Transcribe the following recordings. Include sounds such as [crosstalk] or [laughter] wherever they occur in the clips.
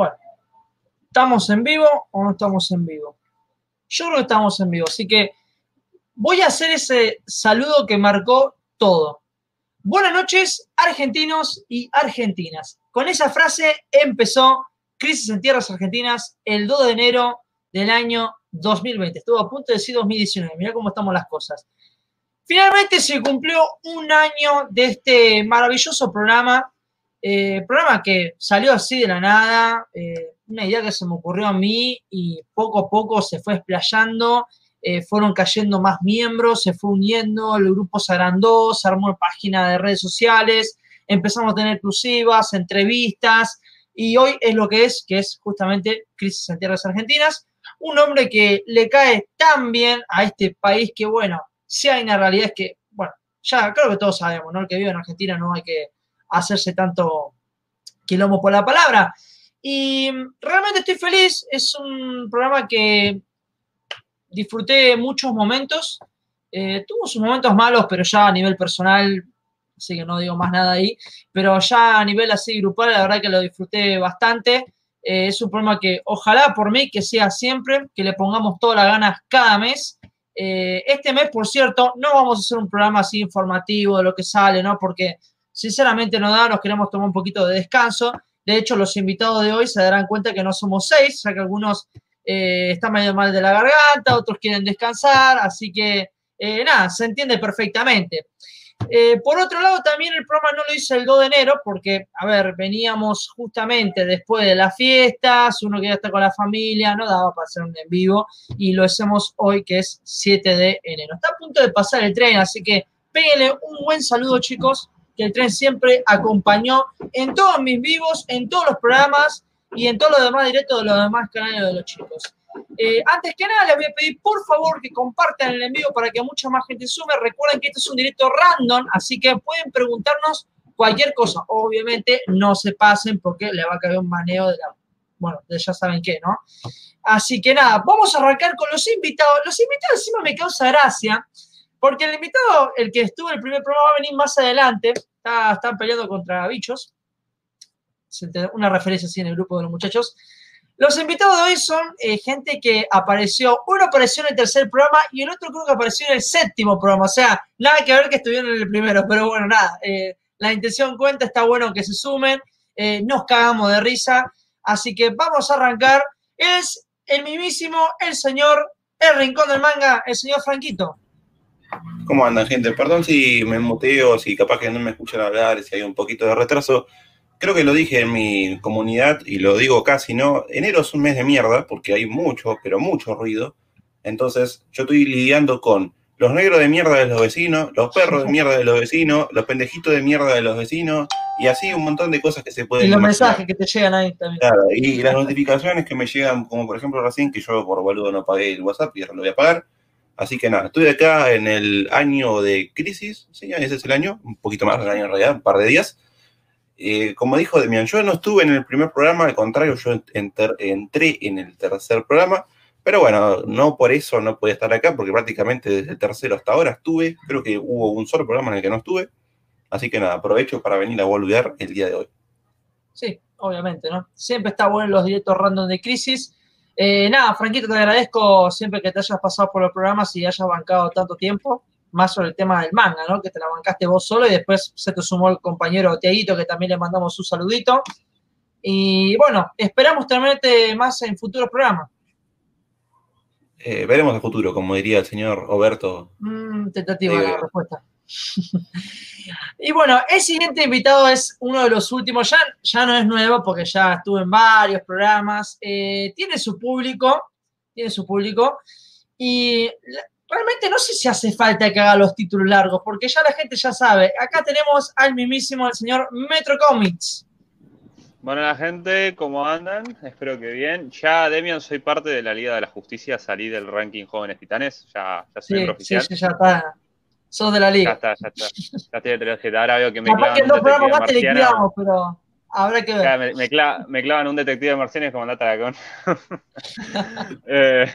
Bueno, ¿estamos en vivo o no estamos en vivo? Yo creo que estamos en vivo, así que voy a hacer ese saludo que marcó todo. Buenas noches, argentinos y argentinas. Con esa frase empezó Crisis en Tierras Argentinas el 2 de enero del año 2020. Estuvo a punto de decir 2019. Mirá cómo estamos las cosas. Finalmente se cumplió un año de este maravilloso programa. Eh, programa que salió así de la nada. Eh, una idea que se me ocurrió a mí y poco a poco se fue explayando eh, fueron cayendo más miembros, se fue uniendo, el grupo se agrandó, se armó una página de redes sociales, empezamos a tener exclusivas, entrevistas, y hoy es lo que es, que es justamente Crisis en Tierras Argentinas, un hombre que le cae tan bien a este país que, bueno, si hay una realidad es que, bueno, ya creo que todos sabemos, ¿no? El que vive en Argentina no hay que hacerse tanto quilombo por la palabra. Y realmente estoy feliz, es un programa que disfruté muchos momentos. Eh, tuvo sus momentos malos, pero ya a nivel personal, así que no digo más nada ahí. Pero ya a nivel así grupal, la verdad que lo disfruté bastante. Eh, es un programa que ojalá por mí que sea siempre, que le pongamos todas las ganas cada mes. Eh, este mes, por cierto, no vamos a hacer un programa así informativo de lo que sale, ¿no? Porque sinceramente no da, nos queremos tomar un poquito de descanso. De hecho, los invitados de hoy se darán cuenta que no somos seis, ya que algunos eh, está medio mal de la garganta, otros quieren descansar, así que eh, nada, se entiende perfectamente. Eh, por otro lado, también el programa no lo hice el 2 de enero porque, a ver, veníamos justamente después de las fiestas, uno quería estar con la familia, no daba para hacer un en vivo y lo hacemos hoy que es 7 de enero. Está a punto de pasar el tren, así que péguenle un buen saludo chicos, que el tren siempre acompañó en todos mis vivos, en todos los programas y en todo lo demás directo de los demás canales de los chicos. Eh, antes que nada, les voy a pedir por favor que compartan el envío para que mucha más gente sume. Recuerden que este es un directo random, así que pueden preguntarnos cualquier cosa. Obviamente no se pasen porque le va a caer un maneo de la. Bueno, ya saben qué, ¿no? Así que nada, vamos a arrancar con los invitados. Los invitados encima me causa gracia, porque el invitado, el que estuvo en el primer programa, va a venir más adelante. Está, están peleando contra bichos una referencia así en el grupo de los muchachos. Los invitados de hoy son eh, gente que apareció, uno apareció en el tercer programa y el otro creo que apareció en el séptimo programa, o sea, nada que ver que estuvieron en el primero, pero bueno, nada, eh, la intención cuenta, está bueno que se sumen, eh, nos cagamos de risa, así que vamos a arrancar. Es el mismísimo, el señor, el rincón del manga, el señor Franquito. ¿Cómo andan, gente? Perdón si me muteo, si capaz que no me escuchan hablar, si hay un poquito de retraso creo que lo dije en mi comunidad y lo digo casi, ¿no? Enero es un mes de mierda porque hay mucho, pero mucho ruido. Entonces yo estoy lidiando con los negros de mierda de los vecinos, los perros de [laughs] mierda de los vecinos, los pendejitos de mierda de los vecinos y así un montón de cosas que se pueden... Y los mensajes que te llegan ahí también. Claro, y las notificaciones que me llegan, como por ejemplo recién que yo por boludo no pagué el WhatsApp y ahora lo voy a pagar. Así que nada, estoy acá en el año de crisis, ese es el año, un poquito más del año en realidad, un par de días. Eh, como dijo Demian, yo no estuve en el primer programa, al contrario, yo entré en el tercer programa, pero bueno, no por eso no podía estar acá, porque prácticamente desde el tercero hasta ahora estuve, creo que hubo un solo programa en el que no estuve, así que nada, aprovecho para venir a volver el día de hoy. Sí, obviamente, ¿no? Siempre está bueno los directos random de crisis. Eh, nada, Franquito, te agradezco siempre que te hayas pasado por los programas y hayas bancado tanto tiempo más sobre el tema del manga, ¿no? Que te la bancaste vos solo y después se te sumó el compañero Tiaguito, que también le mandamos un saludito. Y bueno, esperamos tenerte más en futuros programas. Eh, veremos el futuro, como diría el señor Roberto. Mm, tentativa la respuesta. [laughs] y bueno, el siguiente invitado es uno de los últimos, ya, ya no es nuevo porque ya estuvo en varios programas, eh, tiene su público, tiene su público, y realmente no sé si hace falta que haga los títulos largos, porque ya la gente ya sabe. Acá tenemos al mismísimo, el señor Metro Comics. Bueno, la gente, ¿cómo andan? Espero que bien. Ya, Demian, soy parte de la Liga de la Justicia, salí del ranking Jóvenes Titanes, ya, ya soy sí, oficial. Sí, ya está. Sos de la Liga. Ya está, ya está. Ya estoy de. Ahora veo que me clavan que un detective más te pero habrá que ver. me, me, clavan un detective de marcianes como la [laughs] con. eh,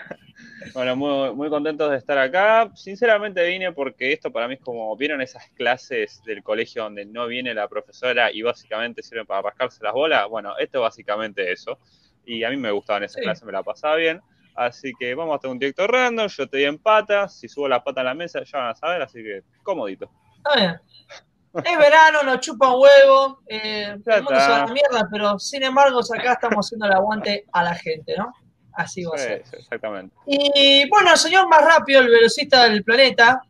Bueno, muy, muy contentos de estar acá. Sinceramente vine porque esto para mí es como, ¿vieron esas clases del colegio donde no viene la profesora y básicamente sirven para rascarse las bolas? Bueno, esto es básicamente eso. Y a mí me gustaban esas Sí. clases, me la pasaba bien. Así que vamos a hacer un directo random, yo te di en pata, si subo la pata a la mesa ya van a saber, así que comodito. Está bien. Es verano, nos chupa un huevo, eh, el mundo se va a la mierda, pero sin embargo acá estamos haciendo el aguante a la gente, ¿no? Así va a ser. exactamente. Y bueno, el señor más rápido, el velocista del planeta,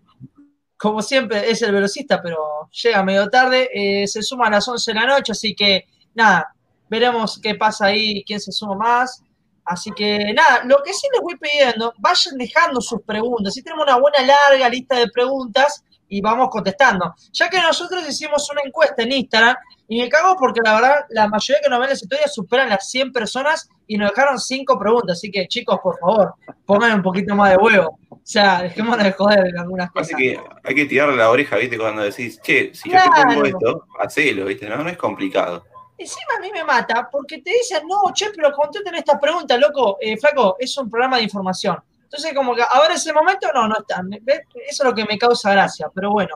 como siempre es el velocista, pero llega medio tarde, eh, se suma a las 11 de la noche, así que nada, veremos qué pasa ahí, quién se suma más. Así que nada, lo que sí les voy pidiendo, vayan dejando sus preguntas. Si tenemos una buena larga lista de preguntas y vamos contestando. Ya que nosotros hicimos una encuesta en Instagram y me cago porque la verdad la mayoría que nos ven las historias superan las 100 personas y nos dejaron 5 preguntas. Así que chicos, por favor, pongan un poquito más de huevo. O sea, dejémonos de joder en algunas cosas. Así que hay que tirarle la oreja, ¿viste? Cuando decís, che, si yo te pongo esto, hacelo, ¿viste? No, no es complicado. Encima a mí me mata porque te dicen, no, che, pero contesten esta pregunta, loco, eh, flaco, es un programa de información. Entonces, como que ahora es el momento, no, no están. ¿ves? Eso es lo que me causa gracia, pero bueno.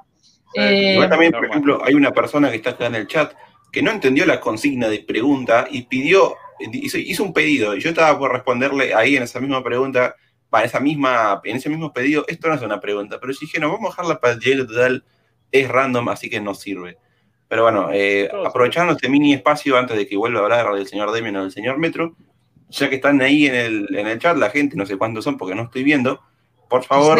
Eh, Igual también, por ejemplo, hay una persona que está acá en el chat que no entendió la consigna de pregunta y pidió, hizo, hizo un pedido. Y yo estaba por responderle ahí en esa misma pregunta, para esa misma, en ese mismo pedido, esto no es una pregunta, pero si dije, no, vamos a dejarla para el total, es random, así que no sirve. Pero bueno, eh, aprovechando este mini espacio antes de que vuelva a hablar del señor Demian o del señor Metro, ya que están ahí en el, en el chat, la gente, no sé cuántos son porque no estoy viendo, por favor,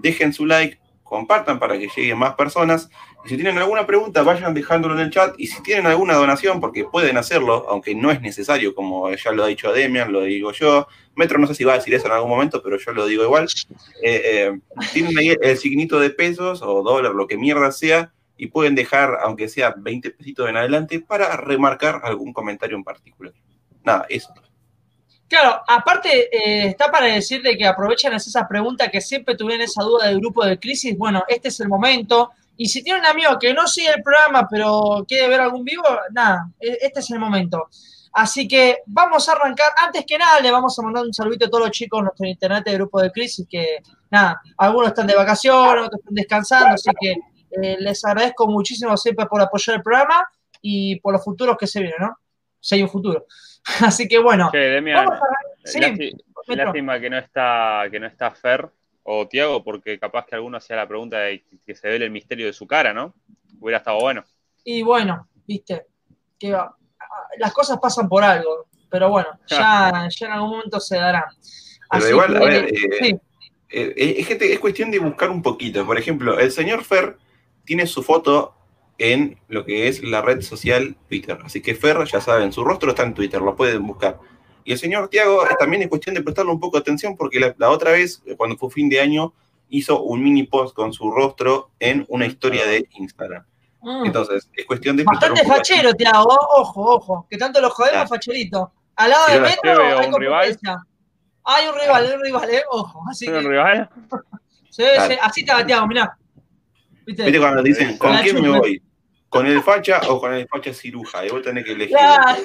dejen su like, compartan para que lleguen más personas. Y si tienen alguna pregunta, vayan dejándolo en el chat. Y si tienen alguna donación, porque pueden hacerlo, aunque no es necesario, como ya lo ha dicho Demian, lo digo yo. Metro no sé si va a decir eso en algún momento, pero yo lo digo igual. Eh, eh, tienen ahí el signito de pesos o dólar, lo que mierda sea, y pueden dejar, aunque sea 20 pesitos en adelante, para remarcar algún comentario en particular. Nada, eso. Claro, aparte eh, está para decirle que aprovechen esas preguntas que siempre tuvieron esa duda del grupo de crisis. Bueno, este es el momento. Y si tiene un amigo que no sigue el programa, pero quiere ver algún vivo, nada, e- este es el momento. Así que vamos a arrancar. Antes que nada, le vamos a mandar un saludito a todos los chicos nuestro internet de grupo de crisis, que nada, algunos están de vacaciones, otros están descansando, así que eh, les agradezco muchísimo siempre por apoyar el programa y por los futuros que se vienen, ¿no? Si hay un futuro. [laughs] Así que bueno, Che, Demian, vamos a sí, lásti- Metro. lástima que no está, que no está Fer o Tiago, porque capaz que alguno hacía la pregunta de que se vele el misterio de su cara, ¿no? Hubiera estado bueno. Y bueno, viste, que va- las cosas pasan por algo, pero bueno, [laughs] ya, ya en algún momento se dará. Pero Así igual, a ver, eh, sí, Eh, eh, es, gente- es cuestión de buscar un poquito. Por ejemplo, el señor Fer tiene su foto en lo que es la red social Twitter. Así que Fer, ya saben, su rostro está en Twitter, lo pueden buscar. Y el señor Tiago eh, también es cuestión de prestarle un poco de atención porque la, la otra vez, eh, cuando fue fin de año, hizo un mini post con su rostro en una historia de Instagram. mm, Entonces, es cuestión de bastante un fachero, Tiago, ojo, ojo, que tanto lo jodemos, Claro. facherito. Al lado de Metro hay un rival. competencia. Hay un rival, hay un rival, eh, ojo. Así ¿Un que, rival? [laughs] sí, Claro. sí, así está Tiago, mirá. ¿Viste? ¿Viste cuando te dicen, ¿con quién me voy? ¿Con el facha o con el facha ciruja? Y vos tenés que elegir. Claro.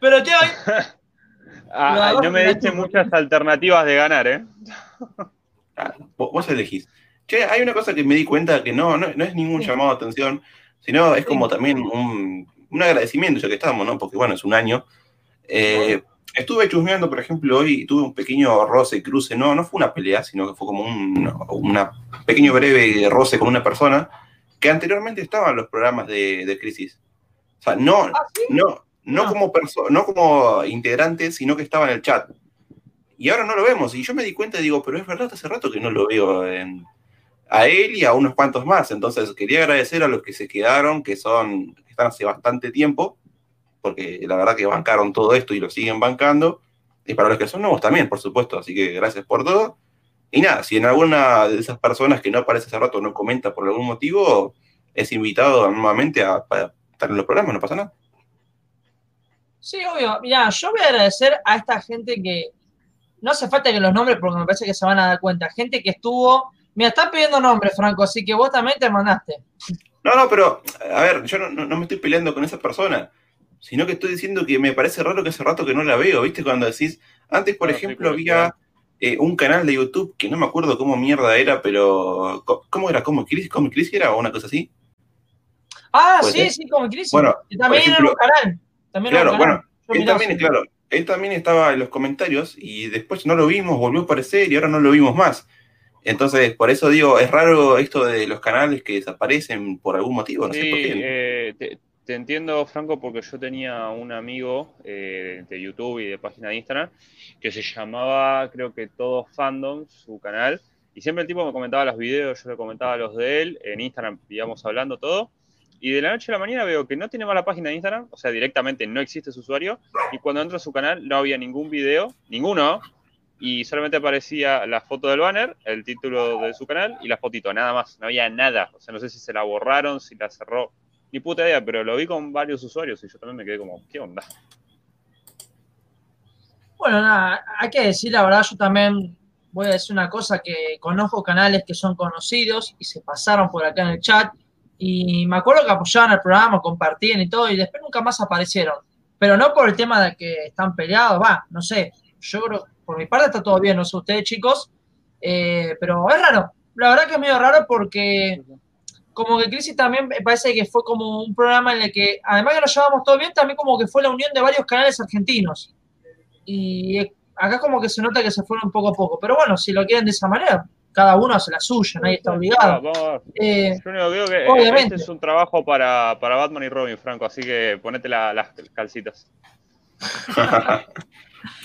Pero Tiago, [laughs] Ah, Lo no me diste muchas alternativas de ganar, ¿eh? Ah, vos, elegís. Che, hay una cosa que me di cuenta que no, no, no es ningún Sí. llamado de atención, sino es Sí. como también un, un agradecimiento, ya que estamos, ¿no? Porque bueno, es un año. Eh, estuve chusmeando, por ejemplo, hoy y tuve un pequeño roce, cruce, no, no fue una pelea, sino que fue como un una pequeño breve roce con una persona que anteriormente estaba en los programas de, de crisis. O sea, no, ¿ah, sí? no, no No. como no como integrante, sino que estaba en el chat. Y ahora no lo vemos. Y yo me di cuenta y digo, pero es verdad, hace rato que no lo veo en- a él y a unos cuantos más. Entonces quería agradecer a los que se quedaron, que son, que están hace bastante tiempo, porque la verdad que bancaron todo esto y lo siguen bancando. Y para los que son nuevos también, por supuesto. Así que gracias por todo. Y nada, si en alguna de esas personas que no aparece hace rato no comenta por algún motivo, es invitado nuevamente a, estar en los programas, no pasa nada. Sí, obvio. Mirá, yo voy a agradecer a esta gente que no hace falta que los nombres porque me parece que se van a dar cuenta. Gente que estuvo. Mira, están pidiendo nombres, Franco, así que vos también te mandaste. No, no, pero, a ver, yo no, no- no me estoy peleando con esa persona. Sino que estoy diciendo que me parece raro que hace rato que no la veo, ¿viste? Cuando decís, antes, por ejemplo, había eh, un canal de YouTube que no me acuerdo cómo mierda era, pero ¿cómo era? ¿Cómo Crisis? ¿Cómo Crisis era? ¿O una cosa así? Ah, sí, ser. sí, como Crisis. Bueno, Y también por era ejemplo- un canal. También era Claro, un canal. bueno, Yo Él también, claro, él también estaba en los comentarios y después no lo vimos, volvió a aparecer y ahora no lo vimos más. Entonces, por eso digo, es raro esto de los canales que desaparecen por algún motivo, no sé por qué. eh, te, te entiendo, Franco, porque yo tenía un amigo eh, de YouTube y de página de Instagram que se llamaba, creo que Todo Fandom, su canal, y siempre el tipo me comentaba los videos, yo le comentaba los de él, en Instagram, digamos, hablando todo, y de la noche a la mañana veo que no tiene más la página de Instagram, o sea, directamente no existe su usuario, y cuando entro a su canal no había ningún video, ninguno, y solamente aparecía la foto del banner, el título de su canal y la fotito, nada más, no había nada, o sea, no sé si se la borraron, si la cerró, ni puta idea, pero lo vi con varios usuarios y yo también me quedé como, ¿qué onda? Bueno, nada, hay que decir la verdad, yo también voy a decir una cosa, que conozco canales que son conocidos y se pasaron por acá en el chat y me acuerdo que apoyaban el programa, compartían y todo y después nunca más aparecieron. Pero no por el tema de que están peleados, va, no sé, yo creo, por mi parte está todo bien, no sé ustedes chicos, eh, pero es raro, la verdad que es medio raro porque como que Crisis también me parece que fue como un programa en el que, además que nos llevamos todo bien, también como que fue la unión de varios canales argentinos. Y acá como que se nota que se fueron poco a poco. Pero bueno, si lo quieren de esa manera, cada uno hace la suya, nadie está obligado. a. Eh, Yo único que digo que eh, Obviamente. este es un trabajo para, para Batman y Robin, Franco, así que ponete la- las calcitas. [laughs] [laughs]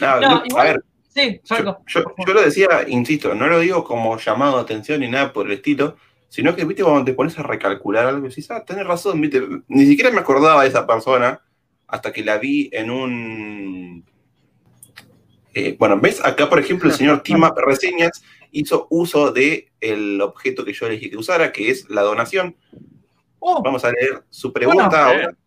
No, No, no, igual- a ver, sí, yo, Franco. yo- por favor. yo lo decía, insisto, no lo digo como llamado de atención ni nada por el estilo, sino que, viste, cuando te pones a recalcular algo, decís, ah, tenés razón, viste, ni siquiera me acordaba de esa persona hasta que la vi en un... Eh, bueno, ves, acá, por ejemplo, el señor [laughs] Tima Reseñas hizo uso de el objeto que yo le dije que usara, que es la donación. Oh, Vamos a leer su pregunta Bueno, ahora.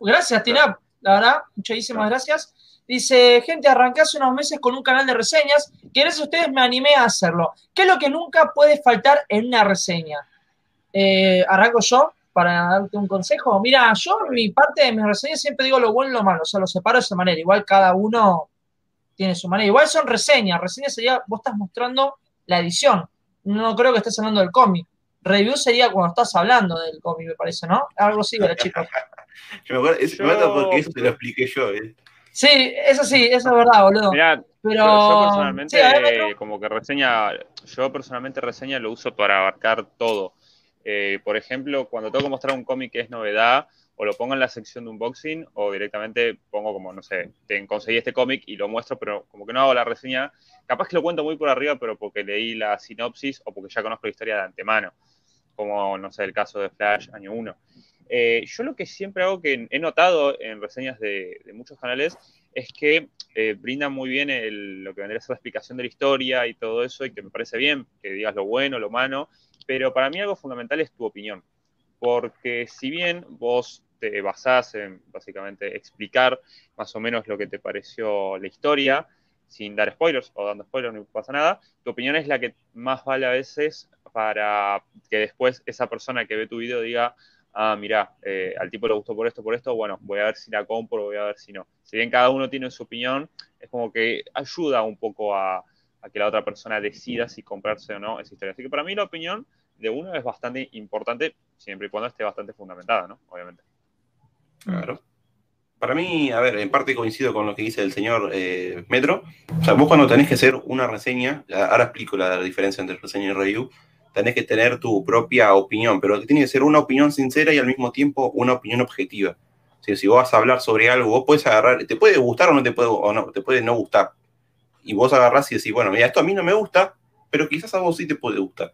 Gracias, Tina. La verdad, muchísimas gracias. Dice, gente, arranqué hace unos meses con un canal de reseñas que gracias a ustedes me animé a hacerlo. ¿Qué es lo que nunca puede faltar en una reseña? Eh, arranco yo para darte un consejo. Mira, yo en mi parte de mis reseñas siempre digo lo bueno y lo malo, o sea, lo separo de esa manera. Igual cada uno tiene su manera. Igual son reseñas. Reseñas sería, vos estás mostrando la edición. No creo que estés hablando del cómic. Review sería cuando estás hablando del cómic, me parece, ¿no? Algo así, ¿verdad, chicos? [laughs] Yo me acuerdo, es- me Yo- acuerdo porque eso te lo expliqué yo. eh. Sí, eso sí, eso es verdad, boludo. Mirá, Pero, yo, yo personalmente, sí, ver, como que reseña, yo personalmente reseña lo uso para abarcar todo. Eh, por ejemplo, cuando tengo que mostrar un cómic que es novedad, o lo pongo en la sección de unboxing, o directamente pongo como, no sé, te conseguí este cómic y lo muestro, pero como que no hago la reseña. Capaz que lo cuento muy por arriba, pero porque leí la sinopsis o porque ya conozco la historia de antemano, como, no sé, el caso de Flash año 1. Eh, yo lo que siempre hago, que he notado en reseñas de, muchos canales, es que eh, brindan muy bien lo que vendría a ser la explicación de la historia y todo eso, y que me parece bien que digas lo bueno, lo malo, pero para mí algo fundamental es tu opinión, porque si bien vos te basás en básicamente explicar más o menos lo que te pareció la historia, sin dar spoilers o dando spoilers no pasa nada, tu opinión es la que más vale a veces para que después esa persona que ve tu video diga, ah, mira, eh, al tipo le gustó por esto, por esto, bueno, voy a ver si la compro, voy a ver si no. Si bien cada uno tiene su opinión, es como que ayuda un poco a, a que la otra persona decida si comprarse o no esa historia. Así que para mí la opinión de uno es bastante importante, siempre y cuando esté bastante fundamentada, ¿no? Obviamente. Claro. Para mí, a ver, en parte coincido con lo que dice el señor eh, Metro. O sea, vos cuando tenés que hacer una reseña, ahora explico la diferencia entre reseña y review, tenés que tener tu propia opinión, pero tiene que ser una opinión sincera y al mismo tiempo una opinión objetiva. O sea, si vos vas a hablar sobre algo, vos puedes agarrar, te puede gustar o no te puede, o no, te puede no gustar. Y vos agarrás y decís, bueno, mira, esto a mí no me gusta, pero quizás a vos sí te puede gustar.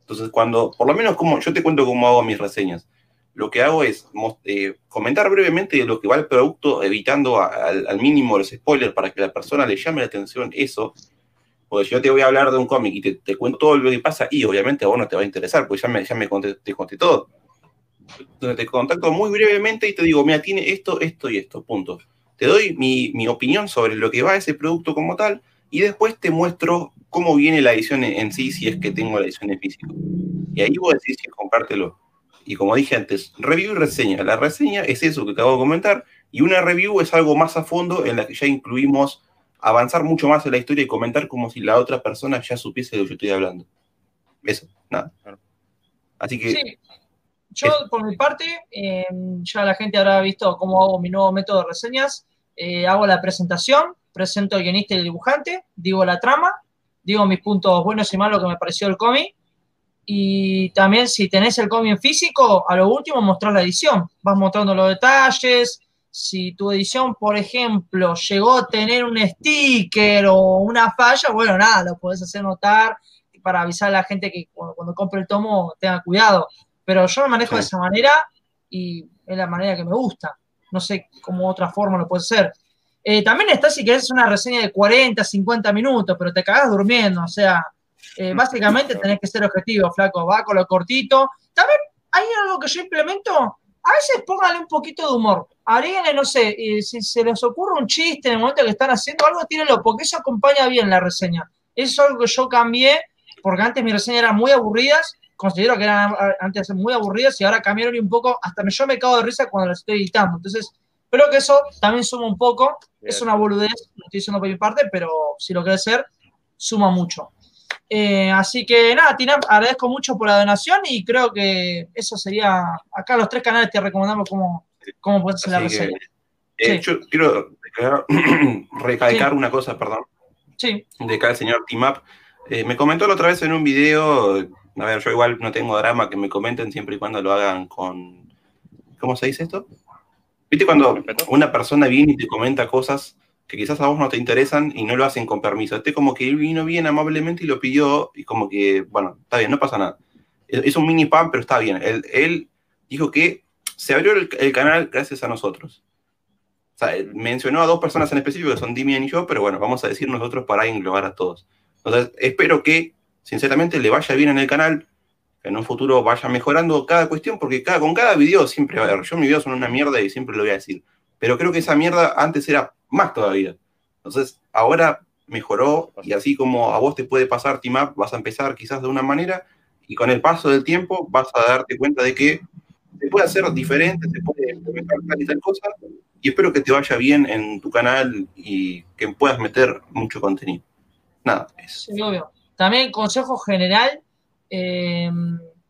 Entonces, cuando, por lo menos como yo te cuento cómo hago mis reseñas lo que hago es eh, comentar brevemente lo que va el producto, evitando a- al, al mínimo los spoilers para que la persona le llame la atención eso. Porque si yo te voy a hablar de un cómic y te, cuento todo lo que pasa, y obviamente a vos no te va a interesar, porque ya me, ya me conté, te conté todo. Entonces te contacto muy brevemente y te digo, mira, tiene esto, esto y esto, punto. Te doy mi, mi opinión sobre lo que va ese producto como tal, y después te muestro cómo viene la edición en, sí, si es que tengo la edición en físico. Y ahí vos decís si comprártelo. Y como dije antes, review y reseña. La reseña es eso que acabo de comentar, Y una review es algo más a fondo en la que ya incluimos avanzar mucho más en la historia y comentar como si la otra persona ya supiese de lo que yo estoy hablando. Eso, nada. Así que... Sí. Yo, por mi parte, eh, ya la gente habrá visto cómo hago mi nuevo método de reseñas. Eh, hago la presentación, presento al guionista y el dibujante, digo la trama, digo mis puntos buenos y malos que me pareció el cómic. Y también si tenés el cómic en físico, a lo último mostrar la edición. Vas mostrando los detalles. Si tu edición, por ejemplo, llegó a tener un sticker o una falla, bueno, nada, lo podés hacer notar para avisar a la gente que cuando, cuando compre el tomo tenga cuidado. Pero yo me manejo de esa manera y es la manera que me gusta. No sé cómo otra forma lo puede ser. Eh, también está si querés una reseña de 40, 50 minutos, pero te cagás durmiendo. O sea, eh, básicamente tenés que ser objetivo, flaco. Va con lo cortito. También hay algo que yo implemento. A veces póngale un poquito de humor. Agréguenle, no sé, eh, si se les ocurre un chiste en el momento que están haciendo algo, tírenlo, porque eso acompaña bien la reseña. Eso es algo que yo cambié, porque antes mis reseñas eran muy aburridas considero que eran antes muy aburridas y ahora cambiaron un poco, hasta yo me cago de risa cuando las estoy editando. Entonces, creo que eso también suma un poco, es una boludez, lo estoy diciendo por mi parte, pero si lo querés ser, suma mucho. Eh, así que nada, Tina, agradezco mucho por la donación y creo que eso sería, acá los tres canales te recomendamos cómo, cómo puedes hacer la reseña. Eh, yo quiero recalcar [clears throat] una cosa, perdón. Sí. De acá el señor Timap. Eh, me comentó la otra vez en un video a ver, yo igual no tengo drama que me comenten siempre y cuando lo hagan con. ¿Cómo se dice esto? ¿Viste cuando una persona viene y te comenta cosas que quizás a vos no te interesan y no lo hacen con permiso? Este como que vino bien amablemente y lo pidió y como que, bueno, está bien, no pasa nada. Es un mini pan, pero está bien. Él, dijo que se abrió el, canal gracias a nosotros. O sea, mencionó a dos personas en específico, que son Dimian y yo, pero bueno, vamos a decir nosotros para englobar a todos. Entonces, espero que sinceramente le vaya bien en el canal, que en un futuro vaya mejorando cada cuestión, porque cada, con cada video siempre va a haber. Yo mis videos son una mierda y siempre lo voy a decir. Pero creo que esa mierda antes era más todavía. Entonces, ahora mejoró y así como a vos te puede pasar Team Up, vas a empezar quizás de una manera y con el paso del tiempo vas a darte cuenta de que se puede hacer diferente, se puede implementar tal y tal cosa y espero que te vaya bien en tu canal y que puedas meter mucho contenido. Nada, eso. Sí, obvio. También consejo general, eh,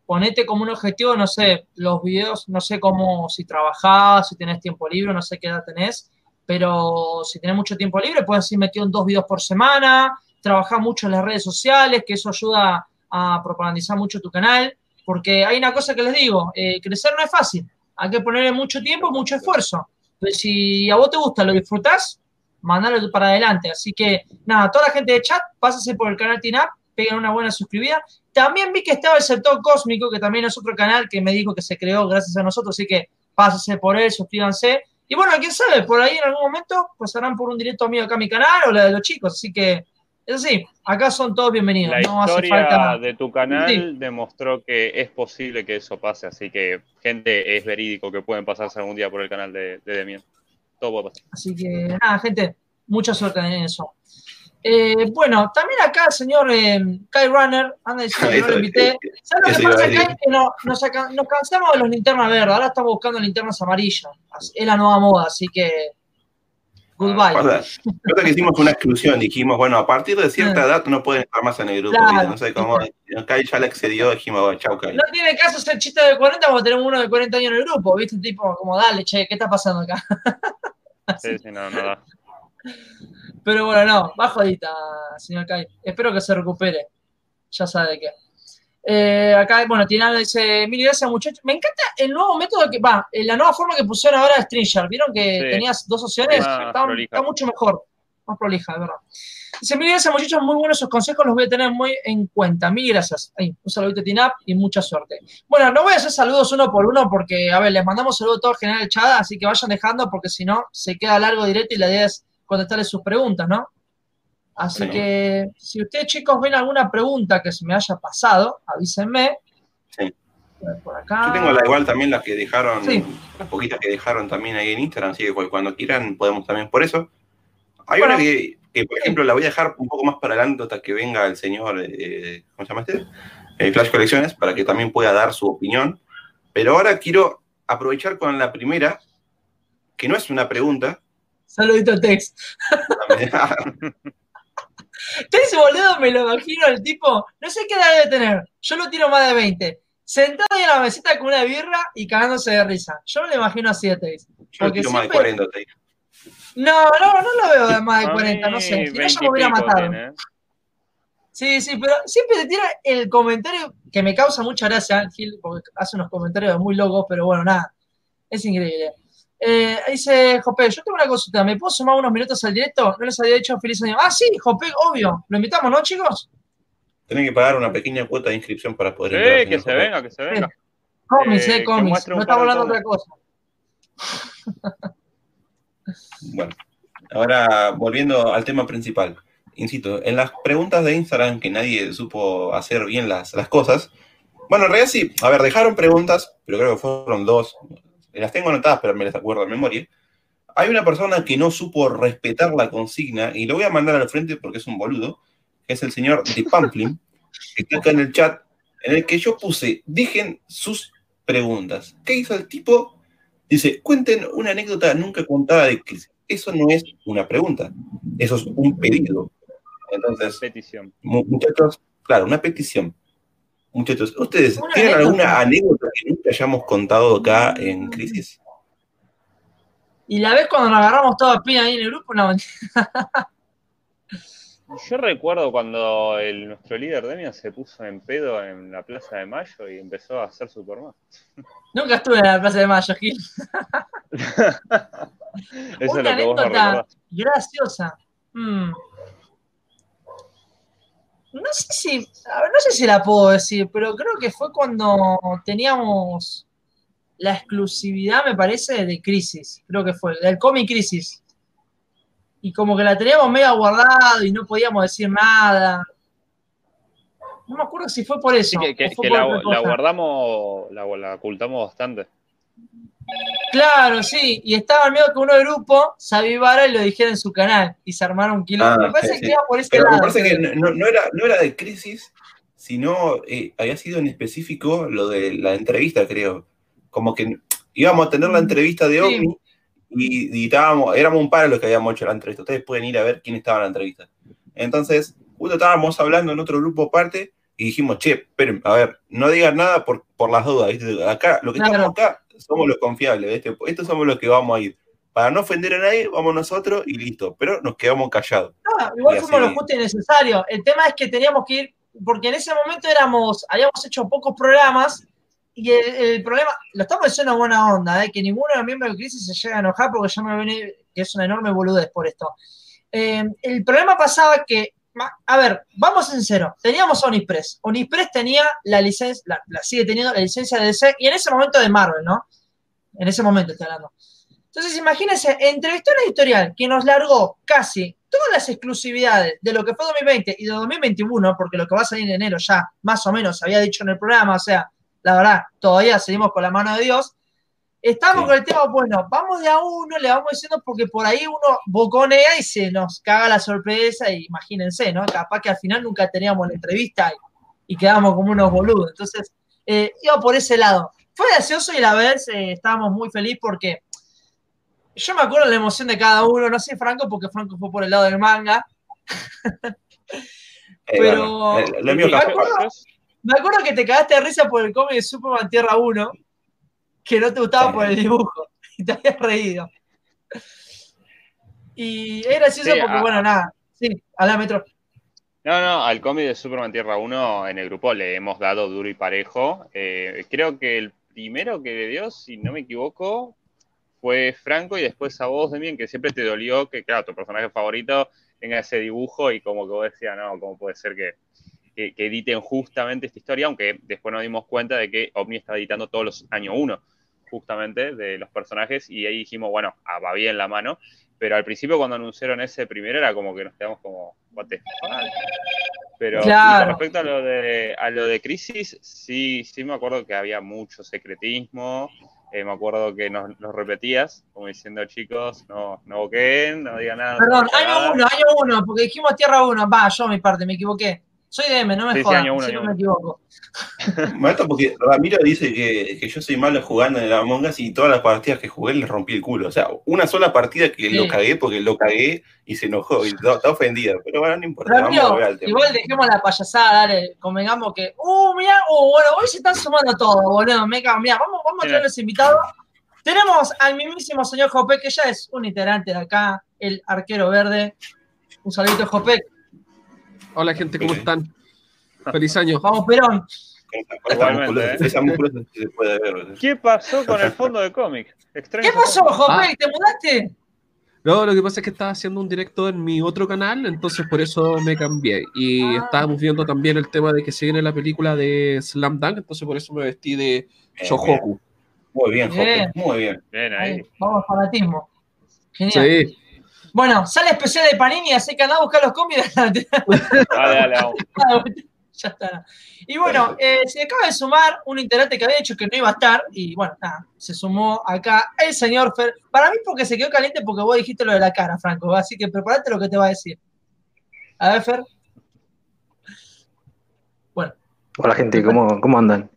ponete como un objetivo, no sé, los videos, no sé cómo, si trabajás, si tenés tiempo libre, no sé qué edad tenés, pero si tenés mucho tiempo libre, puedes ir metido en dos videos por semana, trabajar mucho en las redes sociales, que eso ayuda a propagandizar mucho tu canal, porque hay una cosa que les digo, eh, crecer no es fácil, hay que ponerle mucho tiempo, mucho esfuerzo. Entonces, si a vos te gusta, lo disfrutás, mandalo para adelante. Así que, nada, toda la gente de chat, pásase por el canal TINAP, peguen una buena suscribida. También vi que estaba el sector cósmico, que también es otro canal que me dijo que se creó gracias a nosotros, así que pásense por él, suscríbanse. Y bueno, quién sabe, por ahí en algún momento pasarán por un directo mío acá a mi canal o la de los chicos, así que es así, acá son todos bienvenidos. La historia de tu canal demostró que es posible que eso pase, así que gente es verídico que pueden pasarse algún día por el canal de, de Demian. Todo puede pasar. Así que nada, gente, mucha suerte en eso. Eh, bueno, también acá el señor eh, Kai Runner, anda [laughs] diciendo que no lo invité. ¿Sabes lo que pasa, Kai? Que no, nos, nos, cansamos de los linternas verdes, ahora estamos buscando linternas amarillas. Es la nueva moda, así que. Goodbye. Creo que hicimos una exclusión, dijimos, bueno, a partir de cierta edad no pueden estar más en el grupo. Claro. No sé cómo. Kai ya le excedió, dijimos, bueno, chau, Kai. No tiene caso ser chiste de 40 cuando tenemos uno de 40 años en el grupo, ¿viste? Tipo, como, dale, che, ¿qué está pasando acá? [laughs] sí, sí, no, no. Pero bueno, no, bajo jodita, señor Kai. Espero que se recupere. Ya sabe de qué. Eh, acá, bueno, tiene dice, mil gracias muchachos. Me encanta el nuevo método que va, eh, la nueva forma que pusieron ahora de Stringer. ¿Vieron que tenías dos opciones? Está, mucho mejor. Más prolija, de verdad. Dice, mil gracias muchachos, muy buenos sus consejos, los voy a tener muy en cuenta. Mil gracias. Ahí, un saludito Tinap y mucha suerte. Bueno, no voy a hacer saludos uno por uno porque, a ver, les mandamos saludos a todo el general chat, así que vayan dejando porque si no, se queda largo directo y la idea es contestarles sus preguntas, ¿no? Así que si ustedes chicos ven alguna pregunta que se me haya pasado, avísenme. Sí. Por acá. Yo tengo la igual también las que dejaron, las poquitas que dejaron también ahí en Instagram, así que cuando quieran podemos también por eso. Hay una que, por ejemplo, la voy a dejar un poco más para adelante hasta que venga el señor, eh, ¿cómo se llama este? Eh, Flash Colecciones, para que también pueda dar su opinión. Pero ahora quiero aprovechar con la primera, que no es una pregunta. Saludito Tex. Tex, boludo, me lo imagino el tipo, no sé qué edad debe tener, yo lo tiro más de 20, sentado ahí en la mesita con una birra y cagándose de risa. Yo me lo imagino así a Tex. Yo lo tiro más de 40, te digo. No, no, no lo veo de más de A 40, no sé. Si no, 20 yo me hubiera matado. tiene. Sí, sí, pero siempre te tira el comentario que me causa mucha gracia, Ángel, porque hace unos comentarios muy locos, pero bueno, nada, es increíble. Eh, dice Jope, yo tengo una consulta, ¿me puedo sumar unos minutos al directo? No les había dicho feliz año. Ah, sí, Jope, obvio, lo invitamos, ¿no, chicos? Tenés que pagar una pequeña cuota de inscripción para poder Sí, entrar. que se Jope. venga, que se venga. Comis, Eh, eh, un no estamos hablando de otra cosa. Bueno, ahora volviendo al tema principal. Insisto, en las preguntas de Instagram que nadie supo hacer bien las, las cosas. Bueno, en realidad sí. A ver, dejaron preguntas, pero creo que fueron dos. Las tengo anotadas, pero me las acuerdo de memoria. Hay una persona que no supo respetar la consigna, y lo voy a mandar al frente porque es un boludo, que es el señor de Pamplin, que está acá en el chat, en el que yo puse, dejen sus preguntas. ¿Qué hizo el tipo? Dice, cuenten una anécdota nunca contada de crisis. Eso no es una pregunta, eso es un pedido. Entonces, Petición. mu- muchachos, claro, una petición. Muchachos, ¿ustedes Una tienen anécdota. alguna anécdota que nunca hayamos contado acá en Crisis? Y la vez cuando nos agarramos todos a pina ahí en el grupo, no, [laughs] Yo recuerdo cuando el, nuestro líder Demian se puso en pedo en la Plaza de Mayo y empezó a hacer Superman. [laughs] nunca estuve en la Plaza de Mayo, Gil. [laughs] Eso es lo que vos no graciosa. Mm. No sé si, ver, no sé si la puedo decir, pero creo que fue cuando teníamos la exclusividad, me parece, de Crisis. Creo que fue, del cómic Crisis. Y como que la teníamos medio guardado y no podíamos decir nada. No me acuerdo si fue por eso. Sí, que, que- o fue que por la, guardamos, la, la ocultamos bastante. Claro, sí, y estaba miedo que uno del grupo se avivara y lo dijera en su canal y se armara un. Ah, me parece sí, que sí. iba por ese Pero me parece que no, no era, no era de crisis, sino eh, había sido en específico lo de la entrevista, creo. Como que íbamos a tener la entrevista de Sí. OVNI y, y estábamos, éramos un par de los que habíamos hecho la entrevista. Ustedes pueden ir a ver quién estaba en la entrevista. Entonces, justo estábamos hablando en otro grupo aparte y dijimos, che, esperen, a ver, no digan nada por, por las dudas. ¿viste? Acá, lo que Claro. estamos acá somos los confiables. ¿viste? Estos somos los que vamos a ir. Para no ofender a nadie, vamos nosotros y listo. Pero nos quedamos callados. No, igual fuimos lo justo y necesario. El tema es que teníamos que ir, porque en ese momento éramos, habíamos hecho pocos programas y el, el problema, lo estamos diciendo en buena onda, ¿eh? que ninguno de los miembros de Crisis se llega a enojar porque ya me viene que es una enorme boludez por esto. Eh, el problema pasaba que, a ver, vamos sincero, teníamos a Onipress. Onipress tenía la licencia, la, la sigue teniendo la licencia de DC y en ese momento de Marvel, ¿no? En ese momento estoy hablando. Entonces, imagínense, entrevistó a una editorial que nos largó casi todas las exclusividades de lo que fue 2020 y de 2021, porque lo que va a salir en enero ya más o menos se había dicho en el programa, o sea, la verdad, todavía seguimos con la mano de Dios. Estamos Sí. con el tema, bueno, vamos de a uno, le vamos diciendo porque por ahí uno boconea y se nos caga la sorpresa, y imagínense, ¿no? Capaz que al final nunca teníamos la entrevista y, y quedamos como unos boludos. Entonces, eh, iba por ese lado. Fue gracioso y a la vez eh, estábamos muy felices porque yo me acuerdo la emoción de cada uno, no sé Franco, porque Franco fue por el lado del manga. [laughs] Eh, Pero- bueno, lo- lo mío me acuerdo- Me acuerdo que te cagaste de risa por el cómic de Superman Tierra 1, que no te gustaba Sí. por el dibujo, [laughs] y te habías reído. Y es gracioso Sí, porque, a- bueno, nada. Sí, a la metro. No, no, al cómic de Superman Tierra 1 en el grupo le hemos dado duro y parejo. Eh, creo que el primero que le dio, si no me equivoco, fue Franco y después a vos, Demien, que siempre te dolió que, claro, tu personaje favorito tenga ese dibujo y como que vos decías, no, ¿cómo puede ser que, que, editen justamente esta historia? Aunque después nos dimos cuenta de que Omni está editando todos los años uno, justamente, de los personajes y ahí dijimos, bueno, ah, va bien la mano. Pero al principio cuando anunciaron ese primero era como que nos quedamos como, fuck? Pero y Claro. con respecto a lo de a lo de Crisis, sí, sí me acuerdo que había mucho secretismo. eh, me acuerdo que nos, nos repetías, como diciendo chicos, no, no boquen, no digan nada. Perdón, no año nada". 1, año 1, porque dijimos Tierra 1. Va, yo mi parte, me equivoqué. Soy DM, no me Sí, año uno, si no me equivoco. [laughs] Me mata porque Ramiro dice que, que yo soy malo jugando en el Among Us y todas las partidas que jugué le rompí el culo. O sea, una sola partida que Sí. lo cagué porque lo cagué y se enojó y está, está ofendido. Pero bueno, no importa, vamos a al tema. igual dejemos la payasada, dale, convengamos que, uh, mirá, uh, bueno, hoy se están sumando todos, boludo, me cago, mirá, vamos, vamos a traer los invitados. Tenemos al mismísimo señor Jopé, que ya es un integrante de acá, el arquero verde. Un saludito, Jopé. Hola gente, ¿cómo están? Feliz año. Vamos, Perón. Igualmente, ¿eh? Se puede ver. ¿Qué pasó con el fondo de cómic? ¿Qué pasó, Jopé? Ah. ¿Te mudaste? No, lo que pasa es que estaba haciendo un directo en mi otro canal, entonces por eso me cambié. Y Ah. estábamos viendo también el tema de que se viene la película de Slam Dunk, entonces por eso me vestí de Bien, Shohoku. Muy bien, Jope, Bien. muy bien. Bien Ahí, ahí. vamos, fanatismo. Genial. Sí, Bueno, sale especial de Panini, así que anda a buscar los cómics. [laughs] Dale, dale, vamos. [laughs] ya está. Y bueno, eh, se acaba de sumar un integrante que había dicho que no iba a estar. Y bueno, nada, se sumó acá el señor Fer. Para mí, porque se quedó caliente, porque vos dijiste lo de la cara, Franco. Así que prepárate lo que te va a decir. A ver, Fer. Bueno, Hola gente, ¿cómo, cómo andan?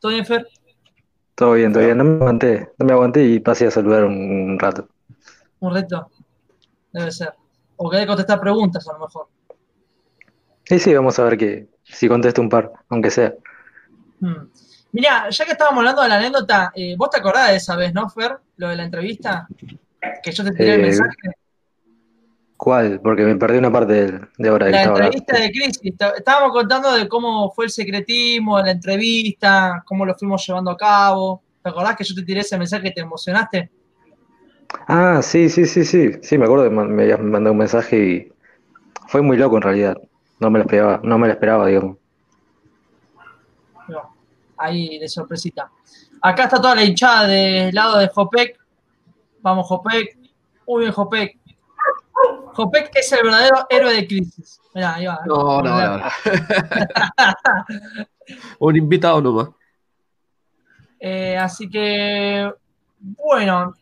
¿todo bien, Fer? Todo bien, todo bien. No me aguanté, no me aguanté y pasé a saludar un, un rato. Un reto. Debe ser. O querés contestar preguntas, a lo mejor. Y sí, vamos a ver que si contesto un par, aunque sea. Hmm. Mirá, ya que estábamos hablando de la anécdota, eh, vos te acordás de esa vez, ¿no, Fer? Lo de la entrevista. Que yo te tiré el Eh, mensaje. ¿Cuál? Porque me perdí una parte del- de ahora que La hablando. entrevista de Crisis. Está- Estábamos contando de cómo fue el secretismo de la entrevista, cómo lo fuimos llevando a cabo. ¿Te acordás que yo te tiré ese mensaje y te emocionaste? Ah, sí, sí, sí, sí. Sí, me acuerdo que me habías mandado un mensaje y fue muy loco en realidad. No me lo esperaba, no me lo esperaba, digamos. No, ahí de sorpresita. Acá está toda la hinchada del lado de Jopek. Vamos, Jopek. Muy bien, Jopek. Jopek es el verdadero héroe de Crisis. Mirá, ahí va. no, no, no. [laughs] Un invitado nomás. Eh, así que, bueno,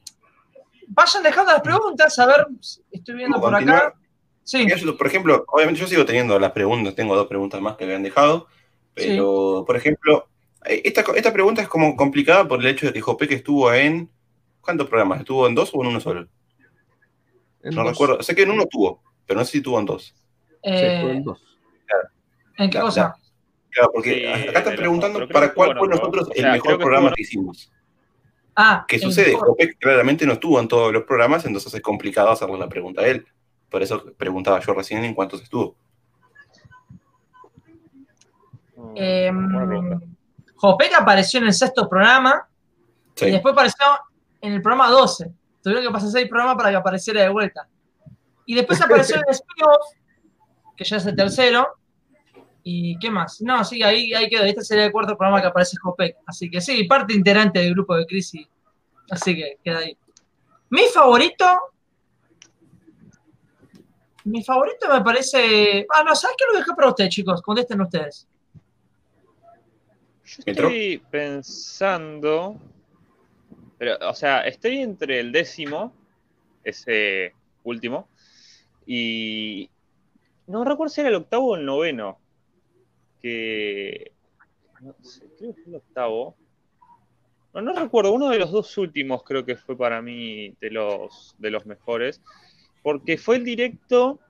vayan dejando las preguntas. A ver, estoy viendo por Continuar. acá. Sí, yo, por ejemplo, obviamente yo sigo teniendo las preguntas, tengo dos preguntas más que me han dejado, pero, por ejemplo, eh, esta, esta pregunta es como complicada por el hecho de que Jope que estuvo en, ¿cuántos programas? ¿Estuvo en dos o en uno solo? En No dos. recuerdo, sé que en uno estuvo, pero no sé si estuvo en dos. Sí, eh, fue en dos. ¿en qué la- cosa? Claro, porque Sí, acá están preguntando para cuál estuvo fue nosotros O el mejor programa estuvo que hicimos. Ah, ¿Qué sucede? mejor. Jope claramente no estuvo en todos los programas, entonces es complicado hacerle la pregunta a él. Por eso preguntaba yo recién en cuántos estuvo. Eh, Buena pregunta. Jopek apareció en el sexto programa y después apareció en el programa 12. Tuvieron que pasar seis programas para que apareciera de vuelta. Y después apareció [laughs] en el spin-off, que ya es el tercero. ¿Y qué más? No, sí, ahí, ahí quedó. Este sería el cuarto programa que aparece Jopek. Así que sí, parte integrante del grupo de Crisis. Así que queda ahí. Mi favorito. Mi favorito me parece. Ah, no, ¿sabes qué lo dejé para ustedes, chicos? Contesten ustedes. Yo estoy pensando. Pero, o sea, estoy entre el décimo, ese último, y. No recuerdo si era el octavo o el noveno. No creo que fue el octavo. No, recuerdo, uno de los dos últimos creo que fue para mí de los, de los mejores. Porque fue el directo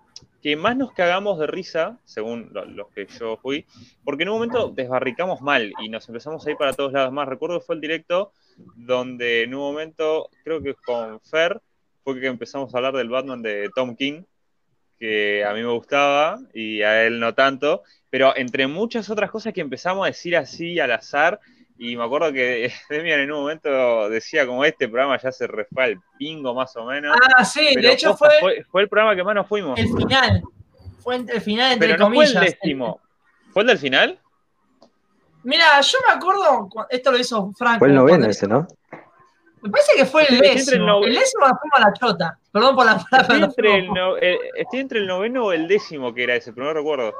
que más nos cagamos de risa, según lo- los que yo fui, porque en un momento desbarricamos mal y nos empezamos a ir para todos lados más. Recuerdo que fue el directo donde en un momento, creo que con Fer, fue que empezamos a hablar del Batman de Tom King, que a mí me gustaba y a él no tanto, pero entre muchas otras cosas que empezamos a decir así al azar, y me acuerdo que [laughs] Demian en un momento decía como este programa ya se refue al pingo más o menos. Ah, sí, pero de hecho fue fue el programa que más nos fuimos. el final. Fue el final, entre Pero no fue comillas. el décimo. ¿Fue el del final? Mira, yo me acuerdo, cu- esto lo hizo Franco. Fue el noveno cuando- ese, ¿no? Me parece que fue el décimo. El décimo la fuimos a la chota. Perdón por la palabra. Estoy la entre, el fuimos- no- eh, estoy entre el noveno o el décimo que era ese, pero no recuerdo.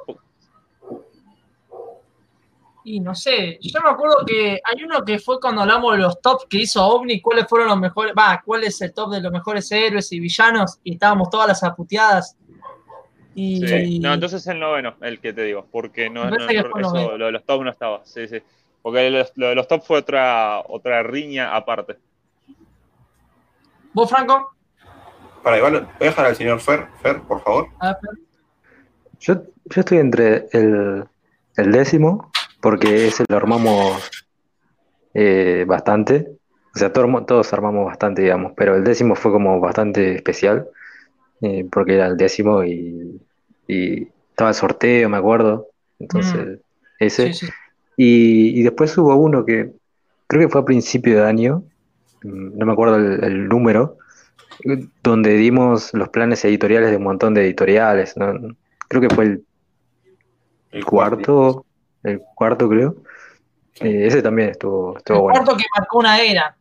Y no sé, yo me acuerdo que hay uno que fue cuando hablamos de los tops que hizo OVNI, cuáles fueron los mejores, va, cuál es el top de los mejores héroes y villanos, y estábamos todas las aputeadas. Y Sí. No, entonces el noveno, el que te digo, porque no, eso, lo de los top no estaba. Sí, sí. Porque lo de los top fue otra, otra riña aparte. Vos, Franco, Para igual, voy a dejar al señor Fer, Fer, por favor. Yo, yo estoy entre el, el décimo, porque ese lo armamos eh, bastante. O sea, todo- todos armamos bastante, digamos, pero el décimo fue como bastante especial, eh, porque era el décimo y, y estaba el sorteo, me acuerdo. Entonces, ese. sí, sí. Y, y después hubo uno que creo que fue a principio de año, mm, no me acuerdo el, el número, donde dimos los planes editoriales de un montón de editoriales, ¿no? Creo que fue el El cuarto, el cuarto creo. Sí. Eh, ese también estuvo, estuvo El bueno. cuarto que marcó una era,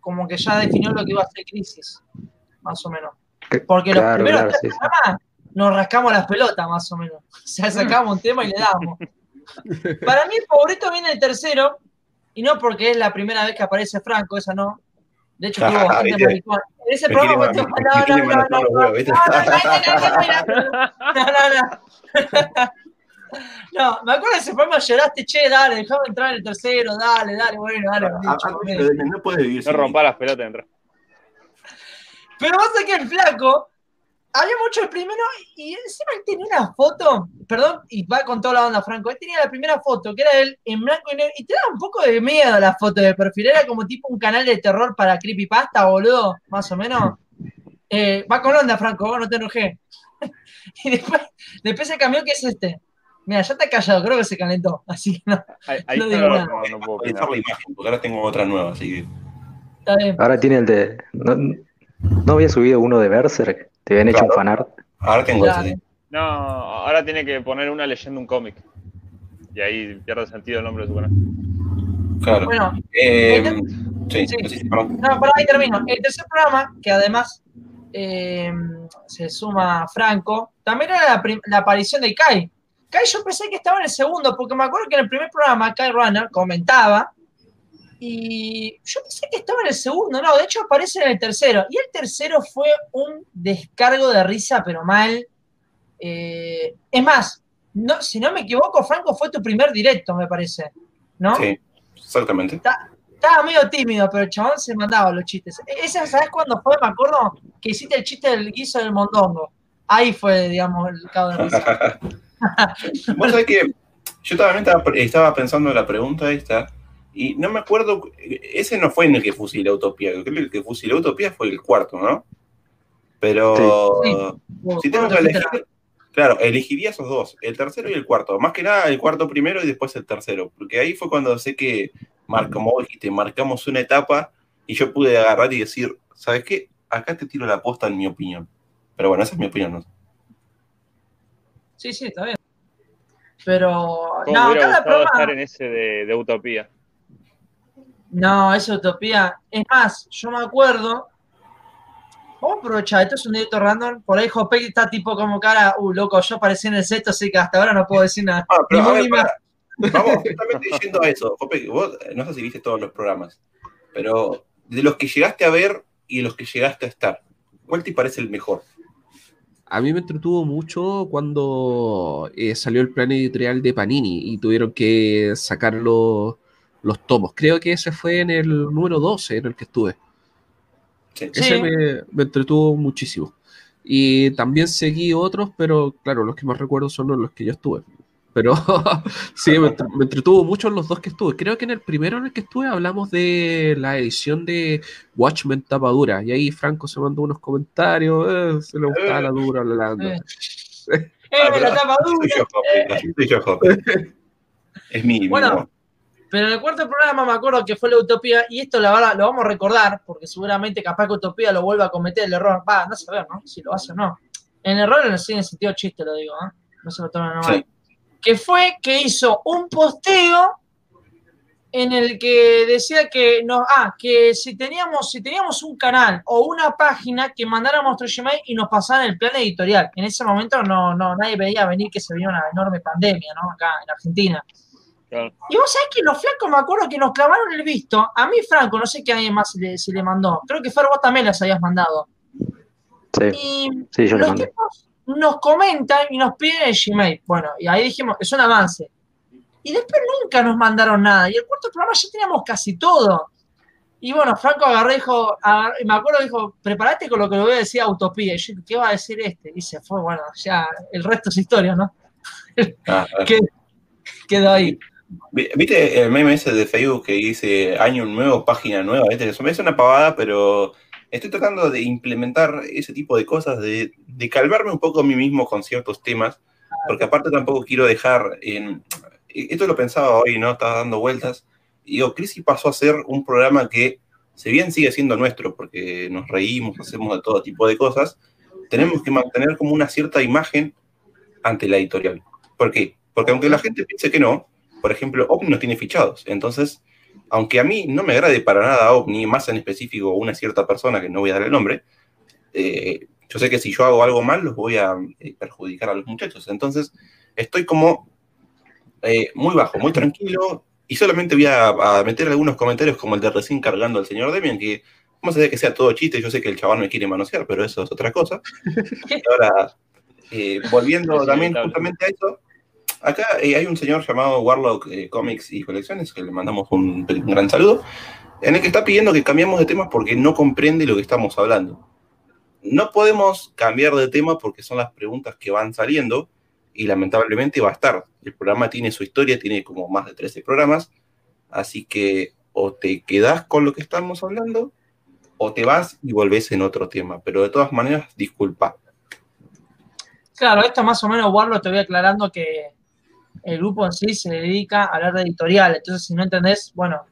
como que ya definió lo que iba a ser crisis, más o menos. Que- Porque los claro, primeros claro, tres sí, sí. programas nos rascamos las pelotas, más o menos. [laughs] O sea, sacamos un tema y le damos. [laughs] Para mí el favorito viene el tercero, y no porque es la primera vez que aparece Franco, esa no. De hecho, [laughs] estuvo bastante ¿Viste? maricón. En ese programa huevos, ¿viste? no, no, no. No, [laughs] [laughs] me acuerdo de ese programa lloraste, che, dale, dejame entrar en el tercero, dale, dale, bueno, dale. No puede vivir No rompa las pelotas, entra. Pero pasa que el flaco, había mucho el primero y encima él tenía una foto, perdón, y va con toda la onda, Franco, él tenía la primera foto, que era él en blanco y negro, y te daba un poco de miedo la foto de perfil, era como tipo un canal de terror para creepypasta, boludo, más o menos. Eh, va con onda, Franco, vos no te enojé. [laughs] y después, después se cambió, que es este. Mira, ya está callado, creo que se calentó, así que no, Ahí, ahí No no, digo nada. puedo imagen, porque ahora tengo otra nueva, así que. está bien. Ahora tiene el de. No, no había subido uno de Berserk, te habían hecho un fanart. Ahora tengo Claro. ese. sí. No, ahora tiene que poner una leyenda, un cómic. Y ahí pierde sentido el nombre de su canal. Claro. Bueno, Eh, sí, Sí. sí, sí, perdón. No, para ahí termino. El tercer programa, que además eh, se suma Franco, también era la aparición de Kai. Kai yo pensé que estaba en el segundo, porque me acuerdo que en el primer programa Kai Runner comentaba, y yo pensé que estaba en el segundo, no, de hecho aparece en el tercero. Y el tercero fue un descargo de risa, pero mal. Eh, es más, no, si no me equivoco, Franco fue tu primer directo, me parece. ¿No? Sí, exactamente. Estaba medio tímido, pero el chabón se mandaba los chistes. Esa, ¿sabes cuándo fue? Me acuerdo que hiciste el chiste del guiso del mondongo. Ahí fue, digamos, el cabo de risa. [laughs] Vos sabés que yo también estaba, estaba pensando en la pregunta esta, y no me acuerdo, ese no fue en el que fusiló Utopía, creo que el que fusiló Utopía fue el cuarto, ¿no? Pero Sí. si tengo que elegir, claro, elegiría esos dos, el tercero y el cuarto, más que nada el cuarto primero y después el tercero, porque ahí fue cuando sé que, mar- como vos dijiste, marcamos una etapa y yo pude agarrar y decir, ¿sabes qué? Acá te tiro la posta en mi opinión. Pero bueno, esa es mi opinión, ¿no? Sí, sí, está bien. Pero, ¿Cómo no, me hubiera gustado estar en ese de, de Utopía? No, es utopía. Es más, yo me acuerdo. Vamos a aprovechar, esto es un directo random. Por ahí Jopek está tipo como cara, uh, loco, yo aparecí en el sexto, así que hasta ahora no puedo decir nada. Ah, pero ver, más. Vamos, justamente a eso. Jope, vos eh, no sé si viste todos los programas, pero de los que llegaste a ver y de los que llegaste a estar, ¿cuál te parece el mejor? A mí me entretuvo mucho cuando eh, salió el plan editorial de Panini y tuvieron que sacar los, tomos. Creo que ese fue en el número 12 en el que estuve. Sí. Sí. Ese me, me entretuvo muchísimo. Y también seguí otros, pero claro, los que más recuerdo son los que yo estuve. Pero [laughs] sí, me, entre- me entretuvo mucho en los dos que estuve. Creo que en el primero en el que estuve hablamos de la edición de Watchmen tapadura. Y ahí Franco se mandó unos comentarios. eh, se le gustaba la dura, la la- Eh. ¡Eh, la tapa dura! [laughs] Es mi, Bueno. Pero en el cuarto programa me acuerdo que fue la Utopía, y esto la verdad lo vamos a recordar, porque seguramente capaz que Utopía lo vuelva a cometer el error. Va, no sé ver, ¿no? Si lo hace o no. En error en el sentido chiste lo digo, ¿eh? No se lo tomen normal. Sí. Que fue que hizo un posteo en el que decía que no, ah, que si teníamos, si teníamos un canal o una página que mandáramos nuestro Gmail y nos pasaran el plan editorial. En ese momento no, no, nadie veía venir que se venía una enorme pandemia, ¿no? Acá en Argentina. Claro. Y vos sabés que los flacos me acuerdo que nos clavaron el visto. A mí, Franco, no sé qué alguien más le, si le mandó. Creo que Fer, vos también las habías mandado. Sí, Y sí, yo los mandé. tipos, nos comentan y nos piden el Gmail. Bueno, y ahí dijimos, es un avance. Y después nunca nos mandaron nada. Y el cuarto programa ya teníamos casi todo. Y bueno, Franco agarró y dijo, me acuerdo, dijo, prepárate con lo que le voy a decir a Utopía. Y yo, ¿qué va a decir este? Y se fue, bueno, ya el resto es historia, ¿no? Ah, [laughs] ah. Quedó ahí. Vi- ¿Viste el meme ese de Facebook que dice año nuevo, página nueva? ¿Viste? Eso me es una pavada, pero estoy tratando de implementar ese tipo de cosas, de, de calmarme un poco a mí mismo con ciertos temas, porque aparte tampoco quiero dejar en... Esto lo pensaba hoy, ¿no? Estaba dando vueltas. Y digo, Crisis pasó a ser un programa que, si bien sigue siendo nuestro, porque nos reímos, hacemos de todo tipo de cosas, tenemos que mantener como una cierta imagen ante la editorial. ¿Por qué? Porque aunque la gente piense que no, por ejemplo, OVNI nos tiene fichados. Entonces, aunque a mí no me agrade para nada OVNI, más en específico una cierta persona que no voy a dar el nombre, eh, yo sé que si yo hago algo mal, los voy a eh, perjudicar a los muchachos. Entonces, estoy como eh, muy bajo, muy tranquilo, y solamente voy a, a meter algunos comentarios como el de recién cargando al señor Demian, que vamos a decir que sea todo chiste, yo sé que el chaval me quiere manosear, pero eso es otra cosa. [laughs] Y ahora, eh, volviendo también justamente a eso, acá eh, hay un señor llamado Warlock eh, Comics y Colecciones, que le mandamos un, un gran saludo, en el que está pidiendo que cambiemos de tema porque no comprende lo que estamos hablando. No podemos cambiar de tema porque son las preguntas que van saliendo y lamentablemente va a estar. El programa tiene su historia, tiene como más de 13 programas, así que o te quedás con lo que estamos hablando o te vas y volvés en otro tema. Pero de todas maneras, disculpa. Claro, esto más o menos, Warlo, te voy aclarando que el grupo en sí se dedica a hablar de editorial. Entonces, si no entendés, bueno,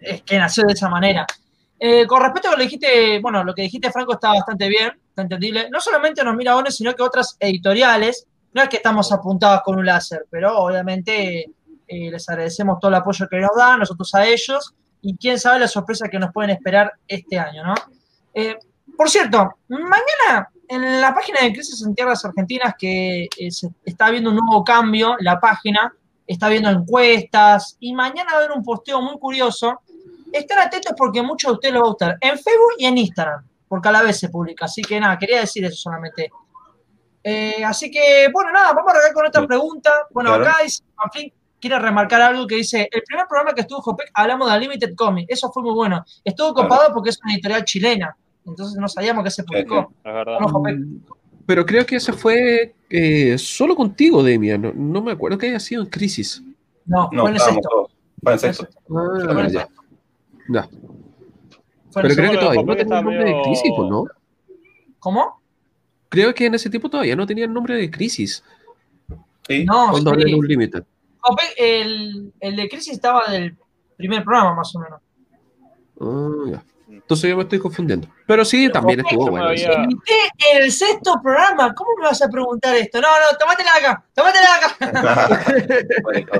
es que nació de esa manera. Eh, con respecto a lo que dijiste, bueno, lo que dijiste, Franco, está bastante bien, está entendible. No solamente nos mira ONE, sino que otras editoriales. No es que estamos apuntados con un láser, pero obviamente eh, les agradecemos todo el apoyo que nos dan, nosotros a ellos, y quién sabe la sorpresa que nos pueden esperar este año, ¿no? Eh, por cierto, mañana en la página de Crisis en Tierras Argentinas, que eh, está viendo un nuevo cambio, la página está viendo encuestas y mañana va a haber un posteo muy curioso. Estén atentos porque mucho de ustedes les va a gustar. En Facebook y en Instagram, porque a la vez se publica. Así que nada, quería decir eso solamente. Eh, así que, bueno, nada, vamos a arrancar con otra pregunta. Bueno, Claro. acá dice, Manflin quiere remarcar algo que dice, el primer programa que estuvo Jopec hablamos de Unlimited Comic, eso fue muy bueno. Estuvo Claro. copado porque es una editorial chilena, entonces no sabíamos que se publicó. No, Jopec. Mm, Pero creo que ese fue eh, solo contigo, Demian. No, no me acuerdo que haya sido en Crisis. No, No, fue en el sexto. Fue en sexto. Ah, Fue en el ya. sexto. Ya. Pero creo que todavía no tenía el nombre de medio- Crisis, pues, ¿no? ¿Cómo? Creo que en ese tiempo todavía no tenía el nombre de Crisis. Sí. No, Cuando sí. hablé de Unlimited. Jopec, el, el de Crisis estaba del primer programa, más o menos. Ah, ya. Entonces yo me estoy confundiendo. Pero sí, Pero también estuvo bueno. había- en el sexto programa. ¿Cómo me vas a preguntar esto? No, no, tómatela acá, tómatela acá.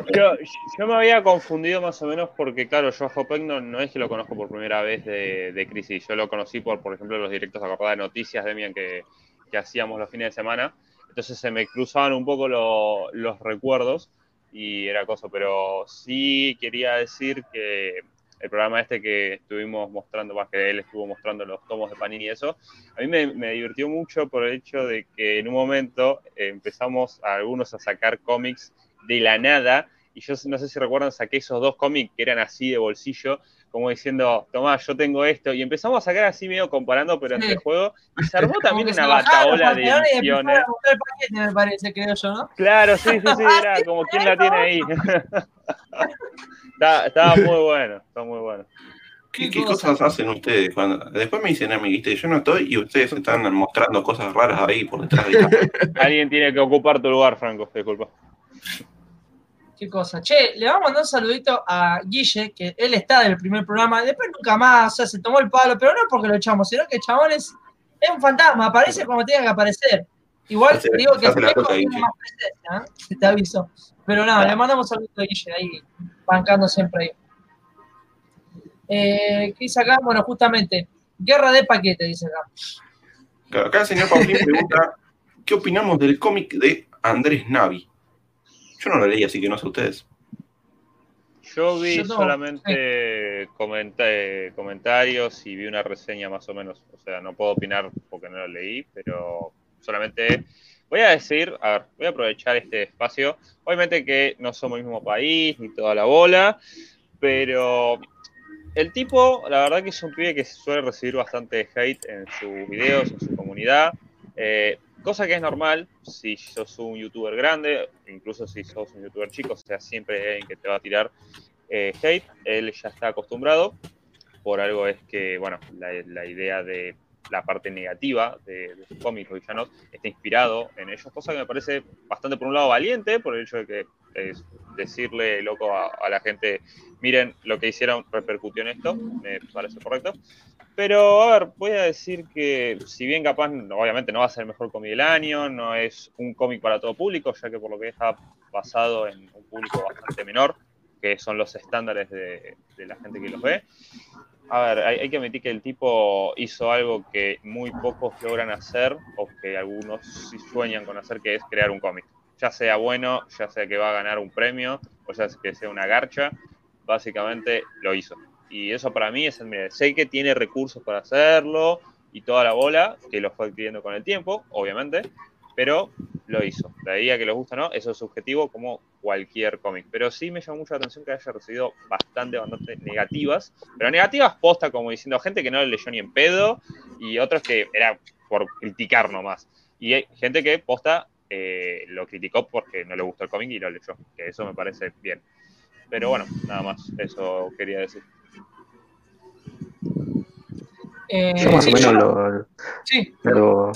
[laughs] Yo, yo me había confundido más o menos porque, claro, yo a Hopek no, no es que lo conozco por primera vez de, de Crisis. Yo lo conocí por, por ejemplo, los directos acá de noticias de Mian que, que hacíamos los fines de semana. Entonces se me cruzaban un poco lo- los recuerdos y era cosa. Pero sí quería decir que el programa este que estuvimos mostrando, más que él estuvo mostrando los tomos de Panini y eso, a mí me, me divirtió mucho por el hecho de que en un momento eh, empezamos algunos a sacar cómics de la nada. Y yo no sé si recuerdan, saqué esos dos cómics que eran así de bolsillo, como diciendo, tomá, yo tengo esto. Y empezamos a sacar así medio comparando, pero entre Sí. juego. Y se armó también una bataola de ediciones. a buscar el paquete, me parece, creo yo, ¿no? Claro, sí, sí, sí, era [laughs] como quién la tiene ahí. [laughs] Estaba, estaba muy bueno, está muy bueno. ¿Qué, Qué qué cosa. cosas hacen ustedes? Cuando... Después me dicen a mí, ¿viste? Yo no estoy y ustedes están mostrando cosas raras ahí por detrás de [laughs] la... Alguien tiene que ocupar tu lugar, Franco, disculpa. Qué cosa. Che, le vamos a mandar un saludito a Guille, que él está del primer programa, después nunca más, o sea, se tomó el palo, pero no porque lo echamos, sino que el chabón es, es un fantasma, aparece cuando tenga que aparecer. Igual Hace- digo que Guille. más presencia, ¿eh? te aviso. Pero nada, le mandamos un saludo a Guille ahí, bancando siempre ahí. Eh, ¿Qué dice acá? Bueno, justamente, guerra de paquete, dice acá. Acá el señor Paulín pregunta, ¿qué opinamos del cómic de Andrés Navi? Yo no lo leí, así que no sé ustedes. Yo vi Yo no, solamente comenta- comentarios y vi una reseña más o menos. O sea, no puedo opinar porque no lo leí, pero solamente voy a decir, a ver, voy a aprovechar este espacio. Obviamente que no somos el mismo país ni toda la bola, pero el tipo, la verdad que es un pibe que suele recibir bastante hate en sus videos, en su comunidad. Eh, cosa que es normal si sos un youtuber grande, incluso si sos un youtuber chico, o sea, siempre hay alguien que te va a tirar eh, hate. Él ya está acostumbrado. Por algo es que, bueno, la, idea de la parte negativa de, sus cómics villanos está inspirado en ellos, cosa que me parece bastante, por un lado, valiente, por el hecho de que decirle loco a, la gente, miren, lo que hicieron repercutió en esto, me parece correcto. Pero, a ver, voy a decir que si bien capaz, obviamente no va a ser el mejor cómic del año, no es un cómic para todo público, ya que por lo que está basado en un público bastante menor, que son los estándares de, la gente que los ve. A ver, hay, que admitir que el tipo hizo algo que muy pocos logran hacer, o que algunos sí sueñan con hacer, que es crear un cómic ya sea bueno, ya sea que va a ganar un premio, o ya sea que sea una garcha, básicamente lo hizo. Y eso para mí es admirable. Sé que tiene recursos para hacerlo y toda la bola, que lo fue adquiriendo con el tiempo, obviamente, pero lo hizo. De ahí a que le gusta o no, eso es subjetivo como cualquier cómic. Pero sí me llamó mucho la atención que haya recibido bastante, bastante negativas, pero negativas posta, como diciendo gente que no le leyó ni en pedo y otros que era por criticar nomás. Y hay gente que posta eh, lo criticó porque no le gustó el cómic y lo leyó, que eso me parece bien. Pero bueno, nada más, eso quería decir. Eh, yo más o menos lo,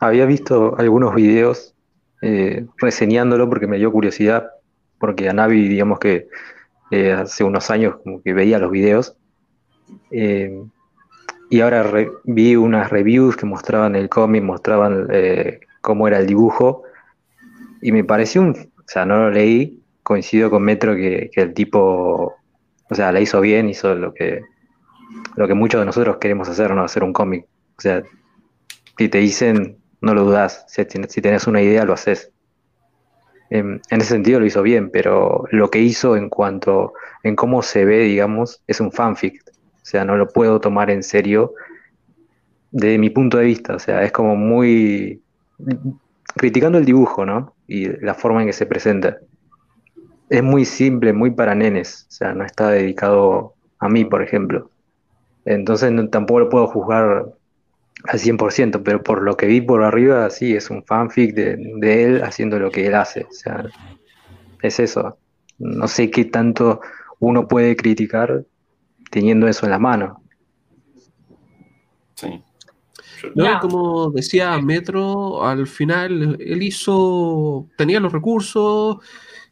había visto algunos videos eh, reseñándolo porque me dio curiosidad, porque a Navi, digamos que hace unos años como que veía los videos, y ahora vi unas reviews que mostraban el cómic, mostraban cómo era el dibujo, y me pareció un, o sea, no lo leí, coincido con Metro que, el tipo, o sea, la hizo bien, hizo lo que, lo que muchos de nosotros queremos hacer, ¿no? Hacer un cómic. O sea, si te dicen, no lo dudas, si, si tenés una idea, lo haces. En, en, ese sentido lo hizo bien, pero lo que hizo en cuanto en cómo se ve, digamos, es un fanfic. O sea, no lo puedo tomar en serio desde mi punto de vista. O sea, es como muy criticando el dibujo, ¿no? Y la forma en que se presenta. Es muy simple, muy para nenes, o sea, no está dedicado a mí, por ejemplo. Entonces tampoco lo puedo juzgar al 100%, pero por lo que vi por arriba, sí, es un fanfic de, de él haciendo lo que él hace. O sea, es eso. No sé qué tanto uno puede criticar teniendo eso en la mano. Sí. No, como decía Metro, al final él hizo, tenía los recursos,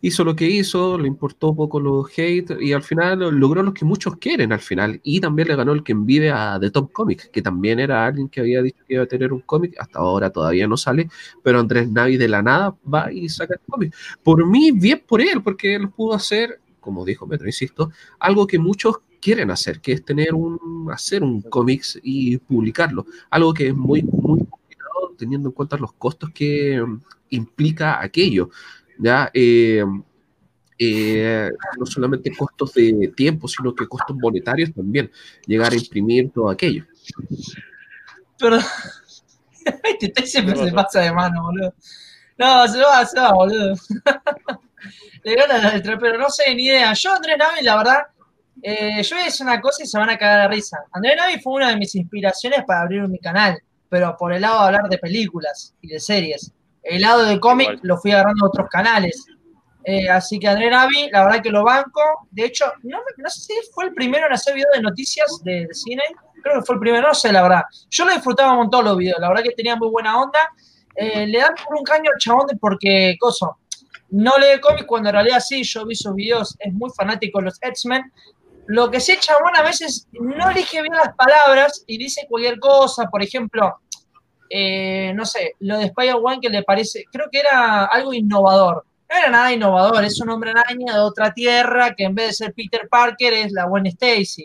hizo lo que hizo, le importó poco los hate y al final logró lo que muchos quieren al final. Y también le ganó el que envive a The Top Comics, que también era alguien que había dicho que iba a tener un cómic, hasta ahora todavía no sale, pero Andrés Navi de la nada va y saca el cómic. Por mí, bien por él, porque él pudo hacer, como dijo Metro, insisto, algo que muchos quieren hacer, que es tener un, hacer un cómics y publicarlo. Algo que es muy, muy teniendo en cuenta los costos que implica aquello. ¿Ya? Eh, eh, no solamente costos de tiempo, sino que costos monetarios también, llegar a imprimir todo aquello. Pero [laughs] este siempre se pasa de mano, boludo. No, se va, se va, boludo. [laughs] Le gana la letra, pero no sé ni idea. Yo, Andrés Navi, la verdad, eh, yo voy a decir una cosa y se van a cagar de risa. André Navi fue una de mis inspiraciones para abrir mi canal, pero por el lado de hablar de películas y de series. El lado de cómic lo fui agarrando a otros canales. Eh, así que André Navi, la verdad que lo banco. De hecho, no, sé si fue el primero en hacer videos de noticias de, cine. Creo que fue el primero, no sé, la verdad. Yo lo disfrutaba un montón los videos, la verdad que tenía muy buena onda. Eh, le dan por un caño al chabón porque, coso, no lee cómic cuando en realidad sí, yo vi sus videos, es muy fanático de los X-Men lo que sí, chabón, a veces no elige bien las palabras y dice cualquier cosa. Por ejemplo, eh, no sé, lo de Spider-Man que le parece, creo que era algo innovador. No era nada innovador, es un hombre araña de otra tierra que en vez de ser Peter Parker es la buena Stacy.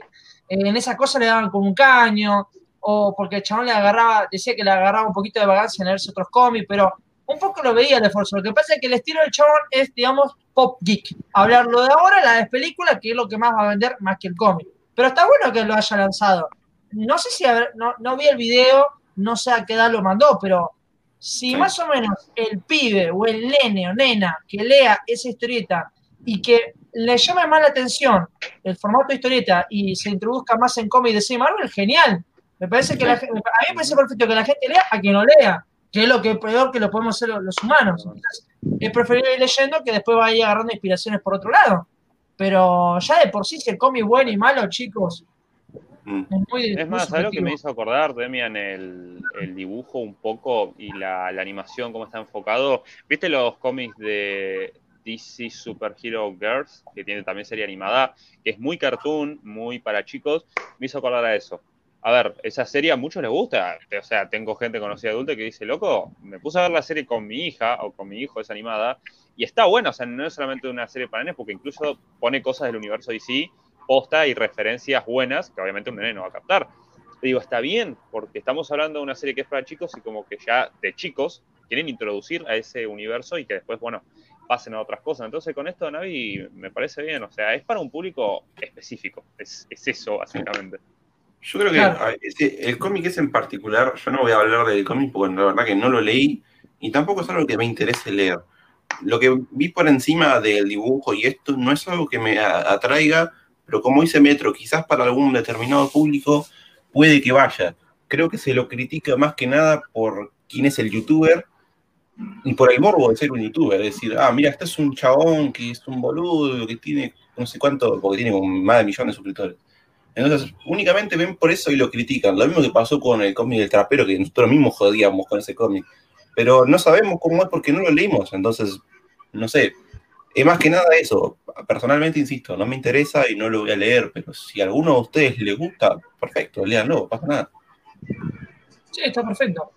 Eh, en esa cosa le daban como un caño, o porque el chabón le agarraba, decía que le agarraba un poquito de vagancia en leerse otros cómics, pero un poco lo veía el esfuerzo. Lo que pasa es que el estilo del chabón es, digamos, pop geek. Hablarlo de ahora, la de película, que es lo que más va a vender más que el cómic. Pero está bueno que lo haya lanzado. No sé si, no, no vi el video, no sé a qué edad lo mandó, pero Si Sí. más o menos el pibe o el nene o nena que lea esa historieta y que le llame más la atención el formato de historieta y se introduzca más en cómic de y Marvel, genial. Me parece que la, a mí me parece perfecto que la gente lea a que no lea, que es lo que peor que lo podemos hacer los, humanos. Entonces, es preferible ir leyendo que después vaya agarrando inspiraciones por otro lado. Pero ya de por sí, si el cómic bueno y malo, chicos, es muy Es más, ¿sabes lo que me hizo acordar, Demian, el, el dibujo un poco y la, la animación, cómo está enfocado? ¿Viste los cómics de DC Super Hero Girls, que tiene también serie animada, que es muy cartoon, muy para chicos? Me hizo acordar a eso. A ver, esa serie a muchos les gusta. O sea, tengo gente conocida adulta que dice, loco, me puse a ver la serie con mi hija o con mi hijo, es animada, y está buena. O sea, no es solamente una serie para nenes, porque incluso pone cosas del universo DC posta y referencias buenas que obviamente un nene no va a captar. Le digo, está bien, porque estamos hablando de una serie que es para chicos y como que ya de chicos quieren introducir a ese universo y que después, bueno, pasen a otras cosas. Entonces con esto, Navi, me parece bien. O sea, es para un público específico. Es, es eso, básicamente. Yo creo que Claro. ese- el cómic ese en particular, yo no voy a hablar del cómic porque la verdad que no lo leí y tampoco es algo que me interese leer. Lo que vi por encima del dibujo y esto no es algo que me atraiga, pero como dice Metro, quizás para algún determinado público puede que vaya. Creo que se lo critica más que nada por quién es el youtuber y por el morbo de ser un youtuber. Es decir, ah, mira, este es un chabón que es un boludo, que tiene no sé cuánto, porque tiene más de millones de suscriptores. Entonces, únicamente ven por eso y lo critican. Lo mismo que pasó con el cómic del trapero, que nosotros mismos jodíamos con ese cómic. Pero no sabemos cómo es porque no lo leímos. Entonces, no sé. Es más que nada eso. Personalmente, insisto, no me interesa y no lo voy a leer. Pero si a alguno de ustedes le gusta, perfecto, léanlo, pasa nada. Sí, está perfecto.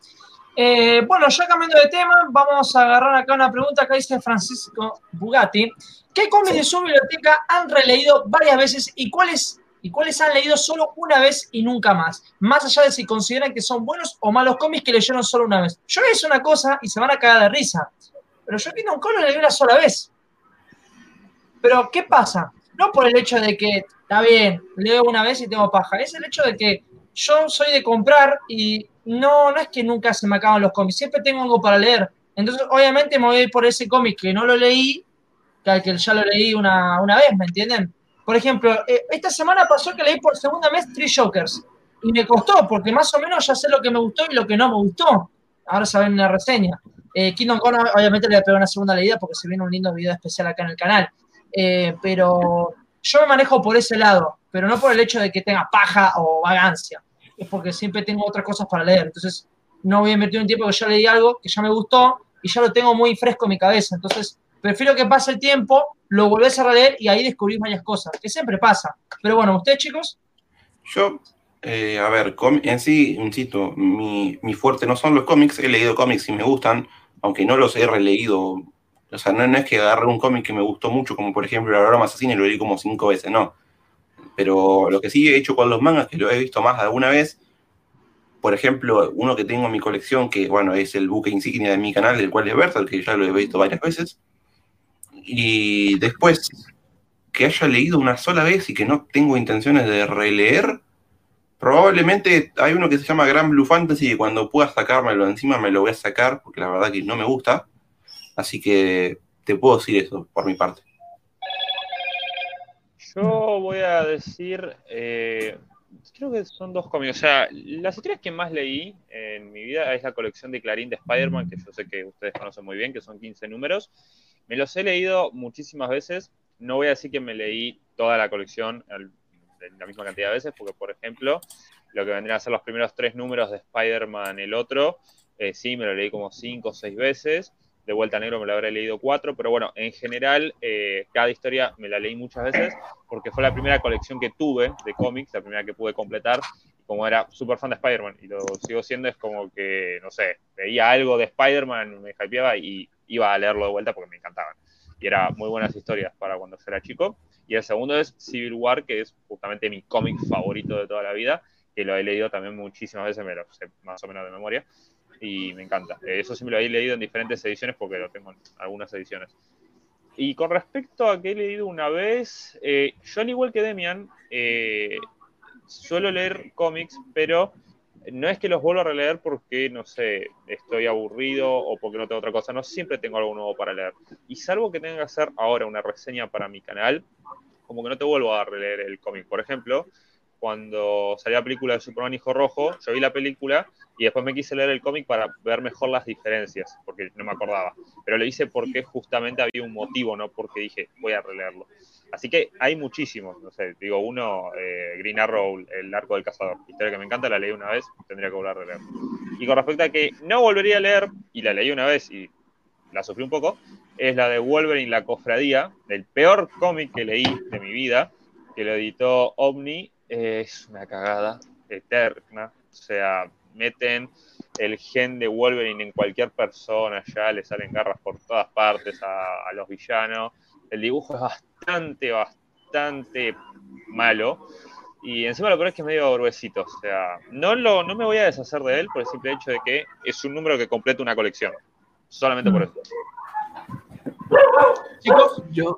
Eh, bueno, ya cambiando de tema, vamos a agarrar acá una pregunta que dice Francisco Bugatti. ¿Qué cómics de su biblioteca han releído varias veces y cuáles, y cuáles han leído solo una vez y nunca más? Más allá de si consideran que son buenos o malos cómics que leyeron solo una vez. Yo hice una cosa y se van a cagar de risa, pero yo Kingdom Come lo leí una sola vez. Pero, ¿qué pasa? No por el hecho de que, está bien, leo una vez y tengo paja, es el hecho de que yo soy de comprar y no, no es que nunca se me acaban los cómics, siempre tengo algo para leer. Entonces, obviamente me voy a ir por ese cómic que no lo leí, que que ya lo leí una, una vez, ¿me entienden? Por ejemplo, eh, esta semana pasó que leí por segunda vez Three Jokers. Y me costó, porque más o menos ya sé lo que me gustó y lo que no me gustó. Ahora saben una reseña. Eh, Kingdom Come, obviamente, le voy a pegar una segunda leída porque se viene un lindo video especial acá en el canal. Eh, pero yo me manejo por ese lado, pero no por el hecho de que tenga paja o vagancia. Es porque siempre tengo otras cosas para leer. Entonces, no voy a invertir un tiempo que ya leí algo que ya me gustó y ya lo tengo muy fresco en mi cabeza. Entonces, prefiero que pase el tiempo, lo volvés a releer y ahí descubrís varias cosas, que siempre pasa. Pero bueno, ustedes, chicos, Yo, eh, a ver, en sí, insisto, mi, mi fuerte no son los cómics. He leído cómics y me gustan, aunque no los he releído. O sea, no, es que agarre un cómic que me gustó mucho, como por ejemplo La Broma Asesina y lo leí como cinco veces, no. Pero lo que sí he hecho con los mangas, que lo he visto más de alguna vez, por ejemplo, uno que tengo en mi colección, que bueno, es el buque insignia de mi canal, el cual es Bertal, que ya lo he visto varias veces. Y después, que haya leído una sola vez y que no tengo intenciones de releer, probablemente hay uno que se llama Gran Blue Fantasy y cuando pueda sacármelo encima me lo voy a sacar, porque la verdad que no me gusta. Así que te puedo decir eso por mi parte. Yo voy a decir, eh, creo que son dos cómics. O sea, las historias que más leí en mi vida es la colección de Clarín de Spider-Man, que yo sé que ustedes conocen muy bien, que son 15 números. Me los he leído muchísimas veces. No voy a decir que me leí toda la colección en la misma cantidad de veces, porque, por ejemplo, lo que vendrían a ser los primeros tres números de Spider-Man, el otro, eh, sí, me lo leí como cinco o seis veces. De Vuelta Negro me lo habré leído cuatro, pero bueno, en general, eh, cada historia me la leí muchas veces porque fue la primera colección que tuve de cómics, la primera que pude completar. Como era súper fan de Spider-Man y lo sigo siendo, es como que, no sé, veía algo de Spider-Man, me hypeaba y iba a leerlo de vuelta porque me encantaban. Y era muy buenas historias para cuando yo era chico. Y el segundo es Civil War, que es justamente mi cómic favorito de toda la vida, que lo he leído también muchísimas veces, me lo sé más o menos de memoria y me encanta. Eh, Eso me lo he leído en diferentes ediciones porque lo tengo en algunas ediciones. Y con respecto a que he leído una vez, eh, yo al igual que Demian, eh, suelo leer cómics, pero no es que los vuelva a releer porque, no sé, estoy aburrido o porque no tengo otra cosa, no siempre tengo algo nuevo para leer. Y salvo que tenga que hacer ahora una reseña para mi canal, como que no te vuelvo a releer el cómic. Por ejemplo, cuando salió la película de Superman Hijo Rojo, yo vi la película y después me quise leer el cómic para ver mejor las diferencias, porque no me acordaba. Pero lo hice porque justamente había un motivo, no porque dije, voy a releerlo. Así que hay muchísimos, no sé, digo, uno, eh, Green Arrow, El Arco del Cazador, historia que me encanta, la leí una vez, tendría que volver a leer. Y con respecto a que no volvería a leer, y la leí una vez y la sufrí un poco, es la de Wolverine, la cofradía, el peor cómic que leí de mi vida, que lo editó Omni es una cagada eterna. O sea, meten el gen de Wolverine en cualquier persona, ya le salen garras por todas partes a, los villanos. El dibujo es bastante, bastante malo. Y encima lo peor es que es medio gruesito. O sea, no, lo, no me voy a deshacer de él por el simple hecho de que es un número que completa una colección. Solamente por eso. Chicos, yo,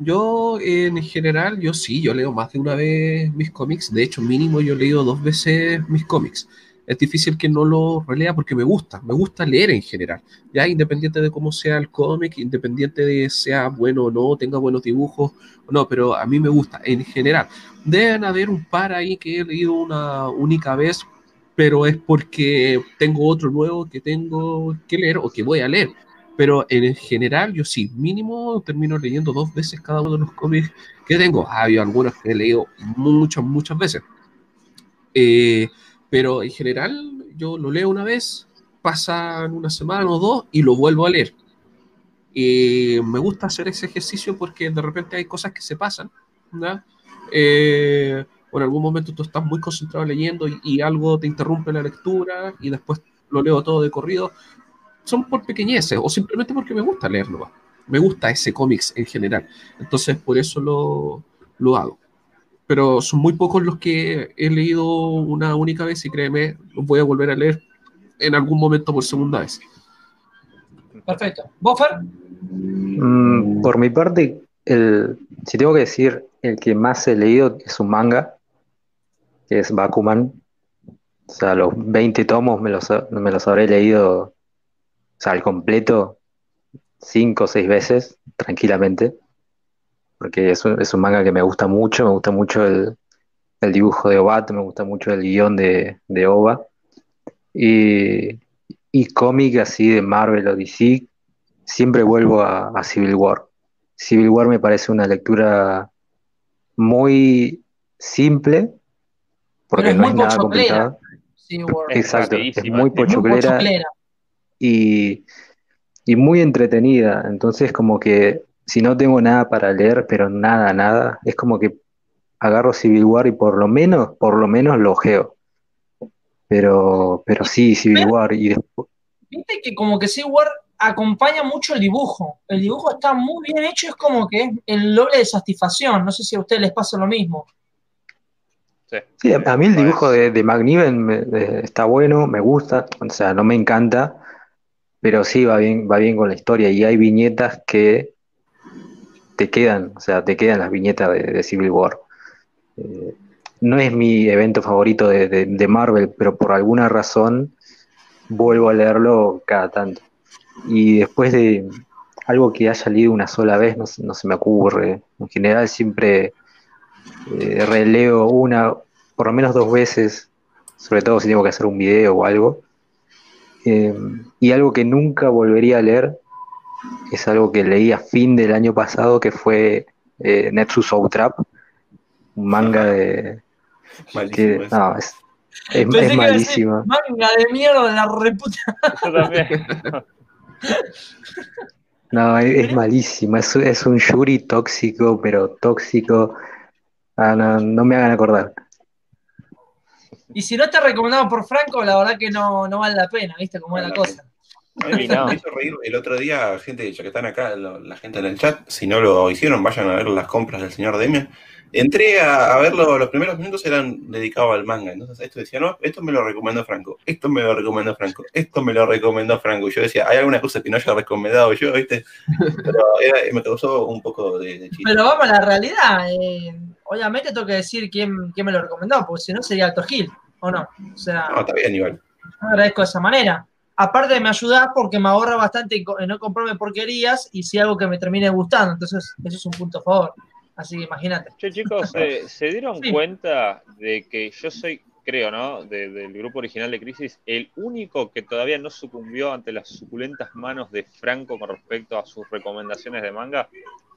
yo, en general, yo sí, yo leo más de una vez mis cómics. De hecho, mínimo yo leído dos veces mis cómics. Es difícil que no lo relea porque me gusta, me gusta leer en general. Ya independiente de cómo sea el cómic, independiente de sea bueno o no, tenga buenos dibujos o no, pero a mí me gusta en general. Deben haber un par ahí que he leído una única vez, pero es porque tengo otro nuevo que tengo que leer o que voy a leer pero en general yo sí, mínimo termino leyendo dos veces cada uno de los cómics que tengo. Ha habido algunos que he leído muchas, muchas veces. Eh, pero en general yo lo leo una vez, pasan una semana o dos y lo vuelvo a leer. Y me gusta hacer ese ejercicio porque de repente hay cosas que se pasan. Eh, o en algún momento tú estás muy concentrado leyendo y, y, algo te interrumpe la lectura y después lo leo todo de corrido son por pequeñeces o simplemente porque me gusta leerlo. Me gusta ese cómics en general. Entonces, por eso lo, lo hago. Pero son muy pocos los que he leído una única vez y créeme, los voy a volver a leer en algún momento por segunda vez. Perfecto. ¿Vos, mm, por mi parte, el, si tengo que decir, el que más he leído es un manga, que es Bakuman. O sea, los 20 tomos me los, me los habré leído sea, al completo cinco o seis veces, tranquilamente, porque es un, es un manga que me gusta mucho, me gusta mucho el, dibujo de Obat, me gusta mucho el guion de, de Oba, y, y cómic así de Marvel o DC, siempre vuelvo a, Civil War. Civil War me parece una lectura muy simple, porque no es nada complicada. Exacto, es muy pochoclera y, muy entretenida. Entonces, como que si no tengo nada para leer, pero nada, nada, es como que agarro Civil War y por lo menos, por lo menos lo ojeo. Pero, pero sí, Civil War. Y Viste que como que Civil War acompaña mucho el dibujo. El dibujo está muy bien hecho, es como que es el doble de satisfacción. No sé si a ustedes les pasa lo mismo. Sí, a, mí el dibujo de, de McNiven está bueno, me gusta, o sea, no me encanta, pero sí va bien, va bien con la historia y hay viñetas que te quedan, o sea, te quedan las viñetas de, Civil War. Eh, no es mi evento favorito de, Marvel, pero por alguna razón vuelvo a leerlo cada tanto. Y después de algo que haya leído una sola vez, no, se me ocurre. En general siempre eh, releo una, por lo menos dos veces, sobre todo si tengo que hacer un video o algo. Eh, y algo que nunca volvería a leer es algo que leí a fin del año pasado, que fue eh, Netsu Soul Trap, un manga de... [laughs] Que, no, es, es, malísimo. Manga de mierda, la reputa. [laughs] [laughs] no, es, malísimo. Es, es, un Yuri tóxico, pero tóxico. Ah, no, no me hagan acordar. Y si no está recomendado por Franco, la verdad que no, no vale la pena, ¿viste cómo es la cosa? me hizo reír el otro día, gente, ya que están acá, la gente en el chat, si no lo hicieron, vayan a ver las compras del señor Demian. Entré a, verlo, los primeros minutos eran dedicados al manga, entonces esto decía, no, esto me lo recomendó Franco, esto me lo recomendó Franco, esto me lo recomendó Franco. Y yo decía, hay alguna cosa que no haya recomendado yo, ¿viste? Pero me causó un poco de, chiste. Pero vamos a la realidad, eh, obviamente tengo que decir quién, quién me lo recomendó, porque si no sería Alto Gil. ¿O no? O sea, No, está bien, igual. yo agradezco de esa manera. Aparte me ayudás porque me ahorra bastante en no comprarme porquerías y si algo que me termine gustando. Entonces, eso es un punto a favor. Así que imagínate. Che, chicos, ¿se, se dieron [laughs] Sí. cuenta de que yo soy, creo, ¿no? De- del grupo original de Crisis, el único que todavía no sucumbió ante las suculentas manos de Franco con respecto a sus recomendaciones de manga?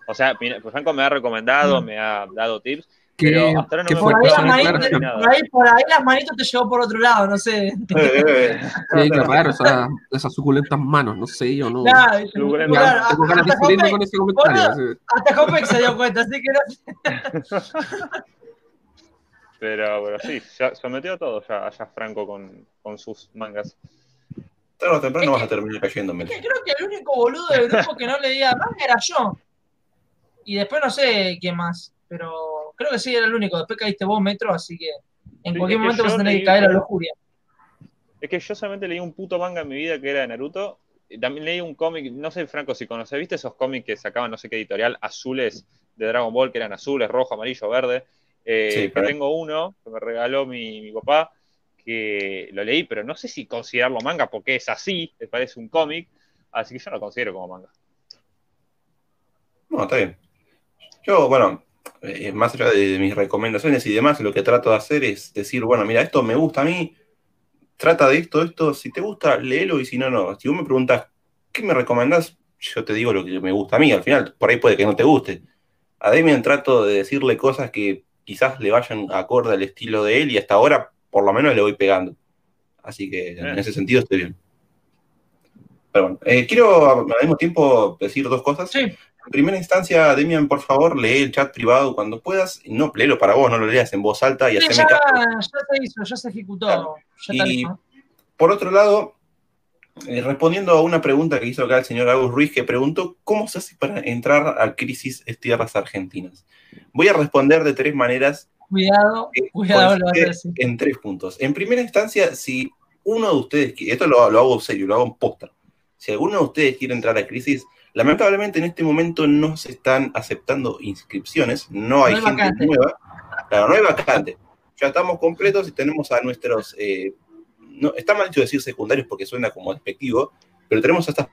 O sea, pues Franco me ha recomendado, Mm. me ha dado tips, Que, pero hasta ahora no que me Por ahí, manitos, por, ahí, por ahí las manitos te llevó por otro lado, no sé. [laughs] Eh, eh, Sí, claro, esa- esas suculentas manos, no sé, yo no. Claro, claro, tengo ganas de con ese comentario. hasta Copex se dio cuenta, así que no [laughs] Pero, pero sí, ya sometió a todo ya, ya Franco con, con sus mangas. tarde o temprano vas a terminar cayéndome. Es que creo que el único boludo del grupo que no leía manga era yo. Y después no sé quién más. Pero creo que sí era el único. Después caíste vos, Metro, así que en Sí, cualquier momento vas a tener que caer a la lujuria. Es que yo solamente leí un puto manga en mi vida que era de Naruto. Y También leí un cómic, no sé, Franco, si conoces, ¿viste esos cómics que sacaban no sé qué editorial, azules de Dragon Ball, que eran azules, rojo, amarillo, verde? Eh, Sí, que pero- tengo uno que me regaló mi, mi papá, que lo leí, pero no sé si considerarlo manga porque es así, me parece un cómic, así que yo no lo considero como manga. No, está bien. Yo, bueno, eh, más allá de, de mis recomendaciones y demás, lo que trato de hacer es decir, bueno, mira, esto me gusta a mí, trata de esto, esto, si te gusta, léelo y si no, no. Si vos me preguntas, ¿qué me recomendás? Yo te digo lo que me gusta a mí, al final, por ahí puede que no te guste. A Demian trato de decirle cosas que quizás le vayan acorde al estilo de él y hasta ahora, por lo menos, le voy pegando. Así que en ese sentido estoy bien. Pero bueno, eh, quiero al mismo tiempo decir dos cosas. Sí, En primera instancia, Demian, por favor, lee el chat privado cuando puedas. Y no, léelo para vos, no lo leas en voz alta y sí, haceme ya, caso. ya se hizo, ya se ejecutó. Claro. Ya está Y-. Por otro lado, eh, respondiendo a una pregunta que hizo acá el señor Agus Ruiz, que preguntó cómo se hace para entrar a Crisis Tierras Argentinas. Voy a responder de tres maneras Cuidado, que cuidado lo vas a decir. en tres puntos. En primera instancia, si uno de ustedes, esto lo, lo hago en serio, lo hago en posta, si alguno de ustedes quiere entrar a Crisis, lamentablemente en este momento no se están aceptando inscripciones, no hay No hay gente vacante. nueva, claro, no hay vacante. Ya estamos completos y tenemos a nuestros, eh, no, está mal dicho decir secundarios porque suena como despectivo, pero tenemos a estas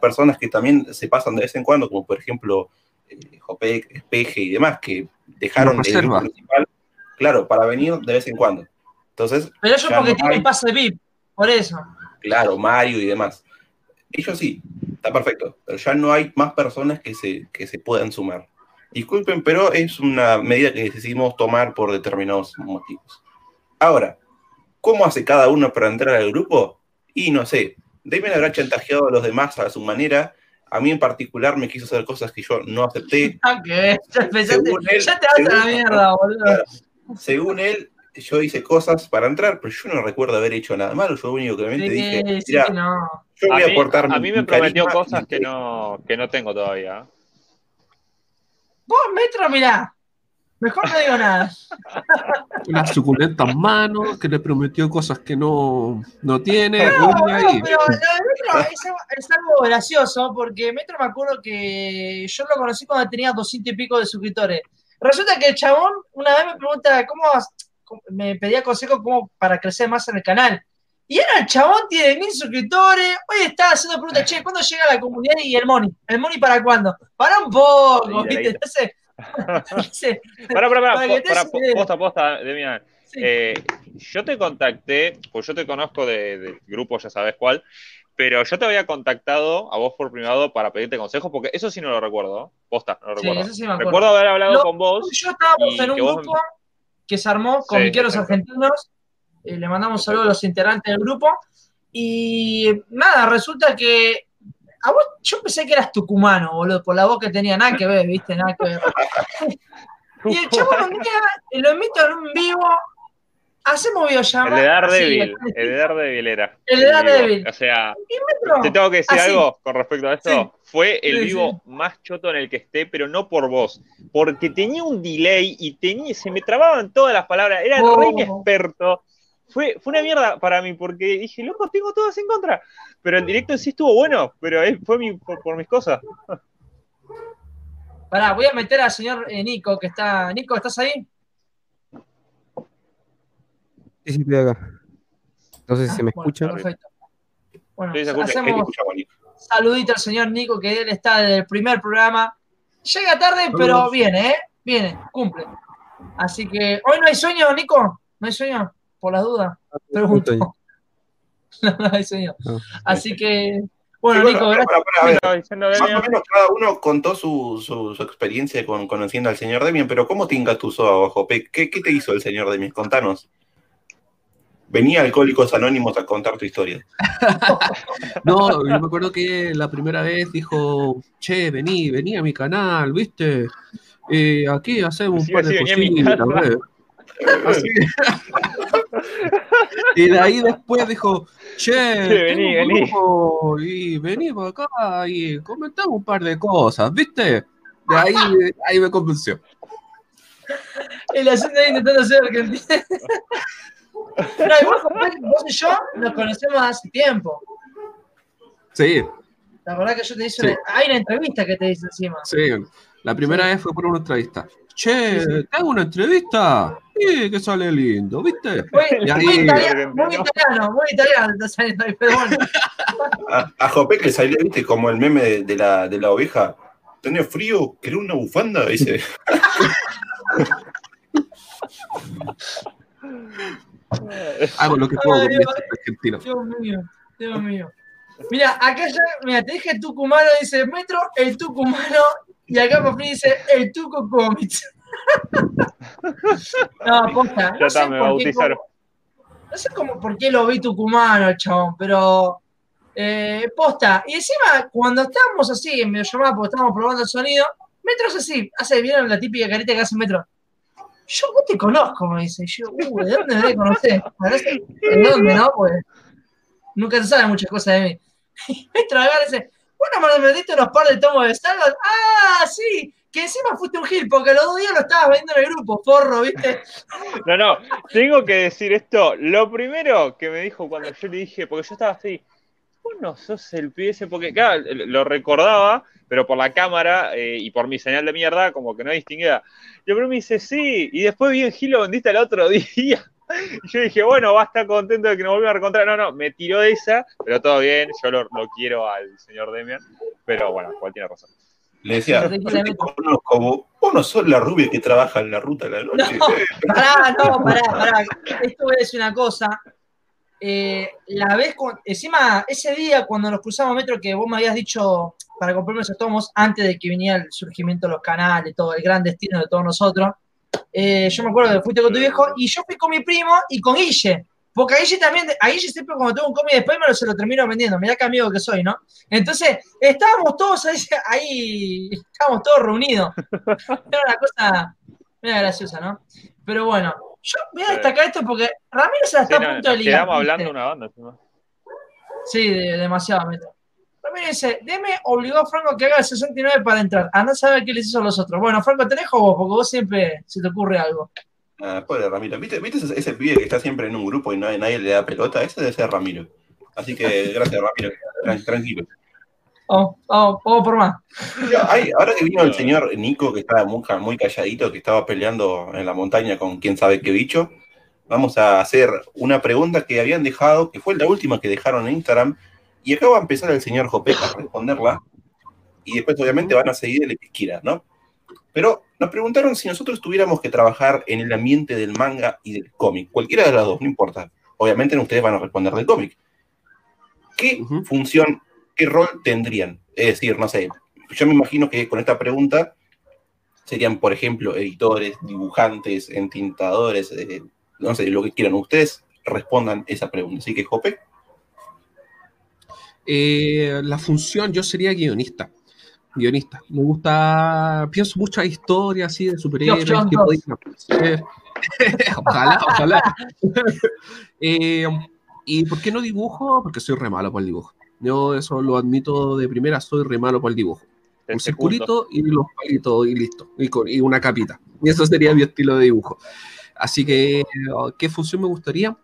personas que también se pasan de vez en cuando, como por ejemplo eh, Jopec, Espeje y demás, que dejaron el grupo principal, claro, para venir de vez en cuando. Entonces, Pero ellos porque no tienen pase VIP, por eso. claro, Mario y demás. Ellos sí, está perfecto, pero ya no hay más personas que se, que se puedan sumar. Disculpen, pero es una medida que decidimos tomar por determinados motivos. Ahora, ¿cómo hace cada uno para entrar al grupo? Y no sé, Damien habrá chantajeado a los demás a su manera. A mí en particular me quiso hacer cosas que yo no acepté. [laughs] ¿qué? Ya, Según él- ya te vas a la mierda, boludo. Claro. Según él, yo hice cosas para entrar, pero yo no recuerdo haber hecho nada malo. Yo únicamente Sí, dije, sí mira, no. yo A voy a mí, aportar a mí me prometió carisma cosas que no, que no tengo todavía. Vos, Metro, mirá. Mejor no digo nada. [laughs] Unas suculentas manos que le prometió cosas que no, no tiene. No, una pero lo de Metro es, algo- es algo gracioso porque Metro me acuerdo que yo lo conocí cuando tenía 200 y pico de suscriptores. Resulta que el chabón una vez me pregunta cómo, cómo- me pedía consejo cómo para crecer más en el canal. Y ahora el chabón tiene mil suscriptores. Hoy está haciendo preguntas, che, ¿cuándo llega la comunidad y el money? ¿El money para cuándo? Para un poco, ¿viste? Entonces, [laughs] Para po- po- idea. posta, posta, Demian. sí. Eh, yo te contacté, pues yo te conozco de- del grupo, ya sabes cuál, pero yo te había contactado a vos por privado para pedirte consejos, porque eso sí no lo recuerdo. Posta, no lo Sí, recuerdo. eso sí me acuerdo. Recuerdo haber hablado Lo- con vos. Yo estábamos en un grupo que se armó con miqueros argentinos. Eh, le mandamos un saludo a los integrantes del grupo. Y nada, resulta que a vos, yo pensé que eras tucumano, boludo, por la voz que tenía, nada que ver, viste, nada que ver. Y el chavo un día lo invito en un vivo, hacemos El videollamada. de Daredevil, así, el de Daredevil era. El de. Daredevil. O sea, te tengo que decir así. algo con respecto a esto. Sí. Fue el Sí, vivo más choto en el que esté, pero no por vos. Porque tenía un delay y tenía, se me trababan todas las palabras. Era Oh. re inexperto. Fue, fue una mierda para mí, porque dije, loco, tengo todas en contra. Pero el directo en sí estuvo bueno, pero fue mi- por, por mis cosas. Pará, voy a meter al señor eh, Nico, que está. Nico, ¿estás ahí? Sí, sí, estoy acá. No sé si se me Ah, bueno, escucha. perfecto. Bueno, Sí, se escucha. ¿Qué te hacemos saludito al señor Nico, que él está desde el primer programa. Llega tarde, pero viene, ¿eh? Viene, cumple. Así que, ¿hoy no hay sueño, Nico? ¿No hay sueño? Por las dudas. Pregunto. Justo No. No. [laughs] Así que, bueno, Sí, Nico, gracias. para, para, ver, Más o menos cada uno contó su, su, su experiencia con, conociendo al señor Demian, pero ¿cómo te engatusó abajo? Pe? ¿Qué, ¿Qué te hizo el señor Demian? Contanos. Venía Alcohólicos Anónimos a contar tu historia. [laughs] No, yo me acuerdo que la primera vez dijo, che, vení, vení a mi canal, ¿viste? Eh, aquí hacemos un Sí, par de sí, venía [laughs] y de ahí después dijo, che, vení, vení". y vení para acá y comentamos un par de cosas, ¿viste? De ahí, ahí me convenció. El asunto de intentando ser argentino. No, igual, Jorge, vos y yo nos conocemos hace tiempo. Sí, La verdad que yo te hice Sí. una- hay una entrevista que te hice encima. sí. La primera vez fue por una entrevista. Che. ¿te hago una entrevista? Sí, que sale lindo, ¿viste? Muy, Y ahí- muy italiano, muy italiano, muy italiano está saliendo ahí, pero bueno. [laughs] A, a Jopek le salió, viste, como el meme de, de la, de la oveja. ¿Tenía frío? ¿Querés una bufanda? Dice. [laughs] Hago lo que puedo Ay, con Dios. este argentino. Dios mío, Dios mío. Mira, acá ya, mira, te dije tucumano, dice Metro, el tucumano, y acá por fin dice el Tuco Comics. [laughs] no, posta. Ya No está, sé, me bautizaron. cómo- no sé cómo, por qué lo vi tucumano, chabón, pero eh, posta. Y encima, cuando estábamos así en videollamada, porque estábamos probando el sonido, Metro es así, hace, ¿vieron la típica carita que hace Metro? Yo vos te conozco, me dice. Yo, uh, ¿de dónde me conocer? ¿De dónde, no? Pues nunca se sabe muchas cosas de mí. [laughs] Y Metro agarra y dice, bueno, me metiste unos par de tomos de Stargate. Ah, sí, que encima fuiste un gil, porque los dos días lo estabas viendo en el grupo, forro, ¿viste? [laughs] No, no, tengo que decir esto. Lo primero que me dijo cuando yo le dije, porque yo estaba así, vos no sos el pibe ese, porque claro, lo recordaba, pero por la cámara eh, y por mi señal de mierda, como que no distinguía. Y el me dice, sí, y después vi en Gil lo vendiste el otro [laughs] día. Y [laughs] yo dije, bueno, va a estar contento de que nos volvamos a reencontrar. No, no, me tiró esa, pero todo bien, yo lo, lo quiero al señor Demian, pero bueno, igual tiene razón. Le decía, Sí, yo te conozco, vos, vos no sos la rubia que trabaja en la ruta de la noche. No. [laughs] Pará, no, pará, pará. Esto voy a decir una cosa. Eh, la vez con, encima, ese día cuando nos cruzamos metro que vos me habías dicho para comprarme esos tomos antes de que viniera el surgimiento de los canales, todo el gran destino de todos nosotros. Eh, yo me acuerdo que fuiste con tu viejo y yo fui con mi primo y con Guille. Porque a Guille también, a Guille siempre cuando tengo un cómic después me lo, se lo termino vendiendo. Mirá qué amigo que soy, ¿no? Entonces, estábamos todos ahí, [laughs] ahí estábamos todos reunidos. Era una cosa medio graciosa, ¿no? Pero bueno, yo voy a destacar esto porque Ramiro se la Sí, está no, a punto de ligar. quedamos hablando de una banda. encima. Sí, de- demasiado. Metro. Ramiro dice, Deme obligó a Franco que haga el 69 para entrar. Anda a saber qué les hizo a los otros. Bueno, Franco, te dejo vos, porque vos siempre se te ocurre algo. Ah, pobre Ramiro. ¿Viste, ¿Viste ese, ese pibe que está siempre en un grupo y no, nadie le da pelota? Ese debe ser Ramiro. Así que [laughs] gracias, Ramiro. Tran- tranquilo. Vamos, vamos por más. Ay, ahora que vino el señor Nico, que estaba muy calladito, que estaba peleando en la montaña con quién sabe qué bicho, vamos a hacer una pregunta que habían dejado, que fue la última que dejaron en Instagram, y acá va a empezar el señor Jopé a responderla, y después obviamente van a seguir el que quiera, ¿no? Pero nos preguntaron si nosotros tuviéramos que trabajar en el ambiente del manga y del cómic, cualquiera de las dos, no importa. Obviamente ustedes van a responder del cómic. ¿Qué función, qué rol tendrían? Es decir, no sé, yo me imagino que con esta pregunta serían, por ejemplo, editores, dibujantes, entintadores, eh, no sé, lo que quieran. Ustedes respondan esa pregunta. Así que, Jope, Eh, la función, yo sería guionista. Guionista. Me gusta, pienso muchas historias así de superhéroes que Ross. podían aparecer. [laughs] ojalá, ojalá. [laughs] Eh, ¿Y por qué no dibujo? Porque soy re malo para el dibujo. Yo eso lo admito de primera, soy re malo para el dibujo. Un secundo. circulito y los palitos y listo. Y, con, y una capita. Y eso sería mi estilo de dibujo. Así que, ¿qué función me gustaría?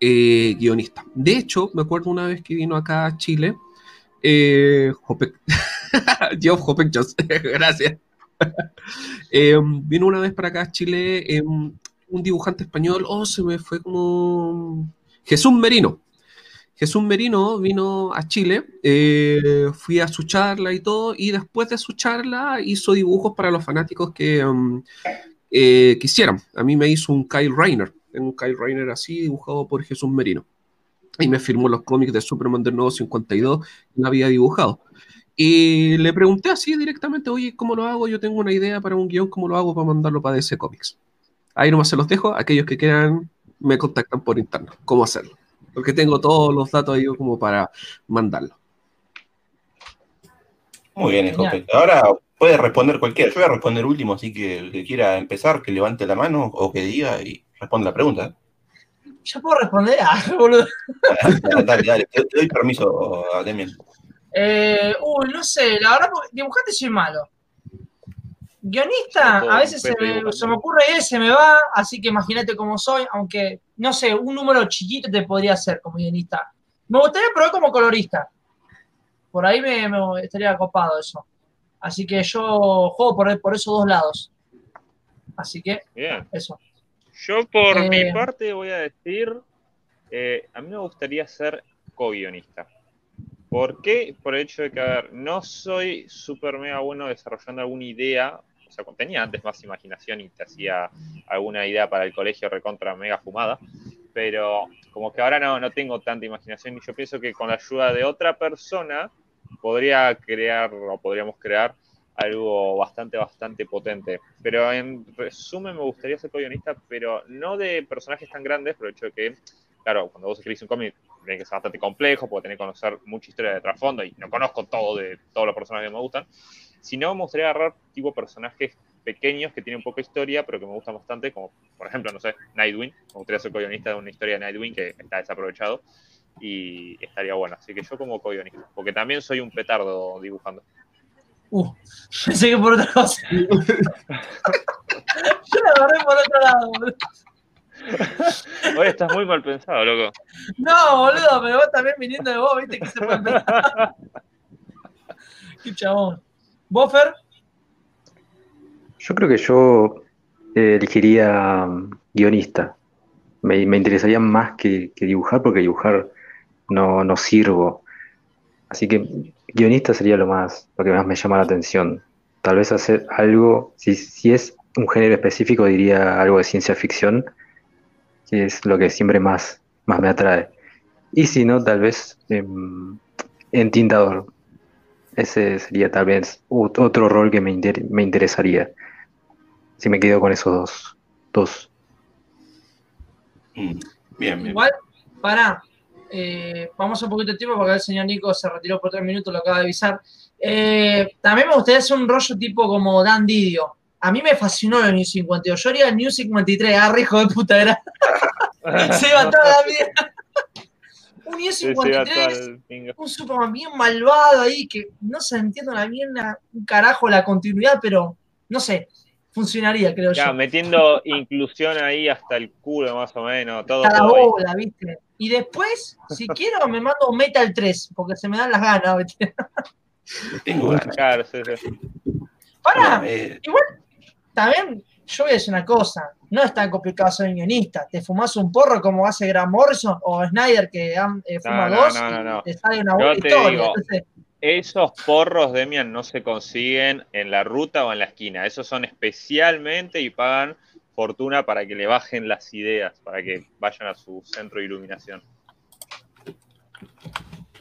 Eh, guionista. De hecho, me acuerdo una vez que vino acá a Chile, eh, [laughs] [laughs] gracias. [laughs] Eh, vino una vez para acá a Chile eh, un dibujante español, oh, se me fue como Jesús Merino. Jesús Merino vino a Chile, eh, fui a su charla y todo, y después de su charla hizo dibujos para los fanáticos que eh, quisieran. A mí me hizo un Kyle Rainer, un Kyle Rainer así, dibujado por Jesús Merino. Y me firmó los cómics de Superman del Nuevo 52, y lo había dibujado. Y le pregunté así directamente, oye, ¿cómo lo hago? Yo tengo una idea para un guion, ¿cómo lo hago para mandarlo para DC Comics? Ahí nomás se los dejo, aquellos que quieran me contactan por interno, cómo hacerlo porque tengo todos los datos ahí como para mandarlo. Muy bien, Escope. Ahora puede responder cualquiera. Yo voy a responder último, así que el que quiera empezar, que levante la mano o que diga y responda la pregunta. ¿Ya puedo responder? Ah, [laughs] boludo. dale, dale, te, te doy permiso, Demian. Eh, uy, no sé, la verdad, porque dibujante soy malo. Guionista, a veces se me, se me ocurre y se me va, así que imagínate cómo soy, aunque, no sé, un número chiquito te podría hacer como guionista. Me gustaría probar como colorista. Por ahí me, me estaría copado eso. Así que yo juego por, por esos dos lados. Así que, Bien. eso. Yo por Eh, mi parte voy a decir, eh, a mí me gustaría ser co-guionista. ¿Por qué? Por el hecho de que, a ver, no soy súper mega bueno desarrollando alguna idea, o sea, tenía antes más imaginación y te hacía alguna idea para el colegio recontra mega fumada, pero como que ahora no, no tengo tanta imaginación y yo pienso que con la ayuda de otra persona podría crear o podríamos crear algo bastante, bastante potente. Pero en resumen, me gustaría ser co-guionista, pero no de personajes tan grandes, por el hecho de que, claro, cuando vos escribís un cómic, tiene que ser bastante complejo, porque tenés que conocer mucha historia de trasfondo, y no conozco todo de todos los personajes que me gustan. Sino me gustaría agarrar tipo personajes pequeños que tienen de historia, pero que me gustan bastante, como por ejemplo, no sé, Nightwing. Me gustaría ser co-guionista de una historia de Nightwing que está desaprovechado y estaría bueno. Así que yo como co-guionista, porque también soy un petardo dibujando. Uh, [laughs] pensé que por otra cosa. [laughs] yo la agarré por otro lado, boludo. Hoy estás muy mal pensado, loco. No, boludo, pero vos también viniendo de vos, viste que se puede. [laughs] Qué chabón. ¿Boffer? Yo creo que yo eh, elegiría mm, guionista. Me, me interesaría más que, que dibujar porque dibujar no, no sirvo. Así que guionista sería lo más, lo que más me llama la atención. Tal vez hacer algo, si, si es un género específico, diría algo de ciencia ficción, que es lo que siempre más, más me atrae. Y si no, tal vez em, en tintador. Ese sería tal vez ot- otro rol que me, inter- me interesaría. Si me quedo con esos dos. dos. Mm, Bien, bien. Igual, para, vamos a un poquito de tiempo porque el señor Nico se retiró por tres minutos, lo acaba de avisar. Eh, también me gustaría hacer un rollo tipo como Dan Didio. A mí me fascinó el New 52. Yo haría el New 53, ah, hijo de puta, era. [laughs] se iba toda la vida. Un New Sí, sí, va todo 53, al pingo. un Superman bien malvado ahí, que no se entiende una mierda, un carajo la continuidad, pero no sé, funcionaría, creo Ya, yo. metiendo inclusión ahí hasta el culo, más o menos. Todo, Hasta la bola, ¿viste? Y después, si quiero, me mando Metal 3, porque se me dan las ganas, ¿viste? [laughs] Tengo ganas. Claro, sí, sí. Para, eh, también yo voy a decir una cosa, no es tan complicado ser un guionista. Te fumas un porro como hace Grant Morrison o Snyder que eh, fuma No, no, dos no, no, y no. te sale una buena historia. digo, Entonces, Esos porros, Demian, no se consiguen en la ruta o en la esquina. Esos son especialmente y pagan fortuna para que le bajen las ideas, para que vayan a su centro de iluminación.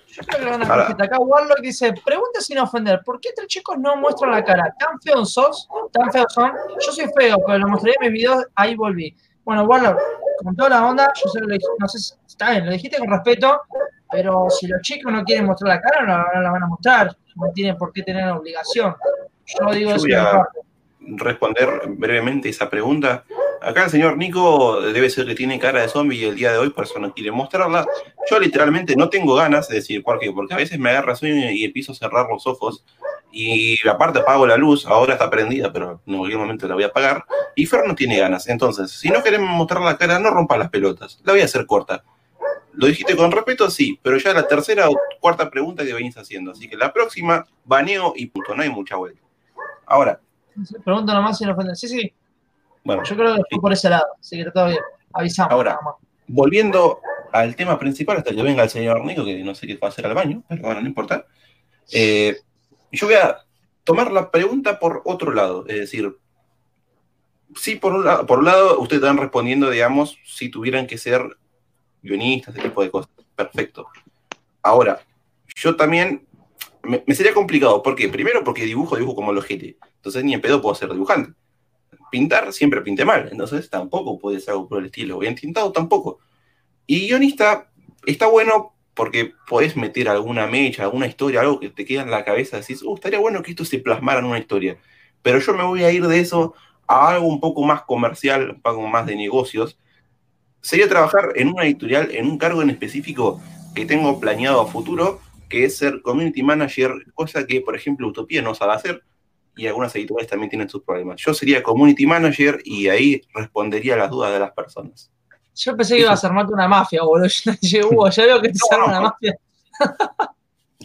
yo creo que lo van a corregir. Acá Warlock dice, pregunta sin ofender, ¿por qué tres chicos no muestran la cara? ¿Tan feos sos? ¿Tan feos son? Yo soy feo, pero lo mostré en mis videos, ahí volví. Bueno, Warlock, con toda la onda, yo sé que lo dij- no sé si está bien, lo dijiste con respeto, pero si los chicos no quieren mostrar la cara, no, no la van a mostrar. No tienen por qué tener obligación. Yo digo eso voy responder brevemente esa pregunta. Acá el señor Nico debe ser que tiene cara de zombie el día de hoy, por eso no quiere mostrarla. Yo literalmente no tengo ganas de decir por qué, porque a veces me agarra sueño y empiezo a cerrar los ojos y aparte apago la luz, ahora está prendida, pero en cualquier momento la voy a apagar. Y Fer no tiene ganas, entonces, si no queremos mostrar la cara, no rompa las pelotas, la voy a hacer corta. ¿Lo dijiste con respeto? Sí, pero ya la tercera o cuarta pregunta que venís haciendo, así que la próxima, baneo y punto, no hay mucha vuelta. Ahora, Pregunta nomás sin ofender. Sí, sí. Bueno, Yo creo que fue por ese lado, así que está todo bien. Avisamos. Ahora. nada más. volviendo al tema principal, hasta que venga el señor Nico, que no sé qué va a hacer al baño, pero bueno, no importa. Eh, yo voy a tomar la pregunta por otro lado, es decir, sí, por un lado, por un lado ustedes están respondiendo, digamos, si tuvieran que ser guionistas, ese tipo de cosas. Perfecto. Ahora, yo también, me, sería complicado, ¿por qué? Primero porque dibujo, dibujo como los GT, entonces ni en pedo puedo ser dibujante. Pintar siempre pinté mal, entonces tampoco puede ser algo por el estilo. Bien tintado tampoco. Y guionista está bueno porque podés meter alguna mecha, alguna historia, algo que te queda en la cabeza, decís, uh, estaría bueno que esto se plasmara en una historia. Pero yo me voy a ir de eso a algo un poco más comercial, un poco más de negocios. Sería trabajar en una editorial, en un cargo en específico que tengo planeado a futuro, que es ser community manager, cosa que, por ejemplo, Utopía no sabe hacer, y algunas editoriales también tienen sus problemas. Yo sería community manager y ahí respondería a las dudas de las personas. Yo pensé que ibas a armarte una mafia, boludo. [laughs] Yo Hugo, ya veo que te [laughs] no. una mafia. [laughs]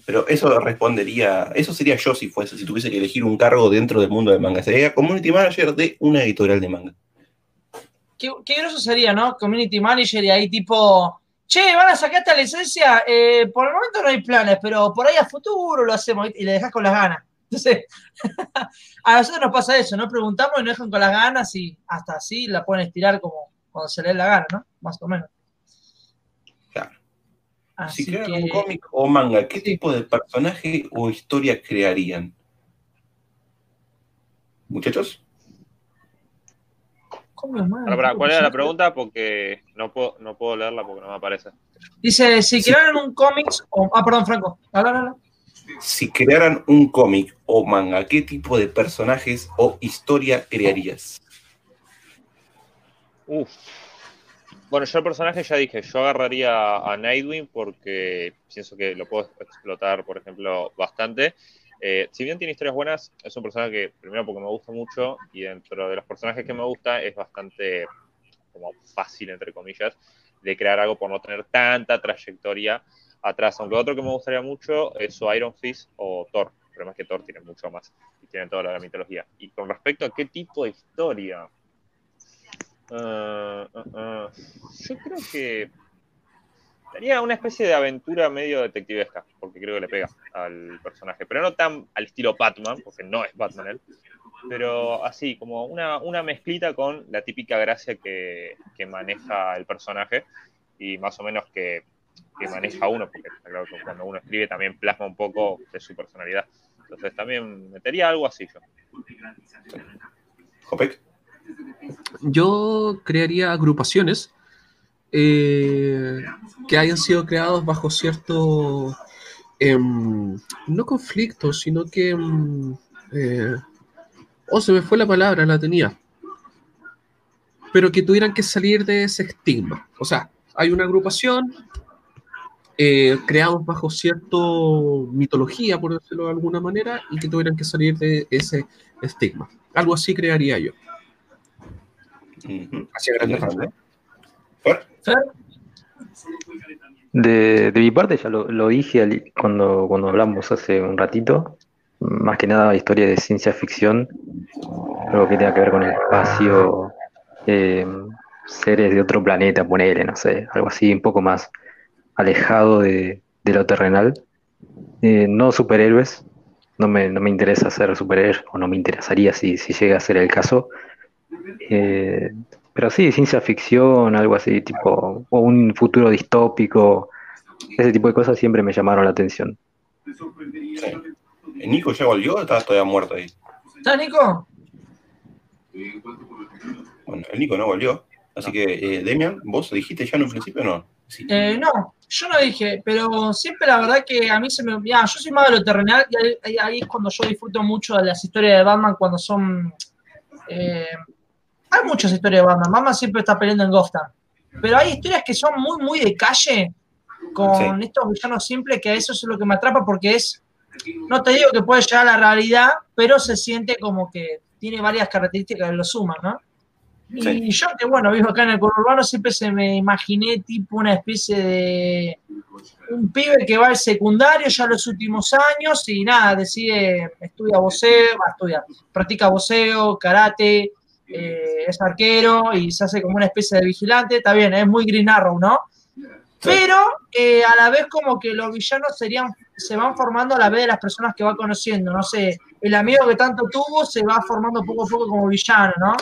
Pero eso respondería, eso sería yo si fuese, si tuviese que elegir un cargo dentro del mundo del manga. Sería community manager de una editorial de manga. Qué, qué groso sería, ¿no? Community manager y ahí tipo, che, van a sacar esta licencia. Eh, por el momento no hay planes, pero por ahí a futuro lo hacemos y le dejas con las ganas. Entonces, [laughs] a nosotros nos pasa eso, ¿no? Preguntamos y nos dejan con las ganas y hasta así la pueden estirar como cuando se les dé la gana, ¿no? Más o menos. Claro. Así si crearan que, un cómic o manga, ¿qué tipo de personaje o historia crearían? Muchachos, ¿Cuál era la pregunta? Porque no puedo, no puedo leerla porque no me aparece. Dice, si crearan un cómics, o, ah, perdón, Franco, habla, habla, habla. si crearan un cómic o manga, ¿qué tipo de personajes o historia crearías? Uf. Bueno, yo el personaje ya dije, yo agarraría a Nightwing porque pienso que lo puedo explotar, por ejemplo, bastante. Eh, si bien tiene historias buenas, es un personaje que, primero porque me gusta mucho, y dentro de los personajes que me gusta, es bastante como fácil, entre comillas, de crear algo por no tener tanta trayectoria atrás. Aunque otro que me gustaría mucho es o Iron Fist o Thor, pero más que Thor tiene mucho más, y tiene toda la mitología. Y con respecto a qué tipo de historia, ah, ah. Yo creo que Sería una especie de aventura medio detectivesca, porque creo que le pega al personaje. Pero no tan al estilo Batman, porque no es Batman él. Pero así, como una, una mezclita con la típica gracia que, que maneja el personaje y más o menos que, que maneja uno, porque está claro que cuando uno escribe también plasma un poco de su personalidad. Entonces también metería algo así yo. Jopek. Yo crearía agrupaciones eh, que hayan sido creados bajo cierto, em, no conflicto, sino que... em, eh, oh, se me fue la palabra, la tenía. Pero que tuvieran que salir de ese estigma. O sea, hay una agrupación eh, creados bajo cierto mitología, por decirlo de alguna manera, y que tuvieran que salir de ese estigma. Algo así crearía yo. Ujú. Hacia grandes rasgos. De, de mi parte ya lo, lo dije al- cuando, cuando hablamos hace un ratito, más que nada historia de ciencia ficción, algo que tenga que ver con el espacio, eh, seres de otro planeta, ponele, no sé, algo así un poco más alejado de, de lo terrenal. Eh, no superhéroes, no me, no me interesa ser superhéroe, o no me interesaría si, si llega a ser el caso. Eh, pero sí, ciencia ficción, algo así, tipo, o un futuro distópico, ese tipo de cosas siempre me llamaron la atención. ¿el Nico ya volvió o estaba todavía muerto ahí? ¿estás, Nico? Bueno, el Nico no volvió. Así que, eh, Demian, ¿vos dijiste ya en un principio o no? Sí. Eh, no, yo no dije, pero siempre la verdad que a mí se me. Ya, yo soy más de lo terrenal y ahí, ahí- ahí es cuando yo disfruto mucho de las historias de Batman cuando son. eh, hay muchas historias de Batman. Batman siempre está peleando en Gotham. Pero hay historias que son muy, muy de calle con Sí. estos villanos simples que eso es lo que me atrapa porque es. No te digo que puede llegar a la realidad, pero se siente como que tiene varias características que lo suman, ¿no? Y Sí. yo que bueno, vivo acá en el conurbano, siempre se me imaginé tipo una especie de un pibe que va al secundario ya los últimos años y nada, decide, estudia voceo, va a estudiar, practica voceo, karate, eh, es arquero y se hace como una especie de vigilante. Está bien, es muy Green Arrow, ¿no? Pero eh, a la vez como que los villanos serían, se van formando a la vez de las personas que va conociendo. No sé, el amigo que tanto tuvo se va formando poco a poco como villano, ¿no?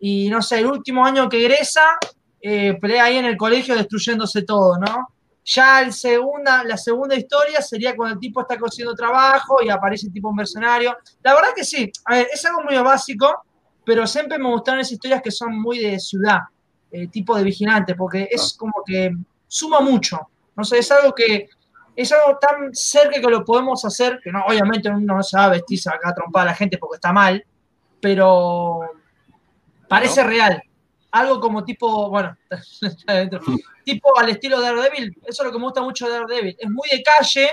Y no sé, el último año que egresa, eh, pelea ahí en el colegio destruyéndose todo, ¿no? Ya el segunda, la segunda historia sería cuando el tipo está consiguiendo trabajo y aparece el tipo mercenario. La verdad que sí, a ver, es algo muy básico, pero siempre me gustaron esas historias que son muy de ciudad, eh, tipo de vigilante, porque es como que suma mucho. No sé, es algo que es algo tan cerca que lo podemos hacer, que no, obviamente uno no se va a vestirse acá a trompar a la gente porque está mal, pero parece real. Algo como tipo, bueno, [laughs] [laughs] tipo al estilo de Daredevil. Eso es lo que me gusta mucho de Daredevil. Es muy de calle.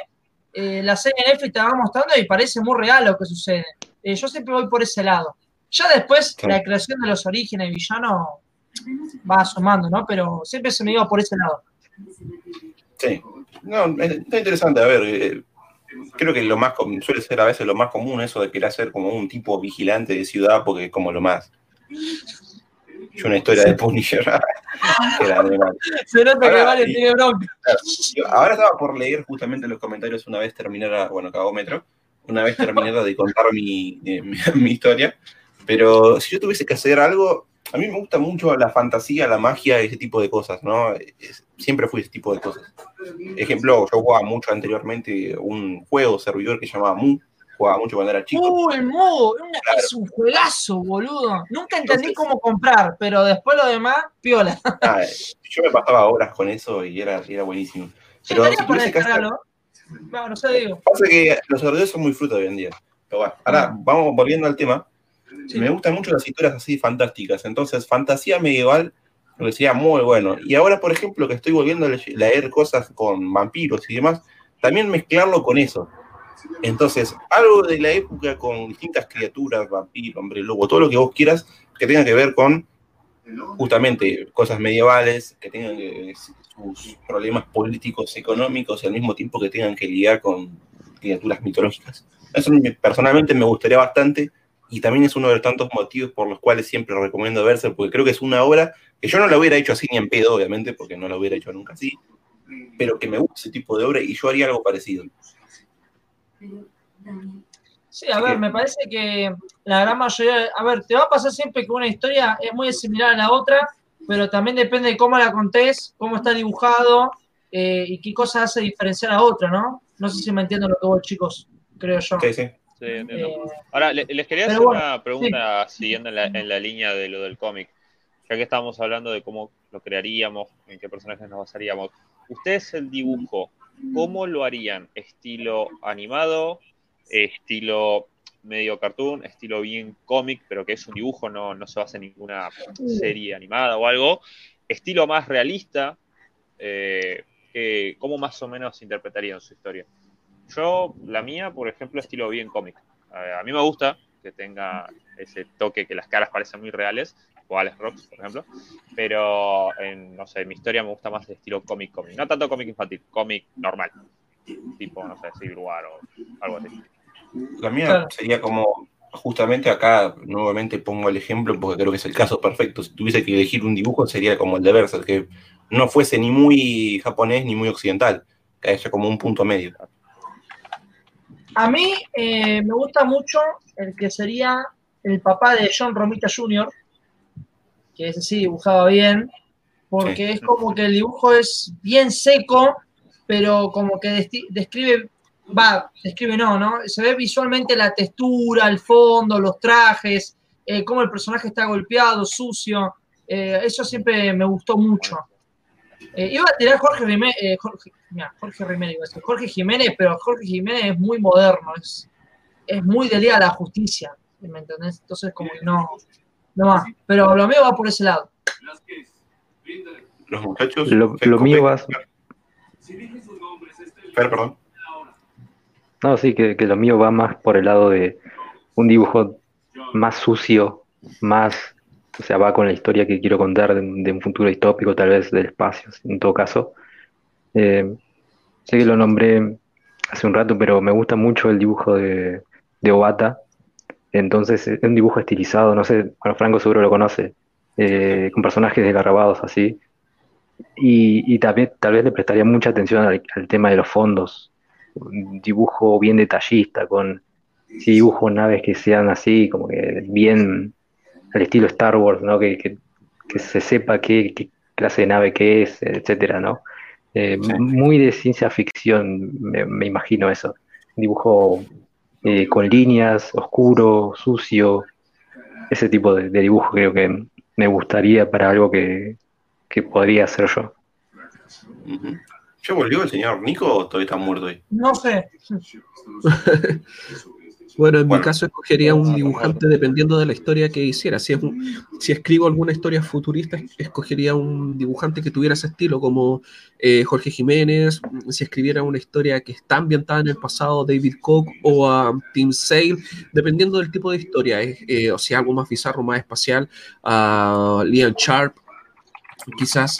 eh, la serie Netflix te va mostrando y parece muy real lo que sucede. Eh, yo siempre voy por ese lado. Ya después, la creación de los orígenes y villanos va sumando, ¿no? Pero siempre se me iba por ese lado. Sí. No, es- está interesante. A ver, eh, creo que lo más suele ser a veces lo más común eso de querer ser como un tipo vigilante de ciudad, porque es como lo más. Yo una historia de Punisher. [laughs] que. Se nota que Ahora, Vale y- tiene bronca. Ahora estaba por leer justamente los comentarios una vez terminara, bueno, Cagómetro, una vez terminara de contar mi, eh, mi, mi historia, pero si yo tuviese que hacer algo, a mí me gusta mucho la fantasía, la magia, ese tipo de cosas, ¿no? Es- siempre fui ese tipo de cosas. Ejemplo, yo jugaba mucho anteriormente un juego servidor que se llamaba Mu, jugaba mucho cuando era chico. Uh, el Claro. es un juegazo, boludo. Nunca entendí Entonces- cómo comprar, pero después lo demás, piola. [laughs] Ah, yo me pasaba horas con eso y era, era buenísimo. Pero si tuviese que hacer-. No, no sé, digo. Pasa que los servidores son muy frutos hoy en día. Pero bueno, ahora vamos volviendo al tema. Me gustan mucho las historias así fantásticas. Entonces, fantasía medieval me decía muy bueno. Y ahora, por ejemplo, que estoy volviendo a le- leer cosas con vampiros y demás, también mezclarlo con eso. Entonces, algo de la época con distintas criaturas, vampiro, hombre lobo, todo lo que vos quieras, que tenga que ver con justamente cosas medievales, que tengan que- sus problemas políticos, económicos y al mismo tiempo que tengan que lidiar con criaturas mitológicas. Eso me- personalmente me gustaría bastante y también es uno de los tantos motivos por los cuales siempre recomiendo verse, porque creo que es una obra que yo no la hubiera hecho así ni en pedo, obviamente, porque no la hubiera hecho nunca así, pero que me gusta ese tipo de obra y yo haría algo parecido. Sí, a ver, me parece que la gran mayoría. A ver, te va a pasar siempre que una historia es muy similar a la otra, pero también depende de cómo la contés, cómo está dibujado eh, y qué cosa hace diferenciar a otra, ¿no? No sé si me entiendo lo que vos, chicos, creo yo. Sí, sí. Sí, entiendo. Eh, Ahora, le- les quería hacer bueno, una pregunta siguiendo en la, en la línea de lo del cómic. Ya que estábamos hablando de cómo lo crearíamos, en qué personajes nos basaríamos. Ustedes el dibujo, ¿cómo lo harían? ¿Estilo animado? ¿Estilo medio cartoon? ¿Estilo bien cómic, pero que es un dibujo, no, no se basa en ninguna serie animada o algo? ¿Estilo más realista? Eh, ¿Cómo más o menos interpretarían su historia? Yo, la mía, por ejemplo, estilo bien cómic. Eh, a mí me gusta que tenga ese toque que las caras parecen muy reales, o Alex Rocks, por ejemplo, pero en, no sé, mi historia me gusta más de estilo cómic cómic. No tanto cómic infantil, cómic normal. Tipo, no sé, Civil War o algo así. La mía sería como, justamente acá nuevamente pongo el ejemplo porque creo que es el caso perfecto. Si tuviese que elegir un dibujo sería como el de Berserk, que no fuese ni muy japonés ni muy occidental, que haya como un punto medio. A mí eh, me gusta mucho el que sería el papá de John Romita Jr., que ese sí dibujaba bien, porque Sí. es como que el dibujo es bien seco, pero como que describe, va, describe no, ¿no? Se ve visualmente la textura, el fondo, los trajes, eh, cómo el personaje está golpeado, sucio, eh, eso siempre me gustó mucho. Eh, iba a tirar Jorge Jorge, mirá, Jorge Jiménez, a Jorge Jiménez, pero Jorge Jiménez es muy moderno, es, es muy de Liga de la Justicia, ¿me entendés? Entonces como que no, no va. Pero lo mío va por ese lado. Los muchachos. Lo, mío va. Fer, perdón. No, sí, que, que lo mío va más por el lado de un dibujo más sucio, más. O sea, va con la historia que quiero contar de, de un futuro distópico, tal vez del espacio, en todo caso. Eh, sé que lo nombré hace un rato, pero me gusta mucho el dibujo de, de Obata, Entonces es un dibujo estilizado, no sé, bueno, Franco seguro lo conoce, eh, con personajes desgarrabados así. Y, también tal vez le prestaría mucha atención al, tema de los fondos. Un dibujo bien detallista, con si dibujo naves que sean así, como que bien al estilo Star Wars, ¿no? Que se sepa qué, qué clase de nave que es, etcétera, ¿no? Eh, Sí. Muy de ciencia ficción, me, me imagino eso. Dibujo eh, con líneas, oscuro, sucio, ese tipo de, de dibujo creo que me gustaría para algo que, que podría hacer yo. ¿Ya volvió el señor Nico o todavía está muerto ahí? No sé. [laughs] Bueno, en Bueno. mi caso escogería un dibujante dependiendo de la historia que hiciera. Si, es un- si escribo alguna historia futurista, escogería un dibujante que tuviera ese estilo, como eh, Jorge Jiménez. Si escribiera una historia que está ambientada en el pasado, David Koch o a Tim Sale, dependiendo del tipo de historia. eh, o sea, algo más bizarro, más espacial, a Liam Sharp, quizás.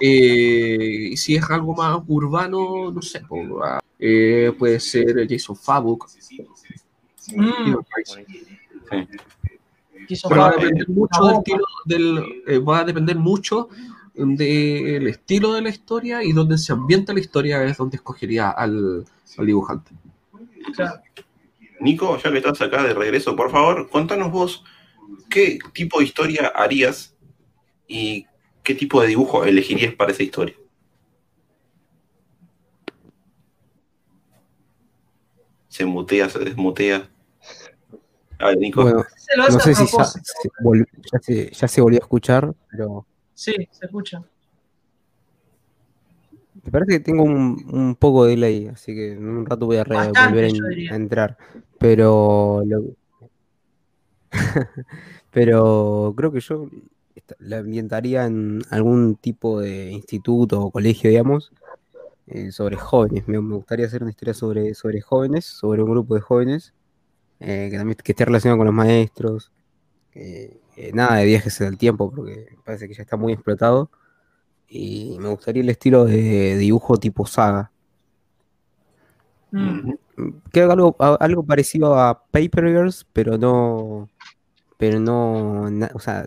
Eh, y si es algo más urbano, no sé, po, a- eh, puede ser Jason Fabuk. Mm, Sí. va a depender mucho del estilo del, eh, va a depender mucho del estilo de la historia y donde se ambienta la historia es donde escogería al, al dibujante. claro. Nico, ya que estás acá de regreso, por favor, contanos vos qué tipo de historia harías y qué tipo de dibujo elegirías para esa historia. Se mutea, se desmutea. A ver, Nico. Bueno, Se lo hace no a sé si ya se, vol- ya se- ya se volvió a escuchar, pero Sí, se escucha. me parece que tengo un, un poco de delay, así que en un rato voy a re- Bastante, volver a, entrar. Pero, lo- [laughs] pero creo que yo la ambientaría en algún tipo de instituto o colegio, digamos, eh, sobre jóvenes. Me, me gustaría hacer una historia sobre, sobre jóvenes, sobre un grupo de jóvenes, eh, que también que esté relacionado con los maestros. eh, nada de viajes en el tiempo, porque me parece que ya está muy explotado. Y me gustaría el estilo de dibujo tipo saga. Mm, Ujú. Creo que algo, algo parecido a Paper Girls, pero no. Pero no. na- o sea,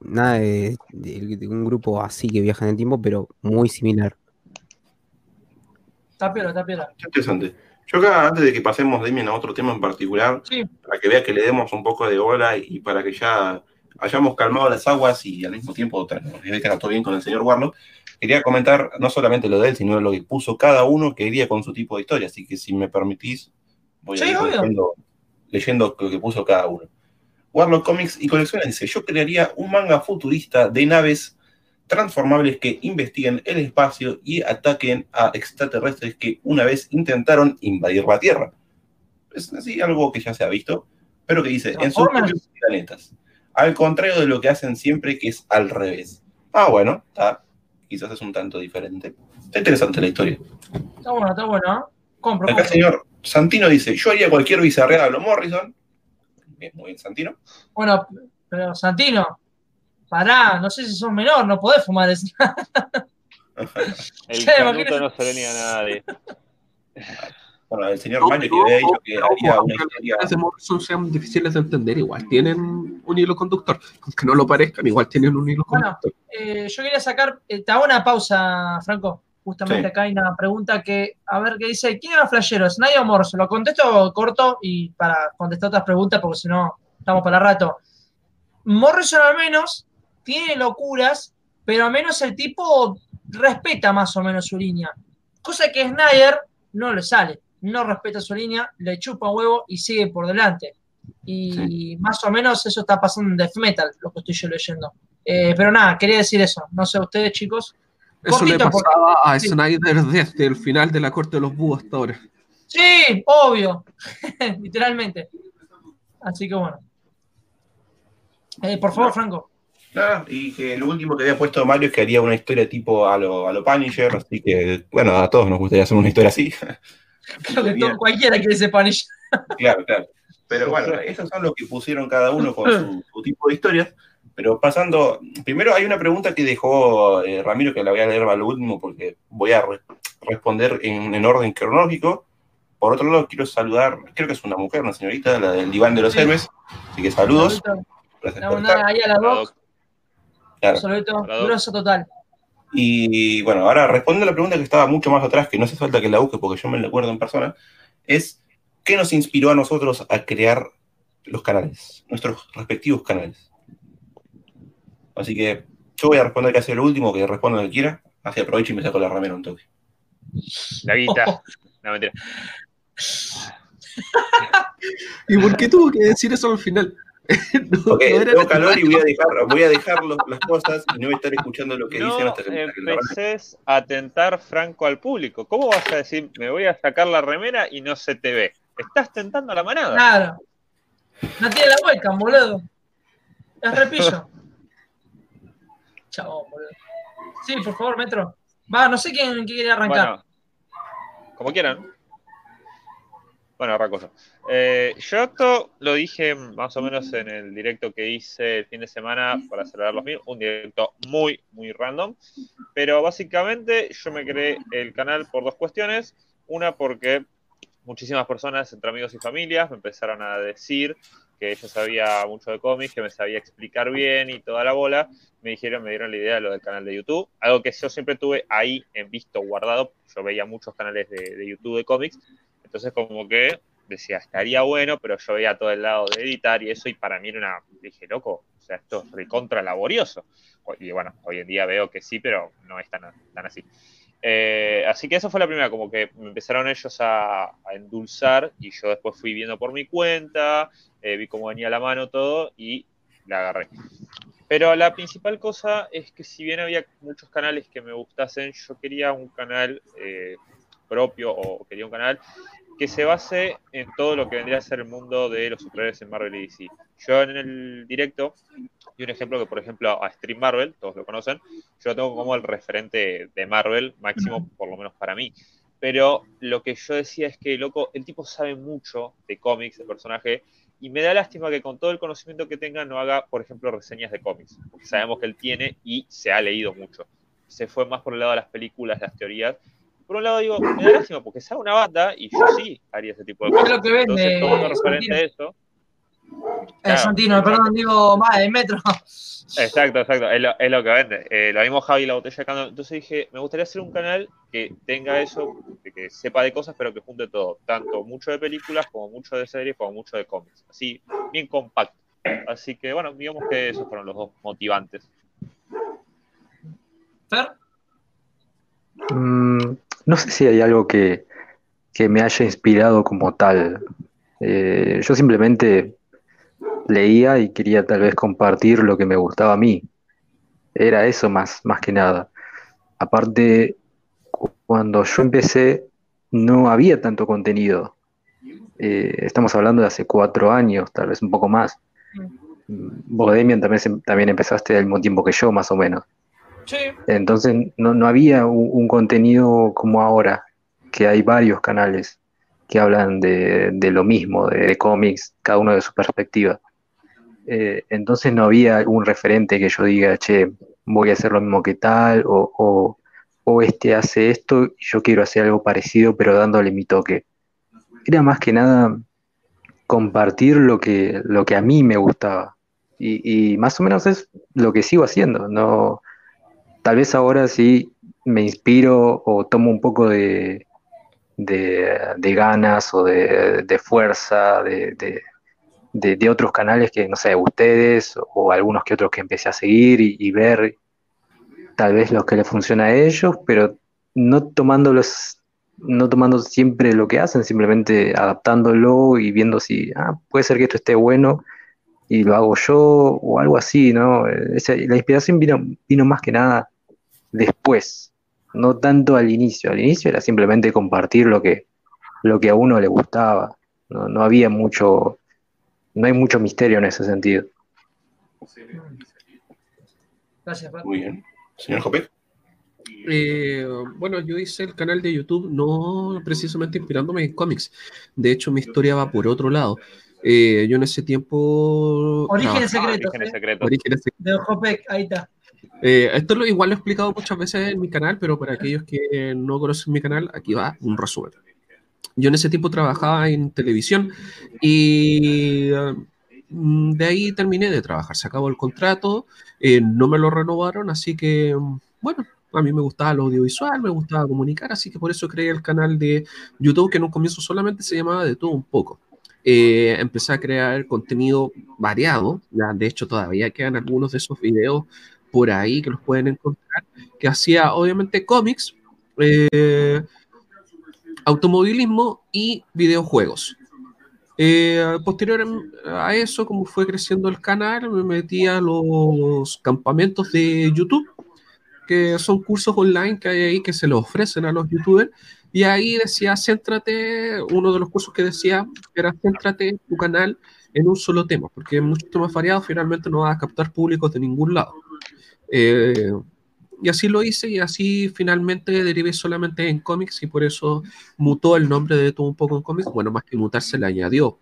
nada de, de- de un grupo así que viaja en el tiempo, pero muy similar. Está piola, está piola. Qué interesante. Yo acá, antes de que pasemos, Damien, a otro tema en particular, Sí, para que vea que le demos un poco de bola y para que ya hayamos calmado las aguas y al mismo tiempo que todo bien con el señor Warlock, quería comentar no solamente lo de él, sino lo que puso cada uno que iría con su tipo de historia. Así que si me permitís, voy a ir leyendo lo que puso cada uno. Warlock Comics y Colecciones dice, yo crearía un manga futurista de naves transformables que investiguen el espacio y ataquen a extraterrestres que una vez intentaron invadir la Tierra. Es así algo que ya se ha visto, pero que dice, en sus planetas. Al contrario de lo que hacen siempre, que es al revés. Ah, bueno, está. Quizás es un tanto diferente. Está interesante la historia. está bueno, está bueno. ¿eh? Compro, Acá el señor Santino dice, yo haría cualquier bizarreada a lo Morrison. Bien, muy bien, Santino. Bueno, pero Santino, pará, no sé si sos menor, no podés fumar eso. [laughs] El canuto no se le niega a nadie. Bueno, el señor Mario que no, había dicho que aunque una historia... Las sean difíciles de entender, igual tienen un hilo conductor. Aunque no lo parezcan, igual tienen un hilo Bueno, conductor. Eh, yo quería sacar, eh, te hago una pausa, Franco. Justamente Sí. acá hay una pregunta que, a ver, qué dice, ¿quién era flashero? ¿Snide o Morse? Lo contesto corto y para contestar otras preguntas, porque si no, estamos para rato. Morrison al menos tiene locuras, pero al menos el tipo respeta más o menos su línea. Cosa que Snyder no le sale. No respeta su línea, le chupa huevo y sigue por delante. Y más o menos eso está pasando en Death Metal, lo que estoy yo leyendo. Eh, pero nada, quería decir eso. No sé ustedes, chicos. Eso le porque- pasaba a sí. Snyder desde el final de la corte de los búhos hasta ahora. Sí, obvio. [laughs] Literalmente. Así que bueno. Eh, por favor, Franco. Y que lo último que había puesto Mario es que haría una historia tipo a lo, a lo Punisher, así que, bueno, a todos nos gustaría hacer una historia así. Creo que todo- cualquiera quiere ese Spanish. Claro, claro. Pero bueno, esos son los que pusieron cada uno con su, su tipo de historias. Pero pasando, primero hay una pregunta que dejó eh, Ramiro, que la voy a leer al último porque voy a re- responder en, en orden cronológico. Por otro lado, quiero saludar, creo que es una mujer, una señorita, la del diván de los Sí. héroes, Así que saludos. Gracias Le por mandamos estar. ahí a la doc. Claro. Saludito. A la doc. Grosso total. Y bueno, ahora responde a la pregunta que estaba mucho más atrás, que no hace falta que la busque porque yo me la acuerdo en persona, es ¿qué nos inspiró a nosotros a crear los canales, nuestros respectivos canales? Así que yo voy a responder casi lo último, que responda el que quiera, así aprovecho y me saco la remera un toque. La guita. No, mentira. [laughs] ¿Y por qué tuvo que decir eso al final? [laughs] No, Ok, no tengo calor y voy a dejar, voy a dejar los- las cosas y no voy a estar escuchando lo que dicen No hasta que empeces a tentar franco al público. ¿Cómo vas a decir, me voy a sacar la remera y no se te ve? Estás tentando a la manada. Claro. No tiene la webcam, boludo. Es repillo. [laughs] Chao, boludo. Sí, por favor, Metro. Va, no sé quién, quién quiere arrancar. Bueno, como quieran. Bueno, arranco. Eh, yo esto lo dije más o menos en el directo que hice el fin de semana para celebrar los mil, un directo muy, muy random, pero básicamente yo me creé el canal por dos cuestiones. Una porque muchísimas personas, entre amigos y familias, me empezaron a decir que yo sabía mucho de cómics, que me sabía explicar bien y toda la bola. Me dijeron, me dieron la idea de lo del canal de YouTube, algo que yo siempre tuve ahí en visto, guardado. Yo veía muchos canales de, de YouTube de cómics, entonces como que decía, estaría bueno, pero yo veía todo el lado de editar y eso, y para mí era una, dije, loco, o sea, esto es recontra laborioso. Y bueno, hoy en día veo que sí, pero no es tan, así. Eh, así que eso fue la primera, como que me empezaron ellos a, a endulzar y yo después fui viendo por mi cuenta, eh, vi cómo venía la mano todo y la agarré. Pero la principal cosa es que si bien había muchos canales que me gustasen, yo quería un canal eh, propio o quería un canal que se base en todo lo que vendría a ser el mundo de los superhéroes en Marvel y DC. Yo en el directo, y un ejemplo que por ejemplo a Stream Marvel, todos lo conocen, yo lo tengo como el referente de Marvel máximo, por lo menos para mí. Pero lo que yo decía es que, loco, el tipo sabe mucho de cómics, de personaje, y me da lástima que con todo el conocimiento que tenga no haga, por ejemplo, reseñas de cómics, porque sabemos que él tiene y se ha leído mucho. Se fue más por el lado de las películas, las teorías. Por un lado digo, me da lástima porque sabe una banda y yo sí haría ese tipo de Es cosas. lo que vende, Entonces, tomando eh, referente a eso, Eh, Claro, Santino, exacto. perdón, digo, va, el Metro. Exacto, exacto, es lo, es lo que vende. Eh, lo mismo Javi, la botella de Cando. Entonces dije, me gustaría hacer un canal que tenga eso, que sepa de cosas, pero que junte todo, tanto mucho de películas, como mucho de series, como mucho de cómics. Así, bien compacto. Así que bueno, digamos que esos fueron los dos motivantes. Fer, Mm, no sé si hay algo que, que me haya inspirado como tal. Eh, yo simplemente leía y quería tal vez compartir lo que me gustaba a mí. Era eso más, más que nada. Aparte, cu- cuando yo empecé, no había tanto contenido. Eh, estamos hablando de hace cuatro años, tal vez un poco más. Mm, Vos, Demian, también, también empezaste al mismo tiempo que yo, más o menos. Entonces no, no había un, contenido como ahora, que hay varios canales que hablan de, de lo mismo, de, de cómics, cada uno de su perspectiva. Eh, entonces no había un referente que yo diga, che, voy a hacer lo mismo que tal, o, o, o este hace esto y yo quiero hacer algo parecido, pero dándole mi toque. Era más que nada compartir lo que, lo que a mí me gustaba. Y, y más o menos es lo que sigo haciendo. No, tal vez ahora sí me inspiro o tomo un poco de, de, ganas o de, de fuerza de, otros canales que, no sé, ustedes o algunos que otros que empecé a seguir y, ver tal vez los que les funciona a ellos, pero no tomándolos, no tomando siempre lo que hacen, simplemente adaptándolo y viendo si, ah, puede ser que esto esté bueno y lo hago yo o algo así, ¿no? La inspiración vino, vino más que nada después, no tanto al inicio. Al inicio era simplemente compartir lo que, lo que a uno le gustaba. No, no había mucho, no hay mucho misterio en ese sentido. gracias, Fer. Muy bien. Señor Jope. Eh, bueno, yo hice el canal de YouTube no precisamente inspirándome en cómics. De hecho, mi historia va por otro lado. Eh, yo en ese tiempo. Orígenes secretos. Orígenes ¿eh? secretos. Orígenes De Ojopec, ahí está. Eh, esto lo, igual lo he explicado muchas veces en mi canal, pero para aquellos que no conocen mi canal, aquí va un resumen. Yo en ese tiempo trabajaba en televisión y mm, de ahí terminé de trabajar. Se acabó el contrato, eh, no me lo renovaron, así que, mm, bueno, a mí me gustaba lo audiovisual, me gustaba comunicar, así que por eso creé el canal de YouTube, que en un comienzo solamente se llamaba De todo un poco. Eh, empecé a crear contenido variado, ya, de hecho todavía quedan algunos de esos videos por ahí que los pueden encontrar, que hacía obviamente cómics, eh, automovilismo y videojuegos. Eh, posterior a eso, como fue creciendo el canal, me metí a los campamentos de YouTube, que son cursos online que hay ahí que se los ofrecen a los youtubers. Y ahí decía, céntrate, uno de los cursos que decía era, céntrate tu canal en un solo tema, porque muchos temas variados finalmente no vas a captar públicos de ningún lado. Eh, y así lo hice y así finalmente derivé solamente en cómics y por eso mutó el nombre de todo un poco en cómics. Bueno, más que mutar se le añadió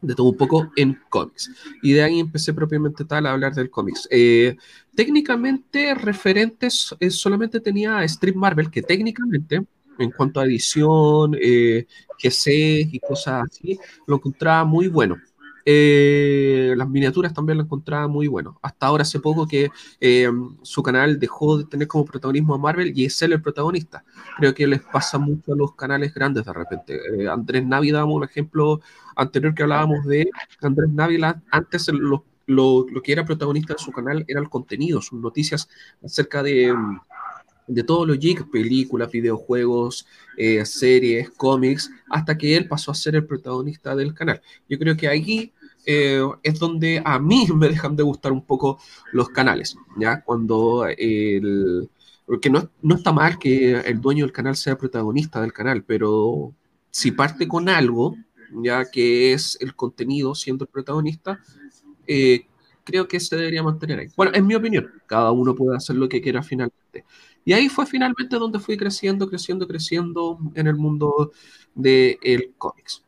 de todo un poco en cómics. Y de ahí empecé propiamente tal a hablar del cómics. Eh, técnicamente referentes eh, solamente tenía Street Marvel, que técnicamente en cuanto a edición, eh, GC y cosas así, lo encontraba muy bueno. Eh, las miniaturas también lo encontraba muy bueno. Hasta ahora hace poco que eh, su canal dejó de tener como protagonismo a Marvel y es él el protagonista. Creo que les pasa mucho a los canales grandes de repente. Eh, Andrés Navi damos un ejemplo anterior que hablábamos de Andrés Navi. Antes lo, lo, lo que era protagonista de su canal era el contenido, sus noticias acerca de de todos los geeks, películas, videojuegos, eh, series, cómics, hasta que él pasó a ser el protagonista del canal. Yo creo que ahí eh, es donde a mí [laughs] me dejan de gustar un poco los canales, ¿ya? Cuando el... Porque no, no está mal que el dueño del canal sea protagonista del canal, pero si parte con algo, ya que es el contenido siendo el protagonista, eh, creo que se debería mantener ahí. Bueno, en mi opinión, cada uno puede hacer lo que quiera finalmente. Y ahí fue finalmente donde fui creciendo, creciendo, creciendo en el mundo del el cómics.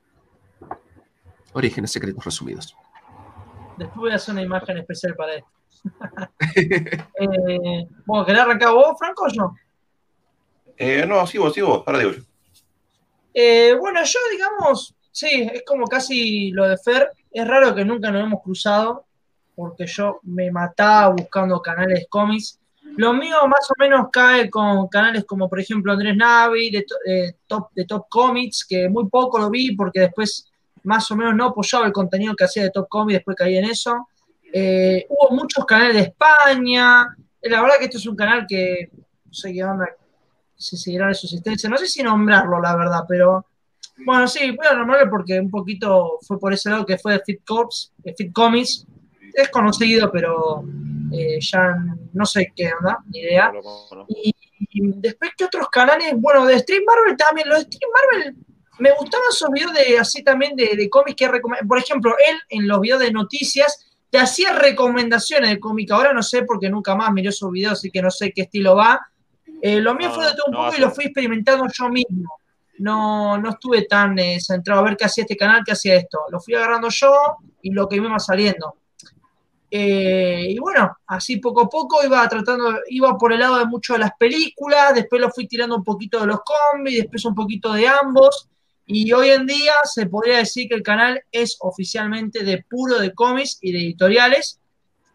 Orígenes secretos resumidos. Después voy a hacer una imagen especial para esto. [laughs] eh, bueno, ¿querés arrancar vos, Franco, o no? Eh, no, sí vos, sí vos, ahora digo yo. Eh, bueno, yo, digamos, sí, es como casi lo de Fer. Es raro que nunca nos hemos cruzado, porque yo me mataba buscando canales cómics. Lo mío más o menos cae con canales como, por ejemplo, Andrés Navi, de, Top, de Top Comics, que muy poco lo vi porque después más o menos no apoyaba el contenido que hacía de Top Comics, después caí en eso. Eh, hubo muchos canales de España. La verdad que este es un canal que no sé onda, si seguirá de su existencia. No sé si nombrarlo, la verdad, pero bueno, sí, voy a nombrarlo porque un poquito fue por ese lado que fue de Fit de Fit Comics. Es conocido, pero eh, ya no sé qué onda, ni idea. Y, y, después, ¿qué otros canales? Bueno, de Stream Marvel también. Los de Stream Marvel me gustaban esos videos de así también de, de cómics que Por ejemplo, él en los videos de noticias te hacía recomendaciones de cómic. Ahora no sé porque nunca más miré esos videos, así que no sé qué estilo va. Eh, lo mío fue de todo un poco y lo fui experimentando yo mismo. No, no estuve tan eh, centrado a ver qué hacía este canal, qué hacía esto. Lo fui agarrando yo y lo que me iba saliendo. Eh, y bueno, así poco a poco iba tratando, iba por el lado de mucho de las películas, después lo fui tirando un poquito de los cómics, después un poquito de ambos. Y hoy en día se podría decir que el canal es oficialmente de puro de cómics y de editoriales.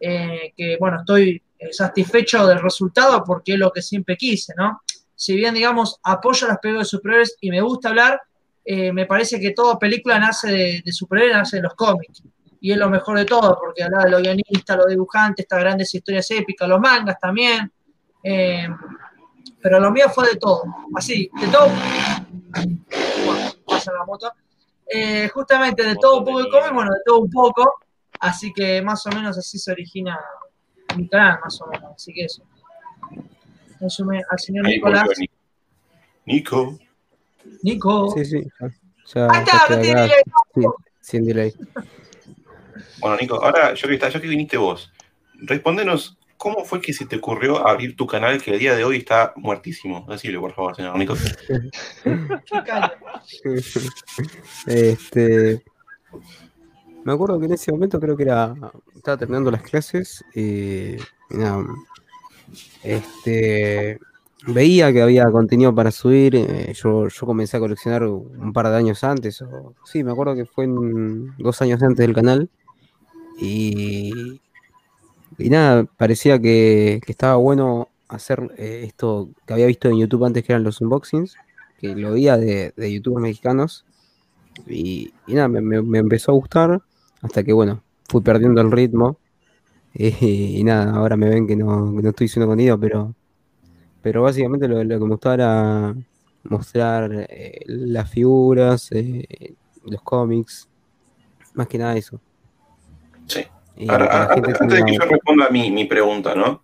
eh, que bueno, estoy eh, satisfecho del resultado porque es lo que siempre quise, ¿no? Si bien, digamos, apoyo las películas de superhéroes y me gusta hablar, me parece que toda película nace de, de superhéroes, nace de los cómics. Y es lo mejor de todo, porque habla de los guionistas, los dibujantes, estas grandes historias épicas, los mangas también. Eh, pero lo mío fue de todo, así, de todo. Bueno, pasa la moto. Eh, justamente de todo un poco de cómic, bueno, de todo un poco. Así que más o menos así se origina mi canal, más o menos. Así que eso. Eso me- al señor Ahí Nicolás. Nico. Nico. Sí, sí. ya- Ahí está, no tiene delay. sí, sin delay. Bueno, Nico, ahora yo que, está, ya que viniste vos, respóndenos cómo fue que se te ocurrió abrir tu canal que el día de hoy está muertísimo. Decirle, por favor, señor Nico. [laughs] Este, me acuerdo que en ese momento creo que era estaba terminando las clases y, este veía que había contenido para subir. eh, yo, yo comencé a coleccionar un par de años antes, sí, me acuerdo que fue en- dos años antes del canal. Y, y nada, parecía que, que estaba bueno hacer eh, esto que había visto en YouTube antes que eran los unboxings, que lo veía de, de youtubers mexicanos. Y, y nada, me, me- empezó a gustar hasta que, bueno, fui perdiendo el ritmo. [laughs] Y, nada, ahora me ven que no, que no estoy haciendo contenido, pero, pero básicamente lo, lo que me gustaba era mostrar eh, las figuras, eh, los cómics, más que nada eso. Sí. Ahora, antes, antes de que yo responda mi, mi pregunta, ¿no?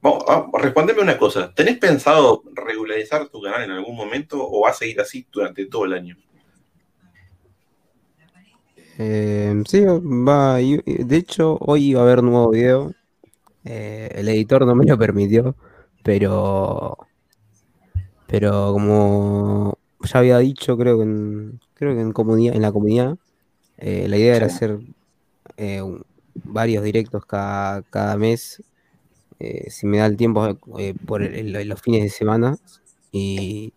Vamos, ah, respondeme una cosa. ¿Tenés pensado regularizar tu canal en algún momento o va a seguir así durante todo el año? Eh, sí, va. De hecho, hoy iba a haber nuevo video. Eh, el editor no me lo permitió, pero. Pero como ya había dicho, creo que en, creo que en comunidad, en la comunidad, eh, la idea era hacer eh, un- varios directos cada, cada mes, eh, si me da el tiempo, eh, por el- el- los fines de semana. Y,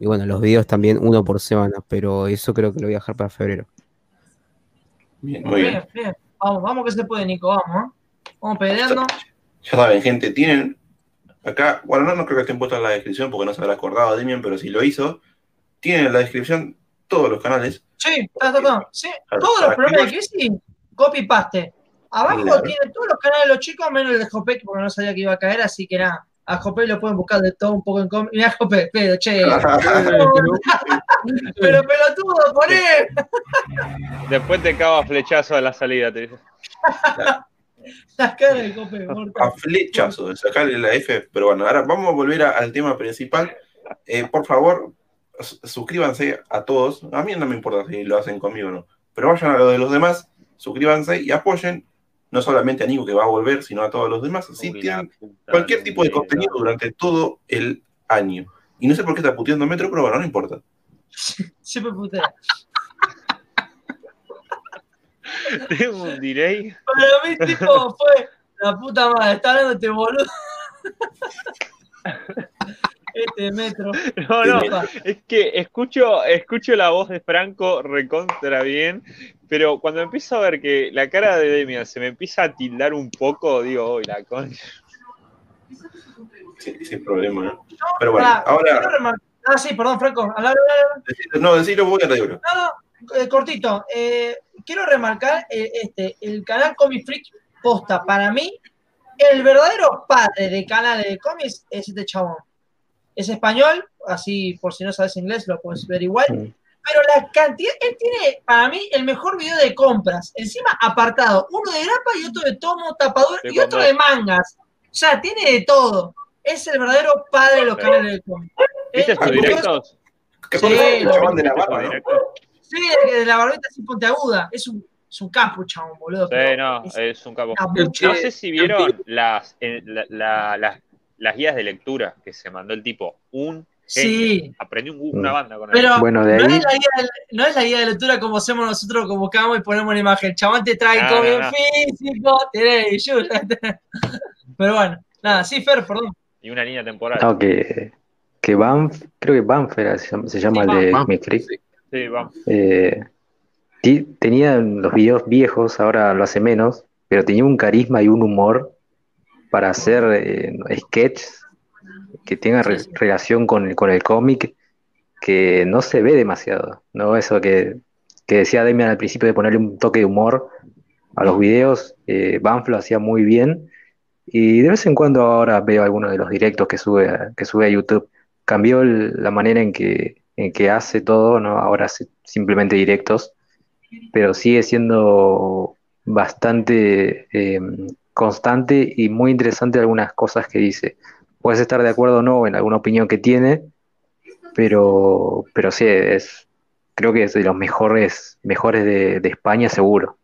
y bueno, los videos también uno por semana, pero eso creo que lo voy a dejar para febrero. Bien, muy bien. Bien, bien. Vamos, vamos que se puede, Nico, vamos. ¿eh? Vamos peleando. Ya saben, gente, tienen acá, bueno, no, no creo que estén puestos en la descripción porque no se habrá acordado Demian, pero si lo hizo, tienen en la descripción todos los canales. Sí, está, está, está. Sí, todos los programas de que crisis, copy paste. Abajo Claro. tiene todos los canales de los chicos, menos el de Jopé, porque no sabía que iba a caer, así que nada. A Jopé lo pueden buscar de todo un poco en com. Mira, Jopé, pero che. [laughs] pero pelotudo, poné. Después te cago a flechazo a la salida, te dice. [laughs] Las caras de Jopé, a flechazo de sacarle la F, pero bueno, ahora vamos a volver a- al tema principal. Eh, por favor, suscríbanse a todos. A mí no me importa si lo hacen conmigo o no, pero vayan a lo de los demás, suscríbanse y apoyen no solamente a Nico que va a volver, sino a todos los demás. Uy, la tienen puta cualquier tipo de contenido durante todo el año. Y no sé por qué está puteando Metro, pero bueno, no importa. [laughs] Siempre putea. [laughs] Tengo un delay. Para mí, tipo, fue la puta madre, está hablando este boludo. [laughs] Este metro. No, no, es que escucho, escucho la voz de Franco recontra bien, pero cuando empiezo a ver que la cara de Demian se me empieza a tildar un poco, digo, uy, la concha. Sí, sin problema, ¿no? Pero bueno, Pará, ahora, Ah, sí, perdón, Franco. No, vos que te digo. No, no, eh, cortito. Eh, quiero remarcar eh, este, el canal Comic Freak posta. Para mí, el verdadero padre de canales de cómics es este chabón. Es español, así por si no sabes inglés lo puedes ver igual. Pero la cantidad, él tiene para mí el mejor video de compras. Encima apartado, uno de grapa y otro de tomo, tapadura Sí, y otro de mangas. O sea, tiene de todo. Es el verdadero padre de los Pero- canales de cómics. ¿Viste sus directos? Que Sí, el de la ¿Viste sus barba, ¿no? Sí, de la barbita sin puntiaguda. Es un, es un capo, chabón, boludo. Sí, no, es es un capo. mucha- No sé si vieron las, eh, la- la- las, las guías de lectura que se mandó el tipo. Un Sí, aprendí un- una Mm. banda con él. pero Bueno, de no, ahí, es la guía de, no es la guía de lectura como hacemos nosotros, como buscamos y ponemos la imagen. Chabón te trae No, cómic no, no. físico, tenés, yo, [laughs] Pero bueno, nada, sí, Fer, perdón. Y una línea temporal. no, que, que Banff, creo que Banff era, se llama, se llama Sí, el de Banff, sí. Sí. Eh, tenía los videos viejos, ahora lo hace menos, pero tenía un carisma y un humor para hacer eh, sketches que re- sí. relación con el, con el cómic que no se ve demasiado, ¿no? Eso que, que decía Demian al principio de ponerle un toque de humor a los videos, eh, Banff lo hacía muy bien y de vez en cuando ahora veo algunos de los directos que sube a, que sube a YouTube. Cambió el- la manera en que, en que hace todo, ¿no? Ahora hace simplemente directos, pero sigue siendo bastante eh, constante y muy interesante algunas cosas que dice. Puedes estar de acuerdo o no en alguna opinión que tiene, pero, pero sí, es, creo que es de los mejores, mejores de, de España seguro,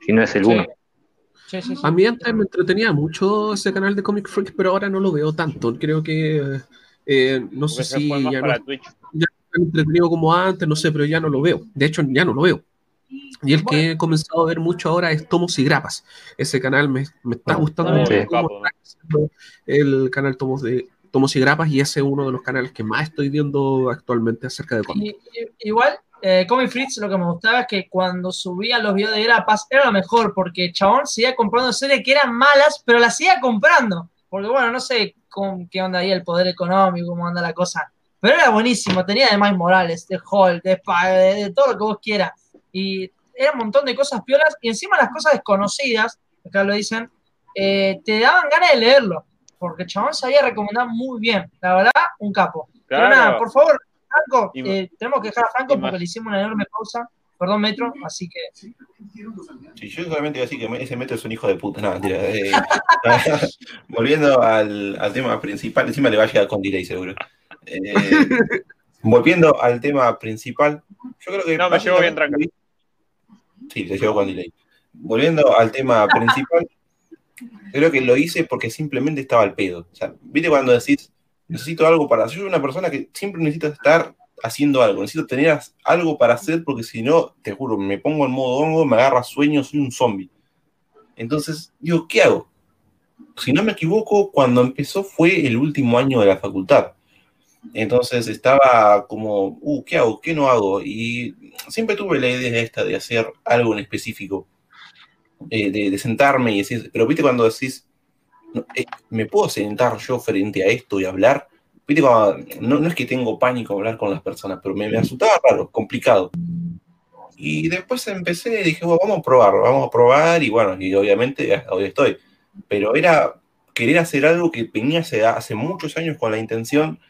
si no es el Sí. uno. Sí, sí, sí. A mí antes me entretenía mucho ese canal de Comic Freak, pero ahora no lo veo tanto. Creo que eh, no sé si ya no tan entretenido como antes, no sé, pero ya no lo veo. De hecho, ya no lo veo. Y el que he comenzado a ver mucho ahora es Tomos y Grapas. Ese canal me, me está gustando sí. mucho Sí. cómo Capo. está creciendo el canal Tomos, de, Tomos y Grapas y ese es uno de los canales que más estoy viendo actualmente acerca de cómics. Igual, eh, Comic Fritz lo que me gustaba es que cuando subía los videos de Grapas era lo mejor, porque Chabón seguía comprando series que eran malas, pero las seguía comprando. Porque bueno, no sé con, qué onda ahí el poder económico, cómo anda la cosa. Pero era buenísimo, tenía de Miles Morales, de Hulk, de, de, de todo lo que vos quieras. Y era un montón de cosas piolas, y encima las cosas desconocidas, acá lo dicen, eh, te daban ganas de leerlo. Porque Chabón sabía recomendar muy bien. La verdad, un capo. Pero nada, Claro. por favor, Franco, eh, tenemos que dejar a Franco porque le hicimos una enorme pausa. Perdón, Metro, así que. Sí, yo solamente iba a decir que ese metro es un hijo de puta. No, mentira. eh, [laughs] volviendo al, al tema principal, encima le va a llegar con delay seguro. Eh, volviendo al tema principal, yo creo que. No, me llevo bien tranca. Sí, se llevó con delay. Volviendo al tema principal, creo que lo hice porque simplemente estaba al pedo. O sea, ¿viste cuando decís, necesito algo para hacer? Yo soy una persona que siempre necesita estar haciendo algo, necesito tener algo para hacer porque si no, te juro, me pongo en modo hongo, me agarra sueño, soy un zombie. Entonces, digo, ¿qué hago? Si no me equivoco, cuando empezó fue el último año de la facultad. Entonces estaba como, uh, ¿qué hago? ¿Qué no hago? Y siempre tuve la idea esta de hacer algo en específico, eh, de, de sentarme y decir, pero viste cuando decís, no, eh, ¿me puedo sentar yo frente a esto y hablar? Viste cuando, no, no es que tengo pánico hablar con las personas, pero me, me resultaba raro, complicado. Y después empecé y dije, bueno, vamos a probar, vamos a probar, y bueno, y obviamente hoy estoy. Pero era querer hacer algo que venía hace, hace muchos años con la intención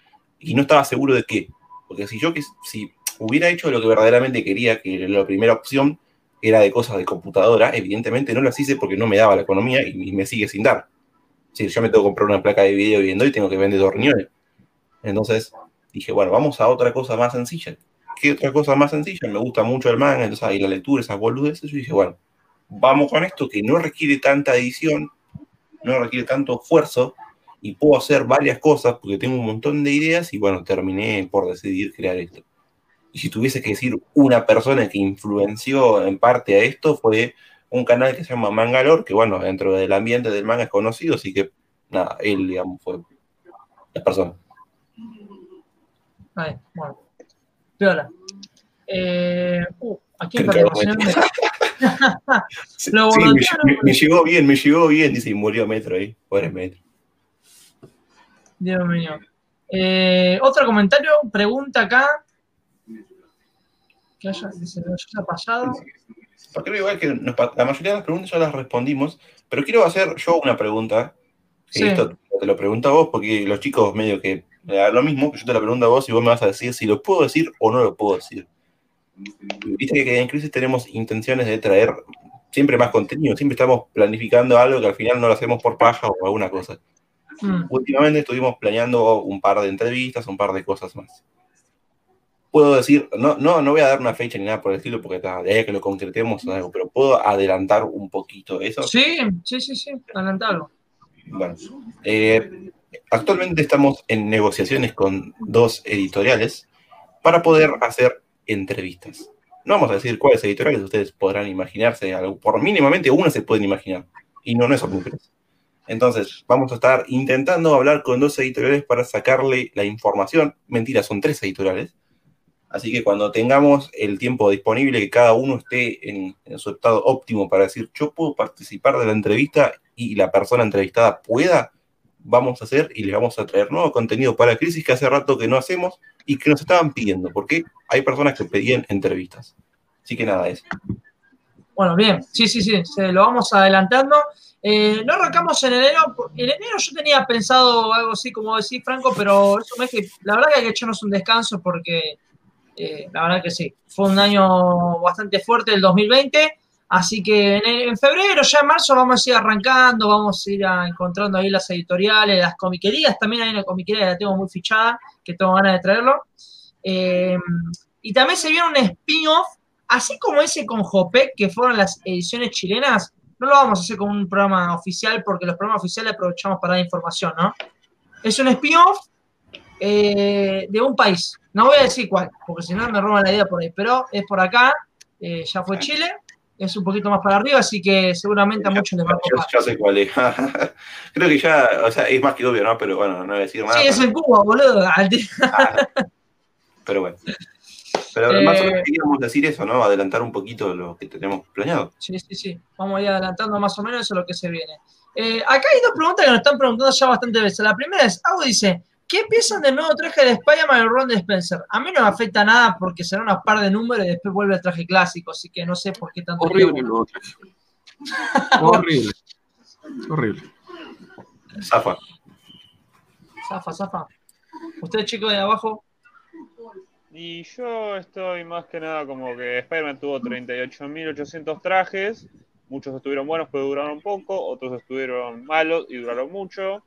y no estaba seguro de qué. Porque si yo si hubiera hecho lo que verdaderamente quería, que la primera opción era de cosas de computadora, evidentemente no las hice porque no me daba la economía y, me sigue sin dar. Si yo me tengo que comprar una placa de video viendo y tengo que vender dos riñones. Entonces dije, bueno, vamos a otra cosa más sencilla. ¿Qué otra cosa más sencilla? Me gusta mucho el manga, entonces ahí la lectura, esas boludeces. Yo dije, bueno, vamos con esto que no requiere tanta edición, no requiere tanto esfuerzo y puedo hacer varias cosas porque tengo un montón de ideas y bueno, terminé por decidir crear esto. Y si tuviese que decir una persona que influenció en parte a esto fue un canal que se llama Mangalore, que bueno, dentro del ambiente del manga es conocido, así que nada, él, digamos, fue la persona. Ahí, bueno. Piola. Eh, uh, ¿A quién Creo que perdemos? lo señor? Sí, Lo sí, me, voluntario- me- me llegó bien, me llegó bien, dice, y murió Metro ahí, pobre Metro. Dios mío. Eh, otro comentario, pregunta acá. Que haya, que se nos haya pasado. Porque creo igual que nos la mayoría de las preguntas ya las respondimos, pero quiero hacer yo una pregunta. que Sí. Esto te lo pregunto a vos, porque los chicos medio que lo mismo, que yo te lo pregunto a vos y vos me vas a decir si lo puedo decir o no lo puedo decir. Viste que en Crisis tenemos intenciones de traer siempre más contenido, siempre estamos planificando algo que al final no lo hacemos por paja o alguna cosa. Mm, Últimamente estuvimos planeando un par de entrevistas, un par de cosas más. Puedo decir, no, no, no voy a dar una fecha ni nada por el estilo, porque ta, de ahí que lo concretemos algo, pero puedo adelantar un poquito eso. Sí, sí, sí, sí, adelantalo. Bueno, eh, actualmente estamos en negociaciones con dos editoriales para poder hacer entrevistas. No vamos a decir cuáles editoriales ustedes podrán imaginarse, algo- por mínimamente una se pueden imaginar, y no, no es Omnipres. Entonces, vamos a estar intentando hablar con dos editoriales para sacarle la información. Mentira, son tres editoriales. Así que cuando tengamos el tiempo disponible, que cada uno esté en, su estado óptimo para decir, yo puedo participar de la entrevista y la persona entrevistada pueda, vamos a hacer y le vamos a traer nuevo contenido para Crisis que hace rato que no hacemos y que nos estaban pidiendo, porque hay personas que pedían entrevistas. Así que nada, eso. Bueno, bien, sí, sí, sí, se lo vamos adelantando. Eh, no arrancamos en enero. En enero yo tenía pensado algo así como decir Franco, pero es un mes que la verdad que hay que echarnos un descanso porque eh, la verdad que sí, fue un año bastante fuerte el 2020. Así que en, en febrero, ya en marzo, vamos a ir arrancando, vamos a ir a- encontrando ahí las editoriales, las comiquerías. También hay una comiquería que la tengo muy fichada, que tengo ganas de traerlo. Eh, y también se viene un spin-off así como ese con Jopec, que fueron las ediciones chilenas, no lo vamos a hacer con un programa oficial porque los programas oficiales aprovechamos para dar información, ¿no? Es un spin-off eh, de un país. No voy a decir cuál, porque si no me roban la idea por ahí, pero es por acá, eh, ya fue Chile, es un poquito más para arriba, así que seguramente a muchos les va a Ya, copar. ya sé cuál es. [laughs] Creo que ya, o sea, es más que obvio, ¿no? Pero bueno, no voy a decir nada. Sí, es en Cuba, boludo. [laughs] Ah, pero bueno. Pero más o Eh, menos queríamos decir eso, ¿no? Adelantar un poquito lo que tenemos planeado. Sí, sí, sí. Vamos a ir adelantando más o menos eso es lo que se viene. Eh, acá hay dos preguntas que nos están preguntando ya bastante veces. La primera es, Agu dice, ¿qué piensan del nuevo traje de Spider-Man y el Ron de Spencer? A mí no me afecta nada porque será una par de números y después vuelve el traje clásico, así que no sé por qué tanto... Horrible el nuevo traje. Horrible. Horrible. Zafa. Zafa, zafa. Usted, chico de abajo, Y yo estoy más que nada como que Spider-Man tuvo 38.800 trajes. Muchos estuvieron buenos, pero duraron poco. Otros estuvieron malos y duraron mucho.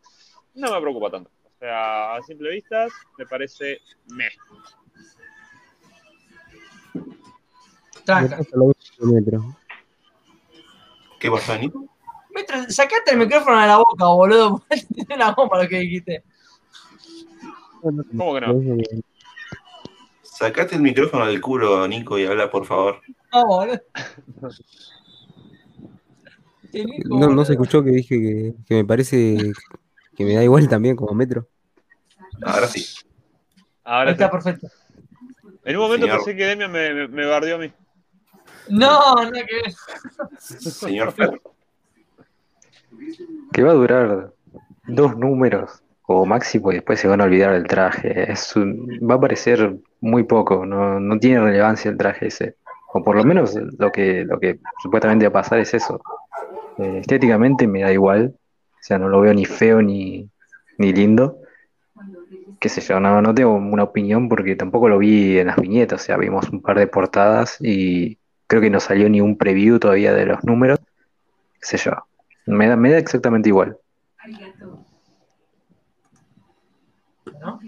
No me preocupa tanto. O sea, a simple vista, me parece meh. tranca. ¿Qué pasa, Nico? Mientras- Sacate el micrófono de la boca, boludo. [laughs] Tiene una bomba lo que dijiste. ¿Cómo que no? Sacate el micrófono del culo, Nico, y habla, por favor. No, boludo. Nico, No, no se escuchó que dije que, que me parece que me da igual también como metro. Ahora sí. Ahora Ahí está sí. perfecto. En un momento Señor. pensé que Demian me, me, me bardeó a mí. No, no que ver. Señor Fer. Que va a durar dos números o máximo y después se van a olvidar del traje. Es un- va a parecer muy poco, no, no tiene relevancia el traje ese. O por lo menos lo que, lo que supuestamente va a pasar es eso. Eh, estéticamente me da igual, o sea, no lo veo ni feo ni, ni lindo. Qué sé yo, no, no tengo una opinión porque tampoco lo vi en las viñetas, o sea, vimos un par de portadas y creo que no salió ni un preview todavía de los números. Qué sé yo, me da, me da exactamente igual. ¿no?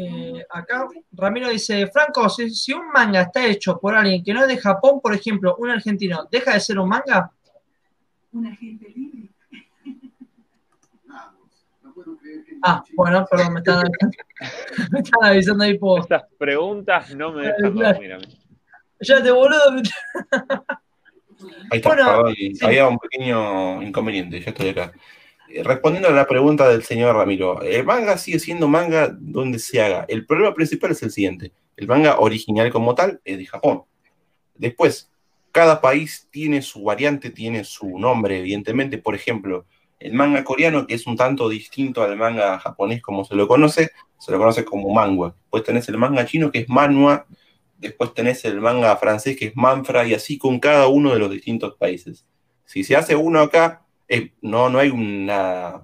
Eh, acá Ramiro dice, Franco, si, si un manga está hecho por alguien que no es de Japón, por ejemplo, un argentino, ¿deja de ser un manga? Un agente libre. Ah, bueno, perdón, me están, [laughs] [laughs] me están avisando ahí por... Estas preguntas no me dejan dormir a mí. Ya te boludo. Ahí está, Bueno, perdón, sí. había un pequeño inconveniente, ya estoy acá. Eh, Respondiendo a la pregunta del señor Ramiro, el manga sigue siendo manga donde se haga. El problema principal es el siguiente: el manga original como tal es de Japón. Después, cada país tiene su variante, tiene su nombre, evidentemente. Por ejemplo, el manga coreano, que es un tanto distinto al manga japonés como se lo conoce, se lo conoce como manga. Después tenés el manga chino, que es manhwa. Después tenés el manga francés, que es manfra, y así con cada uno de los distintos países. Si se hace uno acá, no, no hay una,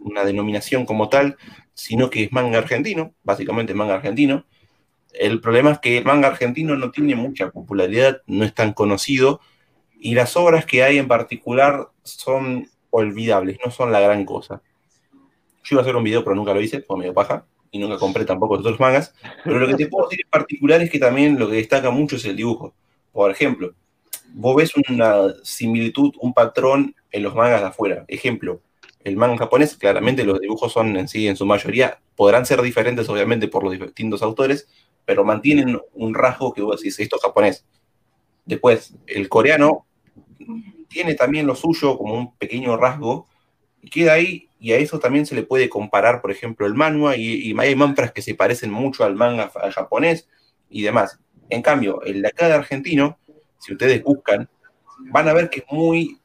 una denominación como tal, sino que es manga argentino, básicamente manga argentino. El problema es que el manga argentino no tiene mucha popularidad, no es tan conocido, y las obras que hay en particular son olvidables, no son la gran cosa. Yo iba a hacer un video, pero nunca lo hice, fue medio paja, y nunca compré tampoco los otros mangas, pero lo que te puedo decir en particular es que también lo que destaca mucho es el dibujo. Por ejemplo, vos ves una similitud, un patrón en los mangas de afuera. Ejemplo, el manga japonés, claramente los dibujos son en sí, en su mayoría, podrán ser diferentes obviamente por los distintos autores, pero mantienen un rasgo que vos decís, esto es japonés. Después, el coreano tiene también lo suyo como un pequeño rasgo, y queda ahí, y a eso también se le puede comparar, por ejemplo, el manhwa, y, hay mantras que se parecen mucho al manga japonés y demás. En cambio, el de acá de argentino, si ustedes buscan, van a ver que es muy.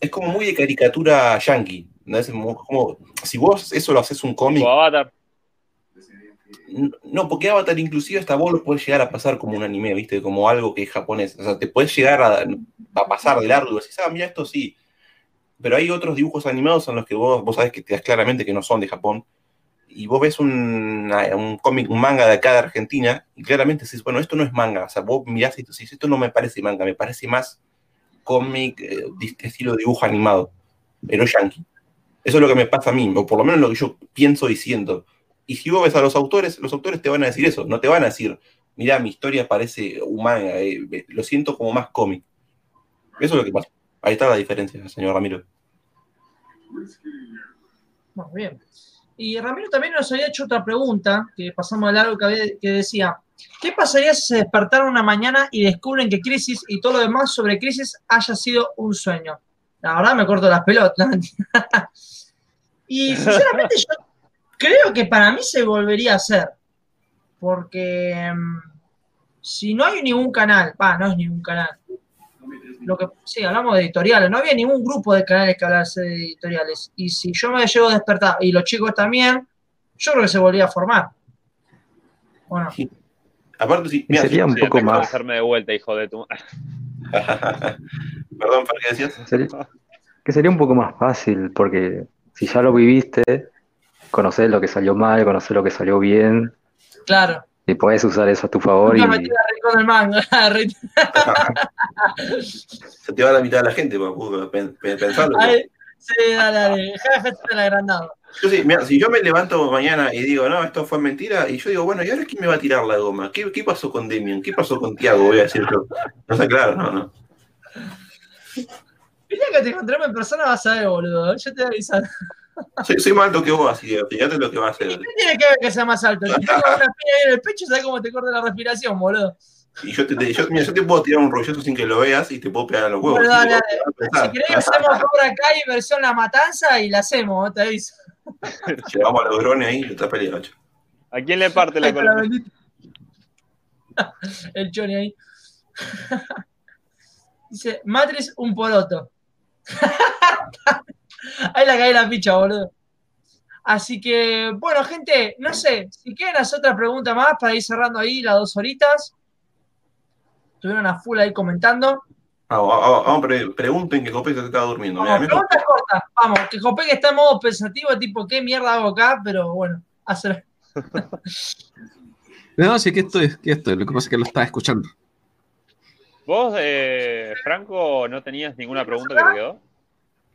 Es, como muy de caricatura yankee. ¿no? Es si vos eso lo haces un cómic. Avatar. No, porque Avatar inclusive hasta vos lo puedes llegar a pasar como un anime, ¿viste? Como algo que es japonés. O sea, te puedes llegar a, pasar de largo y decís, ah, mira, esto sí. Pero hay otros dibujos animados en los que vos, vos sabés que te das claramente que no son de Japón. Y vos ves un, un cómic, un manga de acá de Argentina, y claramente decís, bueno, esto no es manga. O sea, vos mirás y esto no me parece manga, me parece más cómic, eh, de estilo dibujo animado, pero yankee. Eso es lo que me pasa a mí, o por lo menos lo que yo pienso y siento. Y si vos ves a los autores, los autores te van a decir eso, no te van a decir, mira, mi historia parece un manga, eh, lo siento como más cómic. Eso es lo que pasa. Ahí está la diferencia, señor Ramiro. Muy bien. Y Ramiro también nos había hecho otra pregunta, que pasamos de largo, que decía, ¿qué pasaría si se despertaron una mañana y descubren que Crisis y todo lo demás sobre Crisis haya sido un sueño? La verdad me corto las pelotas. [laughs] y sinceramente yo creo que para mí se volvería a hacer. Porque mm, si no hay ningún canal, va, no es ningún canal. Lo que, sí, hablamos de editoriales, no había ningún grupo de canales que hablase de editoriales. Y si yo me llevo a despertar y los chicos también, yo creo que se volvía a formar. Bueno, Sí. Aparte, sí, mira, sería un Sí, poco más, de vuelta, hijo de tu. [laughs] Perdón, ¿qué decías? sería- que sería un poco más fácil, porque si ya lo viviste, conoces lo que salió mal, conoces lo que salió bien, claro. y podés usar eso a tu favor. Nunca Y, [laughs] la rincón del mango. Se te va la mitad de la gente, pen- pensarlo. Ay, sí, dale, dale. Deja de hacer el agrandado. Yo sí, mira, si yo me levanto mañana y digo, no, esto fue mentira, y yo digo, bueno, ¿y ahora quién me va a tirar la goma? ¿Qué, qué pasó con Demian? ¿Qué pasó con Tiago? Voy a decir yo. No sé, claro, no, no. El día que te encontremos en persona vas a ver, boludo. Yo te voy a avisar. Soy, soy más alto que vos, así que fíjate lo que va a hacer. ¿Qué tiene que ver que sea más alto? Si tengo una ahí en el pecho, ¿sabes cómo te corta la respiración, boludo? Y yo te, te- yo, mira, yo te puedo tirar un rolloso sin que lo veas y te puedo pegar a los huevos. Bueno, Y dale, Si querés, hacemos Cobra Kai versión La Matanza y la hacemos, te aviso. [laughs] Llevamos a los drones ahí y está peleado. che. ¿A quién le parte la columna? [laughs] El Johnny ahí. [laughs] Dice, Matrix, un poroto. [laughs] ahí la caí la picha, boludo. Así que, bueno, gente, no sé, si quieren hacer otra pregunta más para ir cerrando ahí las dos horitas. Estuvieron a full ahí comentando. Vamos, vamos, vamos, pre- pregunten que Copé se estaba durmiendo. Vamos, mira. preguntas cortas. Vamos, que Jopé que está en modo pensativo, tipo, ¿qué mierda hago acá? Pero bueno, hacer. [laughs] No, sí, que esto es, que esto es. Lo que pasa es que lo estaba escuchando. ¿Vos, eh, Franco, no tenías ninguna pregunta que te quedó?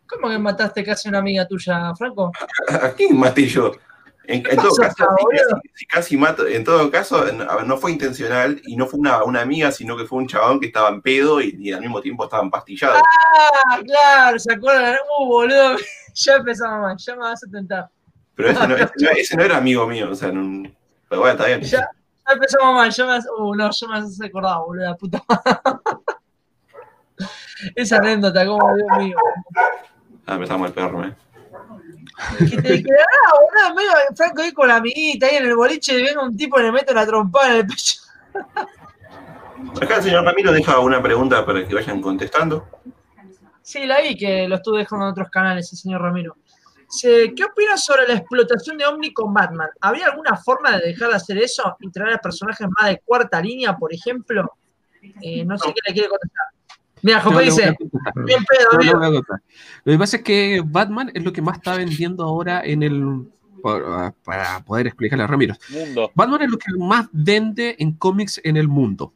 ¿Cómo que mataste casi una amiga tuya, Franco? ¿A quién maté yo? En, en todo caso, está, si, boludo. si- si casi mato, en todo caso, no, fue intencional y no fue una, una amiga, sino que fue un chabón que estaba en pedo y, y al mismo tiempo estaba empastillado. Ah, claro, ¿se acuerdan? Uh, boludo, [laughs] ya empezamos mal, ya me vas a tentar. Pero ese no, [laughs] ese no- ese no era amigo mío, o sea, no- pero bueno, está bien. Ya, ya empezamos mal, ya me vas, uh, no, ya me has acordado, boludo, la puta. [laughs] Esa anécdota, como Dios mío. Ah, empezamos el perro, ¿eh? Que te quedará, boludo, medio Franco ahí con la amiguita, ahí en el boliche, y venga un tipo y le mete una trompada en el pecho. [laughs] Acá el señor Ramiro deja una pregunta para que vayan contestando. Sí, la vi que lo estuve dejando en otros canales, el señor Ramiro. ¿Qué opinas sobre la explotación de Omni con Batman? ¿Habría alguna forma de dejar de hacer eso y traer a personajes más de cuarta línea, por ejemplo? Eh, no sé qué le quiere contestar. Mira, Jope dice, bien pedo, No, no. Lo que pasa es que Batman es lo que más está vendiendo ahora en el. Para, para poder explicarle a Ramiro. Mundo. Batman es lo que más vende en cómics en el mundo.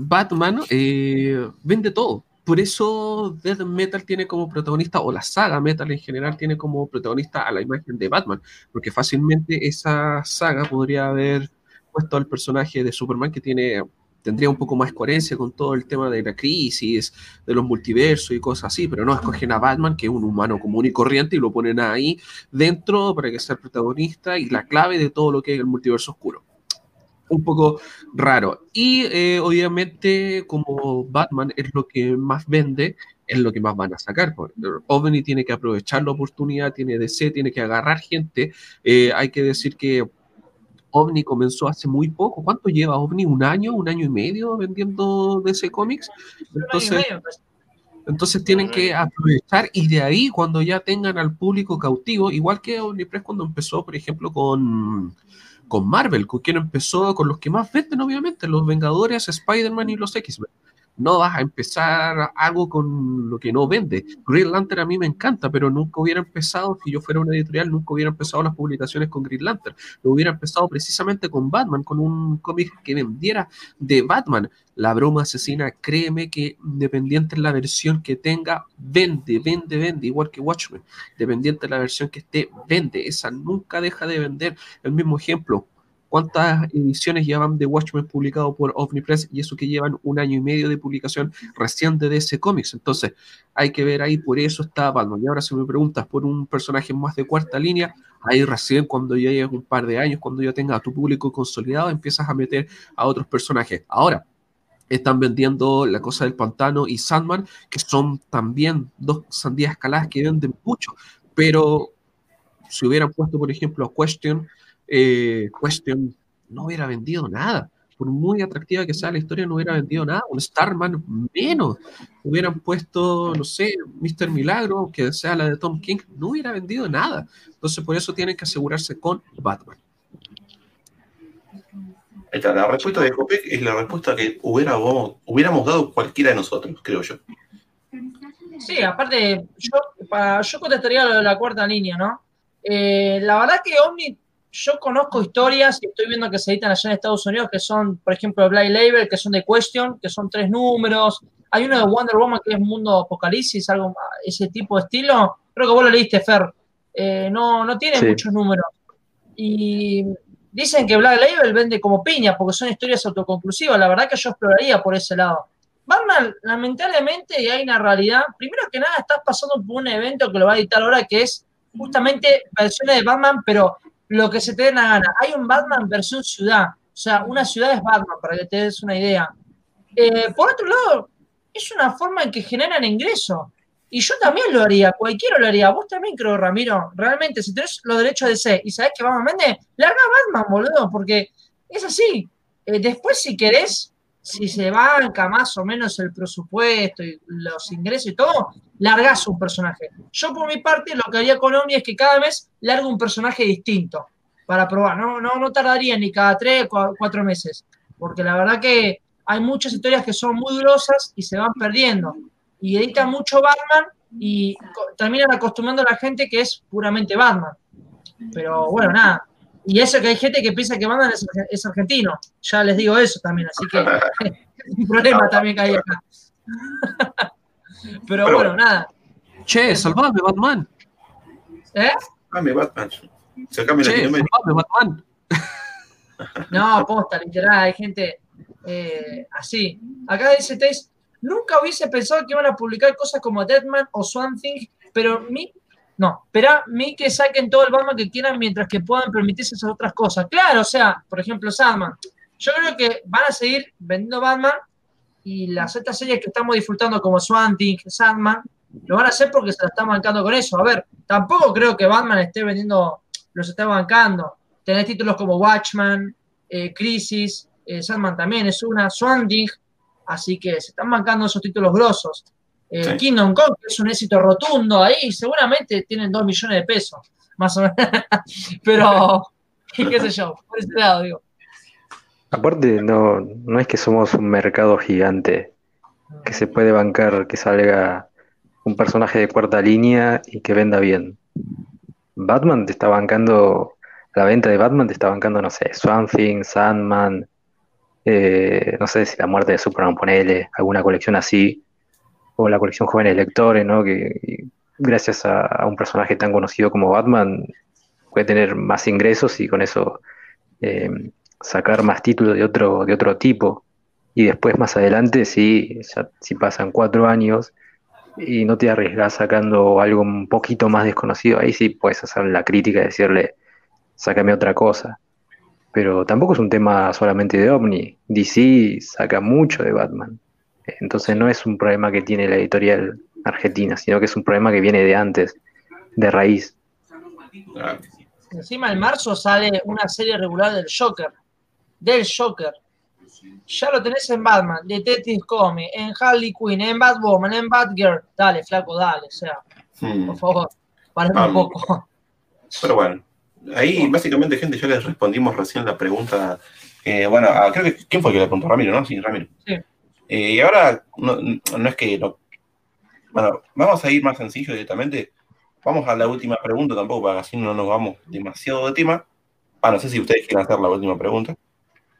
Batman eh, vende todo. Por eso Death Metal tiene como protagonista, o la saga Metal en general tiene como protagonista a la imagen de Batman, porque fácilmente esa saga podría haber puesto al personaje de Superman que tiene tendría un poco más coherencia con todo el tema de la crisis, de los multiversos y cosas así, pero no escogen a Batman, que es un humano común y corriente, y lo ponen ahí dentro para que sea protagonista y la clave de todo lo que es el multiverso oscuro. Un poco raro. Y eh, obviamente, como Batman es lo que más vende, es lo que más van a sacar. OVNI tiene que aprovechar la oportunidad, tiene DC, tiene que agarrar gente. Eh, hay que decir que OVNI comenzó hace muy poco. ¿Cuánto lleva OVNI? ¿Un año? ¿Un año y medio vendiendo DC Comics? Entonces, entonces tienen que aprovechar y de ahí cuando ya tengan al público cautivo, igual que Omnipress cuando empezó, por ejemplo, con, con Marvel, con quien empezó con los que más venden, obviamente, los Vengadores, Spider-Man y los X-Men. No vas a empezar algo con lo que no vende. Green Lantern a mí me encanta, pero nunca hubiera empezado, si yo fuera una editorial, nunca hubiera empezado las publicaciones con Green Lantern. Lo hubiera empezado precisamente con Batman, con un cómic que vendiera de Batman. La broma asesina, créeme que dependiente de la versión que tenga, vende, vende, vende, igual que Watchmen. Dependiente de la versión que esté, vende. Esa nunca deja de vender. El mismo ejemplo. ¿Cuántas ediciones llevan de Watchmen publicado por Omnipress y eso que llevan un año y medio de publicación recién de DC Comics? Entonces, hay que ver ahí, por eso está Batman. Y ahora si me preguntas por un personaje más de cuarta línea, ahí recién cuando ya llegues un par de años, cuando ya tengas a tu público consolidado, empiezas a meter a otros personajes. Ahora, están vendiendo La Cosa del Pantano y Sandman, que son también dos sandías caladas que venden mucho, pero si hubieran puesto, por ejemplo, a Question, eh, Question no hubiera vendido nada. Por muy atractiva que sea la historia, no hubiera vendido nada. Un Starman menos. Hubieran puesto, no sé, Mr. Milagro, que sea la de Tom King, no hubiera vendido nada. Entonces, por eso tienen que asegurarse con Batman. La respuesta de Jopek es la respuesta que hubiéramos, hubiéramos dado cualquiera de nosotros, creo yo. Sí, aparte, yo, para, yo contestaría lo de la cuarta línea, ¿no? Eh, la verdad que Omni, yo conozco historias y estoy viendo que se editan allá en Estados Unidos que son, por ejemplo, Black Label, que son de Question, que son tres números. Hay uno de Wonder Woman que es Mundo Apocalipsis, algo ese tipo de estilo. Creo que vos lo leíste, Fer. Eh, no, no tiene Sí. muchos números. Y dicen que Black Label vende como piña porque son historias autoconclusivas. La verdad que yo exploraría por ese lado. Batman, lamentablemente, y hay una realidad. Primero que nada, estás pasando por un evento que lo va a editar ahora que es justamente versiones de Batman, pero lo que se te dé la gana. Hay un Batman versión ciudad. O sea, una ciudad es Batman, para que te des una idea. Eh, por otro lado, es una forma en que generan ingreso. Y yo también lo haría, cualquiera lo haría. Vos también creo, Ramiro. Realmente, si tenés los derechos de C y sabés que Batman vende, larga Batman, boludo, porque es así. Eh, después, si querés, si se banca más o menos el presupuesto y los ingresos y todo, largás un personaje. Yo, por mi parte, lo que haría con Omni es que cada mes largo un personaje distinto para probar. No, no, no tardaría ni cada tres, cua- cuatro meses. Porque la verdad que hay muchas historias que son muy grosas y se van perdiendo. Y editan mucho Batman y terminan acostumbrando a la gente que es puramente Batman. Pero bueno, nada. Y eso que hay gente que piensa que Batman es, es argentino. Ya les digo eso también, así que [laughs] es un problema también que hay acá. [laughs] Pero Pero bueno, nada. Che, salvame, Batman. ¿Eh? Dame Batman. Sacame Che, salvame, Batman. [laughs] No, posta, literal, hay gente eh, así. Acá dice Taze, nunca hubiese pensado que iban a publicar cosas como Deadman o Swamp Thing, pero mi, no, mí que saquen todo el Batman que quieran mientras que puedan permitirse esas otras cosas. Claro, o sea, por ejemplo, Sandman. Yo creo que van a seguir vendiendo Batman y las otras series que estamos disfrutando como Swamp Thing, Sandman, lo van a hacer porque se la están bancando con eso. A ver, tampoco creo que Batman esté vendiendo, los está bancando. Tenés títulos como Watchman, eh, Crisis, eh, Sandman también es una, Swamp Thing, así que se están bancando esos títulos grosos. Eh, Sí. Kingdom Come, que es un éxito rotundo ahí, seguramente tienen 2 millones de pesos, más o menos. [laughs] Pero, [laughs] qué sé yo, por ese lado, digo. Aparte, no, no es que somos un mercado gigante que se puede bancar que salga un personaje de cuarta línea y que venda bien. Batman te está bancando, la venta de Batman te está bancando, no sé, Swamp Thing, Sandman, eh, no sé si la muerte de Superman, ponele, alguna colección así, o la colección Jóvenes Lectores, ¿no? Que gracias a, un personaje tan conocido como Batman puede tener más ingresos y con eso eh, sacar más títulos de otro, de otro tipo. Y después más adelante, si, si pasan cuatro años y no te arriesgas sacando algo un poquito más desconocido, ahí sí puedes hacer la crítica y decirle, sácame otra cosa. Pero tampoco es un tema solamente de Omni. DC saca mucho de Batman. Entonces no es un problema que tiene la editorial argentina, sino que es un problema que viene de antes, de raíz. Ah, Encima en marzo sale una serie regular del Joker. Del Joker. Ya lo tenés en Batman, Detective Comics, en Harley Quinn, en Batwoman, en Batgirl. Dale, flaco, dale. O sea, hmm. por favor, paremos Ah, un poco. Pero bueno, ahí básicamente, gente, ya les respondimos recién la pregunta. eh, bueno, a- creo que. ¿Quién fue que le preguntó? Ramiro, ¿no? Sí, Ramiro. Sí. Eh, y ahora, no, no es que. no- bueno, vamos a ir más sencillo directamente. Vamos a la última pregunta tampoco, para que así no nos vamos demasiado de tema. Ah, no sé si ustedes quieren hacer la última pregunta,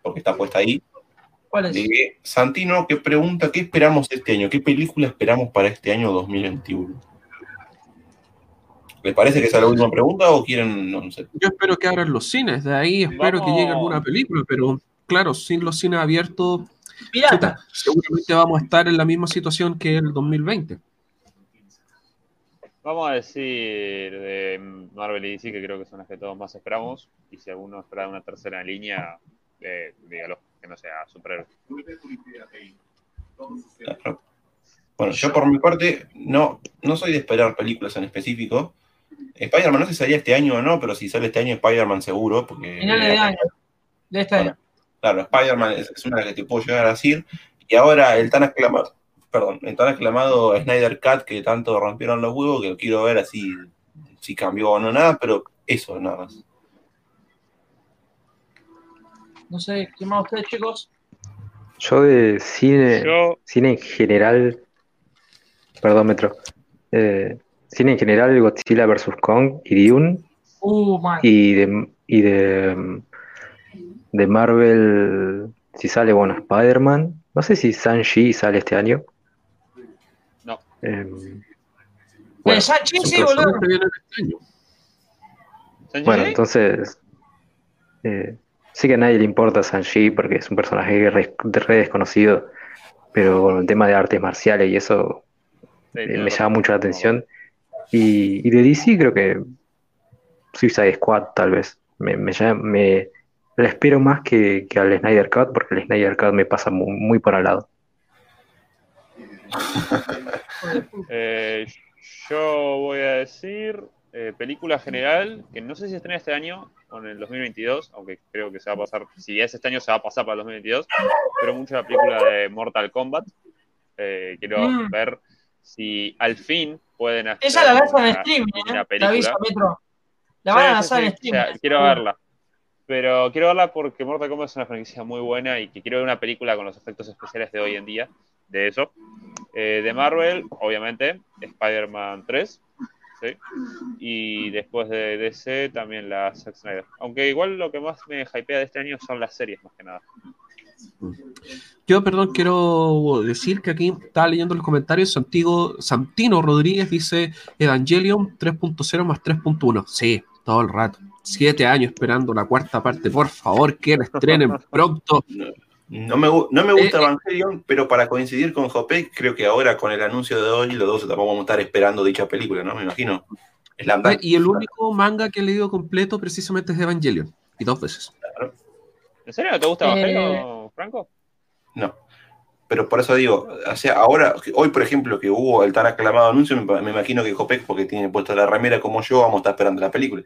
porque está puesta ahí. ¿Cuál es? De Santino, que pregunta: ¿qué esperamos este año? ¿Qué película esperamos para este año 2021? ¿Les parece que esa es la última pregunta o quieren.? No, no sé. Yo espero que abran los cines, de ahí espero que llegue alguna película, pero claro, sin los cines abiertos. Chuta, seguramente vamos a estar en la misma situación que el 2020. Vamos a decir de Marvel y DC, que creo que son las que todos más esperamos. Y si alguno espera una tercera línea, eh, dígalo, que no sea superhéroe. Bueno, yo por mi parte no, no soy de esperar películas en específico. Spider-Man no sé si salía este año o no, pero si sale este año Spider-Man seguro, porque Finales de año. de este año. Claro, Spider-Man es, es una que te puedo llegar a decir. Y ahora el tan aclamado, perdón, el tan aclamado Snyder Cut que tanto rompieron los huevos, que quiero ver así si cambió o no nada, pero eso nada más. No sé, ¿qué más ustedes, chicos? Yo de cine, Yo, cine en general, perdón, Metro, eh, cine en general, Godzilla vs. Kong y Dune, Uh, y de, y de, de Marvel, si sale, bueno, Spider-Man, no sé si Shang-Chi sale este año. No. Em, Eh, bueno, un sí, boludo. Este. ¿Sanji Bueno, entonces, eh, sí que a nadie le importa Sanji porque es un personaje re, re desconocido, pero con el tema de artes marciales y eso Sí, eh, me llama mucho la atención. Y, y de DC creo que Suicide Squad tal vez. Me, me, llama- me- la espero más que, que al Snyder Cut porque el Snyder Cut me pasa muy, muy por al lado. [laughs] Eh, yo voy a decir eh, película general, que no sé si estrena este año o en el 2022, aunque creo que se va a pasar, si es este año se va a pasar para el 2022, pero mucho la película de Mortal Kombat. Eh, quiero Mm. ver si al fin pueden hacer Esa la lanzan en streaming, una ¿eh? Te aviso, película. Metro. La van a lanzar sí, en sí, streaming. o sea, quiero verla. Pero quiero verla porque Mortal Kombat es una franquicia muy buena y que quiero ver una película con los efectos especiales de hoy en día, de eso. Eh, de Marvel, obviamente, Spider-Man 3. ¿sí? Y después de DC, también la Zack Snyder. Aunque igual lo que más me hypea de este año son las series, más que nada. Yo, perdón, quiero decir que aquí estaba leyendo los comentarios. Santiago, Santino Rodríguez dice Evangelion 3.0 más 3.1. Sí, todo el rato. Siete años esperando la cuarta parte. Por favor, que la estrenen [laughs] pronto. No me, no me gusta Eh, eh. Evangelion, pero para coincidir con Jopek, creo que ahora con el anuncio de hoy, los dos tampoco vamos a estar esperando dicha película, ¿no? Me imagino. Y el único manga que he leído completo precisamente es Evangelion. Y dos veces. ¿En serio no te gusta Eh, Evangelio, Franco? No. Pero por eso digo, o sea, ahora, hoy por ejemplo, que hubo el tan aclamado anuncio, me, me imagino que Jopek, porque tiene puesta la remera como yo, vamos a estar esperando la película.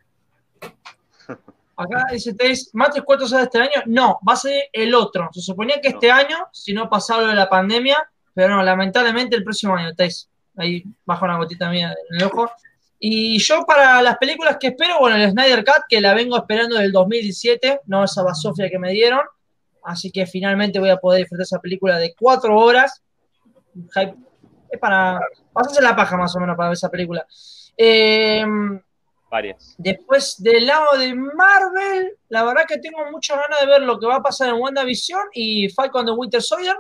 Acá dice Teis, ¿Matrix 4 sale este año? No, va a ser el otro. Se suponía que No. este año, si no pasaba lo de la pandemia, pero no, lamentablemente el próximo año, Teis. Ahí baja una gotita mía en el ojo. Y yo para las películas que espero, bueno, el Snyder Cut, que la vengo esperando del 2017, no esa basofia que me dieron. Así que finalmente voy a poder disfrutar esa película de cuatro horas. Es para pasarse la paja más o menos para ver esa película. Eh, Varias. Después del lado de Marvel, la verdad que tengo muchas ganas de ver lo que va a pasar en WandaVision y Falcon de Winter Soldier.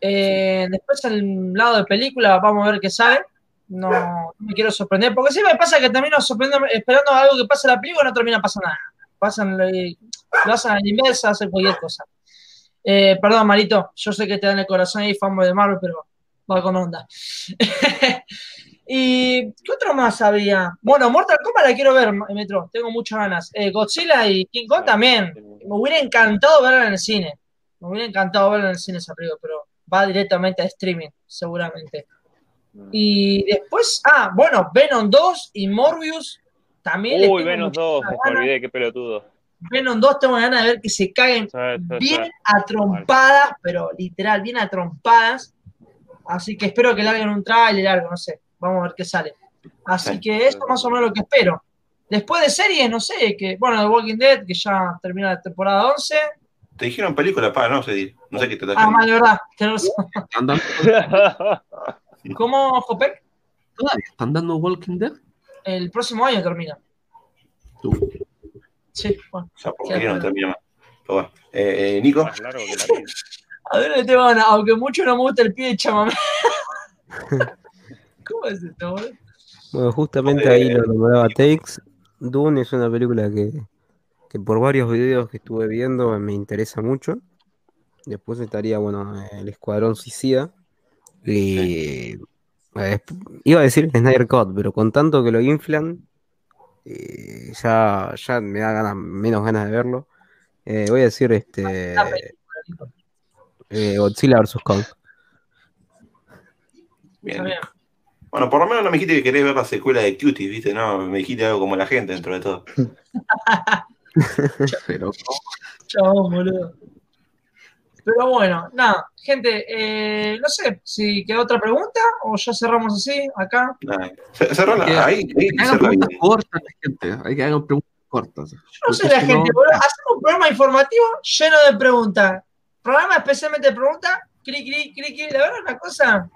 Eh, después el lado de película, vamos a ver qué sale. No, no me quiero sorprender, porque siempre me pasa que termino sorprendiendo, esperando algo que pase en la película y no termina pasando nada. Pasan, lo, lo hacen a la inversa, hacen cualquier cosa. Eh, perdón, Marito, yo sé que te dan el corazón ahí, fanboy de Marvel, pero va con onda. [laughs] ¿Y qué otro más había? Bueno, Mortal Kombat la quiero ver, Metro. Tengo muchas ganas. Eh, Godzilla y King Kong también. Me hubiera encantado verla en el cine. Me hubiera encantado verla en el cine esa película, pero va directamente a streaming, seguramente. Y después, ah, bueno, Venom 2 y Morbius también. Uy, Venom 2, muchísimas me olvidé, qué pelotudo. Venom 2 tengo ganas de ver que se caguen bien a trompadas, pero literal, bien a trompadas. Así que espero que larguen un trailer, algo, no sé. Vamos a ver qué sale. Así Sí. que eso más o menos lo que espero. Después de series, no sé, que bueno, The Walking Dead, que ya termina la temporada 11. Te dijeron película, pa, no sé, no sé qué te Ah, mal, de verdad. tenés razón. ¿Están dando, [laughs] ¿Cómo, Jopek? todavía ¿Están dando Walking Dead? El próximo año termina. Tú. Sí, bueno. O sea, por qué no termina más. Pero bueno. Eh, eh, Nico, la vida. [laughs] A ver, tengo ganas, aunque mucho no me gusta el pie de chamamé. [laughs] ¿Cómo es esto, boludo? Bueno, justamente ahí lo nombraba Takes. Dune es una película que, que por varios videos que estuve viendo me interesa mucho. Después estaría, bueno, el Escuadrón Suicida. Y eh, iba a decir Snyder Cut, pero con tanto que lo inflan, eh, ya, ya me da ganas, menos ganas de verlo. Eh, voy a decir este eh, Godzilla vs. Kong. bien. Bueno, por lo menos no me dijiste que querés ver la secuela de Cutie, ¿viste? No, me dijiste algo como la gente dentro de todo. [laughs] Pero Chabón, boludo. Pero bueno, nada, gente, eh, no sé si queda otra pregunta o ya cerramos así, acá. Nah, ce- cerrala, Que- ahí, ahí, que hagan preguntas cortas, gente. Hay que hagan preguntas cortas. Yo no sé la gente, no- boludo. Hacemos un programa informativo lleno de preguntas. Programa especialmente de preguntas. Cri, cri, cri, cri. La verdad, una cosa.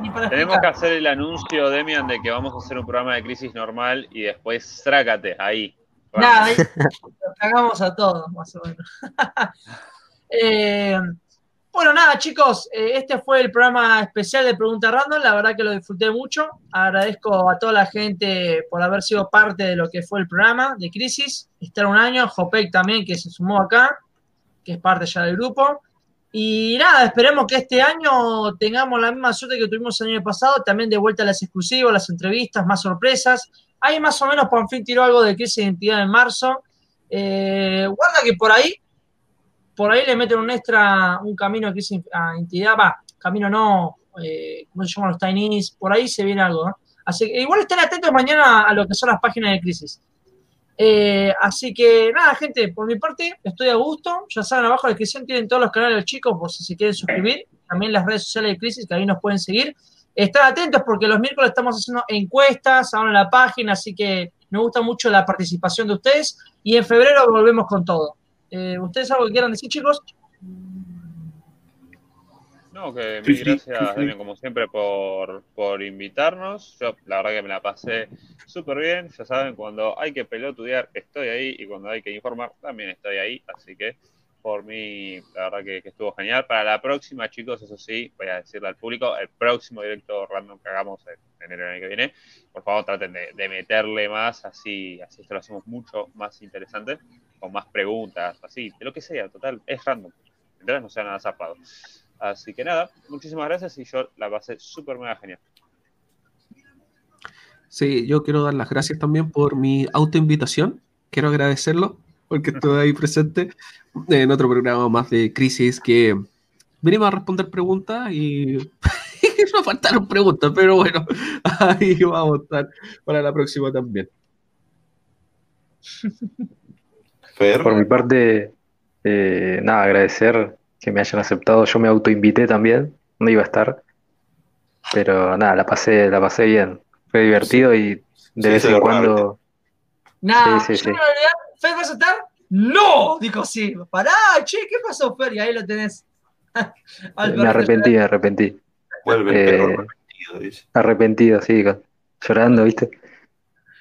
Ni para Tenemos que hacer el anuncio, Demian, de que vamos a hacer un programa de crisis normal y después trácate ahí. Nada, ahí lo cagamos a todos, más o menos. [laughs] Eh, bueno, nada, chicos, eh, este fue el programa especial de Pregunta Random. La verdad que lo disfruté mucho. Agradezco a toda la gente por haber sido parte de lo que fue el programa de Crisis. Estar un año, Jopek también, que se sumó acá, que es parte ya del grupo. Y nada, esperemos que este año tengamos la misma suerte que tuvimos el año pasado, también de vuelta a las exclusivas, las entrevistas, más sorpresas. Ahí más o menos Panfín tiró algo de crisis de identidad en marzo. Eh, guarda que por ahí, por ahí le meten un extra, un camino de crisis a identidad, va, camino no, eh, ¿cómo se llaman los Tinys? Por ahí se viene algo. Así que igual estén atentos mañana a lo que son las páginas de crisis. Eh, así que nada, gente, por mi parte estoy a gusto. Ya saben, abajo en la descripción tienen todos los canales chicos por si se quieren suscribir. También las redes sociales de Crisis, que ahí nos pueden seguir. Están atentos porque los miércoles estamos haciendo encuestas ahora en la página, así que me gusta mucho la participación de ustedes. Y en febrero volvemos con todo. Eh, ¿Ustedes algo que quieran decir, chicos? No, que mil sí, gracias, sí, sí. Como siempre, por, por invitarnos. Yo, la verdad que me la pasé súper bien. Ya saben, cuando hay que pelotudear, estoy ahí. Y cuando hay que informar, también estoy ahí. Así que, por mí, la verdad que, que estuvo genial. Para la próxima, chicos, eso sí, voy a decirle al público, el próximo directo random que hagamos en enero del año que viene, por favor, traten de, de meterle más, así, así esto lo hacemos mucho más interesante, con más preguntas, así, de lo que sea, total, es random. Entonces no sea nada zapado. Así que nada, muchísimas gracias y yo la pasé súper mega genial. Sí, yo quiero dar las gracias también por mi autoinvitación. Quiero agradecerlo porque estuve ahí presente en otro programa más de crisis que venimos a responder preguntas y [laughs] nos faltaron preguntas, pero bueno, [laughs] ahí vamos a estar para la próxima también. Fer, Por mi parte, eh, nada, agradecer que me hayan aceptado. Yo me autoinvité también, no iba a estar, pero nada, la pasé, la pasé bien. Fue divertido y de Sí, vez en cuando, Nada, Sí, sí, yo sí. en realidad, ¿Fer vas a estar? ¡No! Dijo sí. Pará, che, ¿qué pasó, Fer? Y ahí lo tenés. [laughs] Me arrepentí, me arrepentí. vuelve el eh, arrepentido, dice. Arrepentido, sí, llorando, ¿viste?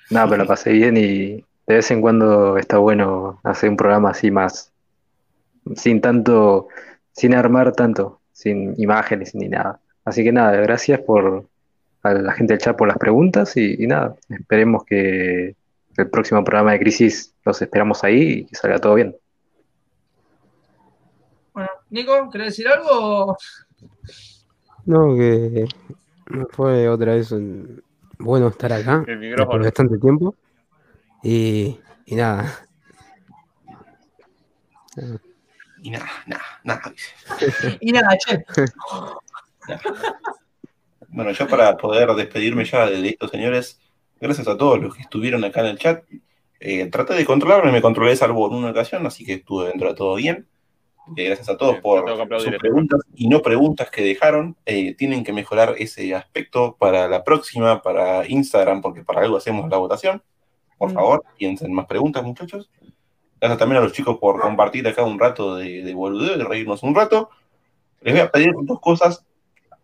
Nada, pero la pasé bien y de vez en cuando está bueno hacer un programa así más, sin tanto, sin armar tanto, sin imágenes ni nada. Así que nada, gracias por a la gente del chat por las preguntas y, y nada, esperemos que el próximo programa de Crisis los esperamos ahí y que salga todo bien. Bueno, Nico, ¿querés decir algo? No, que fue otra vez un- bueno estar acá El después micrófono. de bastante tiempo. Y, y nada, Y nada, nada, nada, dice. [laughs] Y nada, che. Bueno, yo para poder despedirme ya de estos señores, gracias a todos los que estuvieron acá en el chat. Eh, traté de controlarme, me controlé salvo en una ocasión, así que estuve dentro de todo bien. Eh, gracias a todos por sus preguntas y no preguntas que dejaron. Eh, tienen que mejorar ese aspecto para la próxima, para Instagram, porque para algo hacemos la votación. Por Mm. favor, piensen más preguntas, muchachos. Gracias también a los chicos por compartir acá un rato de, de boludeo, de reírnos un rato. Les voy a pedir dos cosas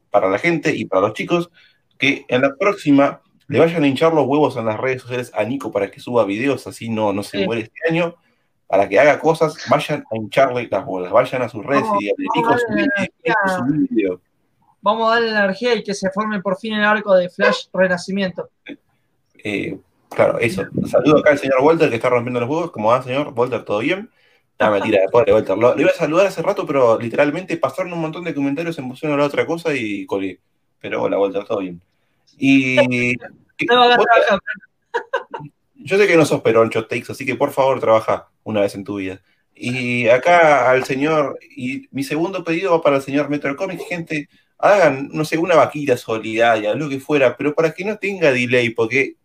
para la gente y para los chicos, que en la próxima le vayan a hinchar los huevos en las redes sociales a Nico para que suba videos, así no, no se Sí. muere este año, para que haga cosas, vayan a hincharle las bolas, vayan a sus redes Vamos, y vamos Nico, subí, subí video. Vamos a darle energía y que se forme por fin el arco de Flash Renacimiento. Eh, claro, eso. Saludo acá al señor Walter que está rompiendo los huevos. ¿Cómo va, señor? Walter, ¿todo bien? No, mentira, pobre Walter. Lo, lo iba a saludar hace rato, pero literalmente pasaron un montón de comentarios en función a la otra cosa y colgué. Pero hola, Walter, todo bien. Y. No, yo sé que no sos peroncho, Takes, así que por favor trabaja una vez en tu vida. Y acá al señor, y mi segundo pedido va para el señor Metro Comics, gente, hagan, no sé, una vaquita solidaria, lo que fuera, pero para que no tenga delay, porque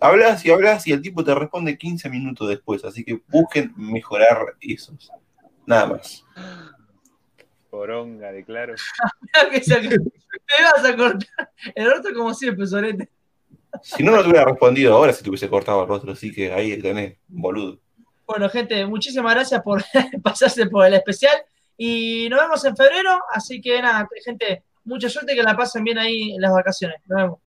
Hablas y hablas y el tipo te responde 15 minutos después, así que busquen mejorar esos. Nada más. Poronga, declaro. [laughs] Te vas a cortar el orto como siempre, Sorete. Si no, no te hubiera respondido ahora si te hubiese cortado el rostro, así que ahí tenés, boludo. Bueno, gente, muchísimas gracias por [laughs] pasarse por el especial. Y nos vemos en febrero. Así que nada, gente, mucha suerte que la pasen bien ahí en las vacaciones. Nos vemos.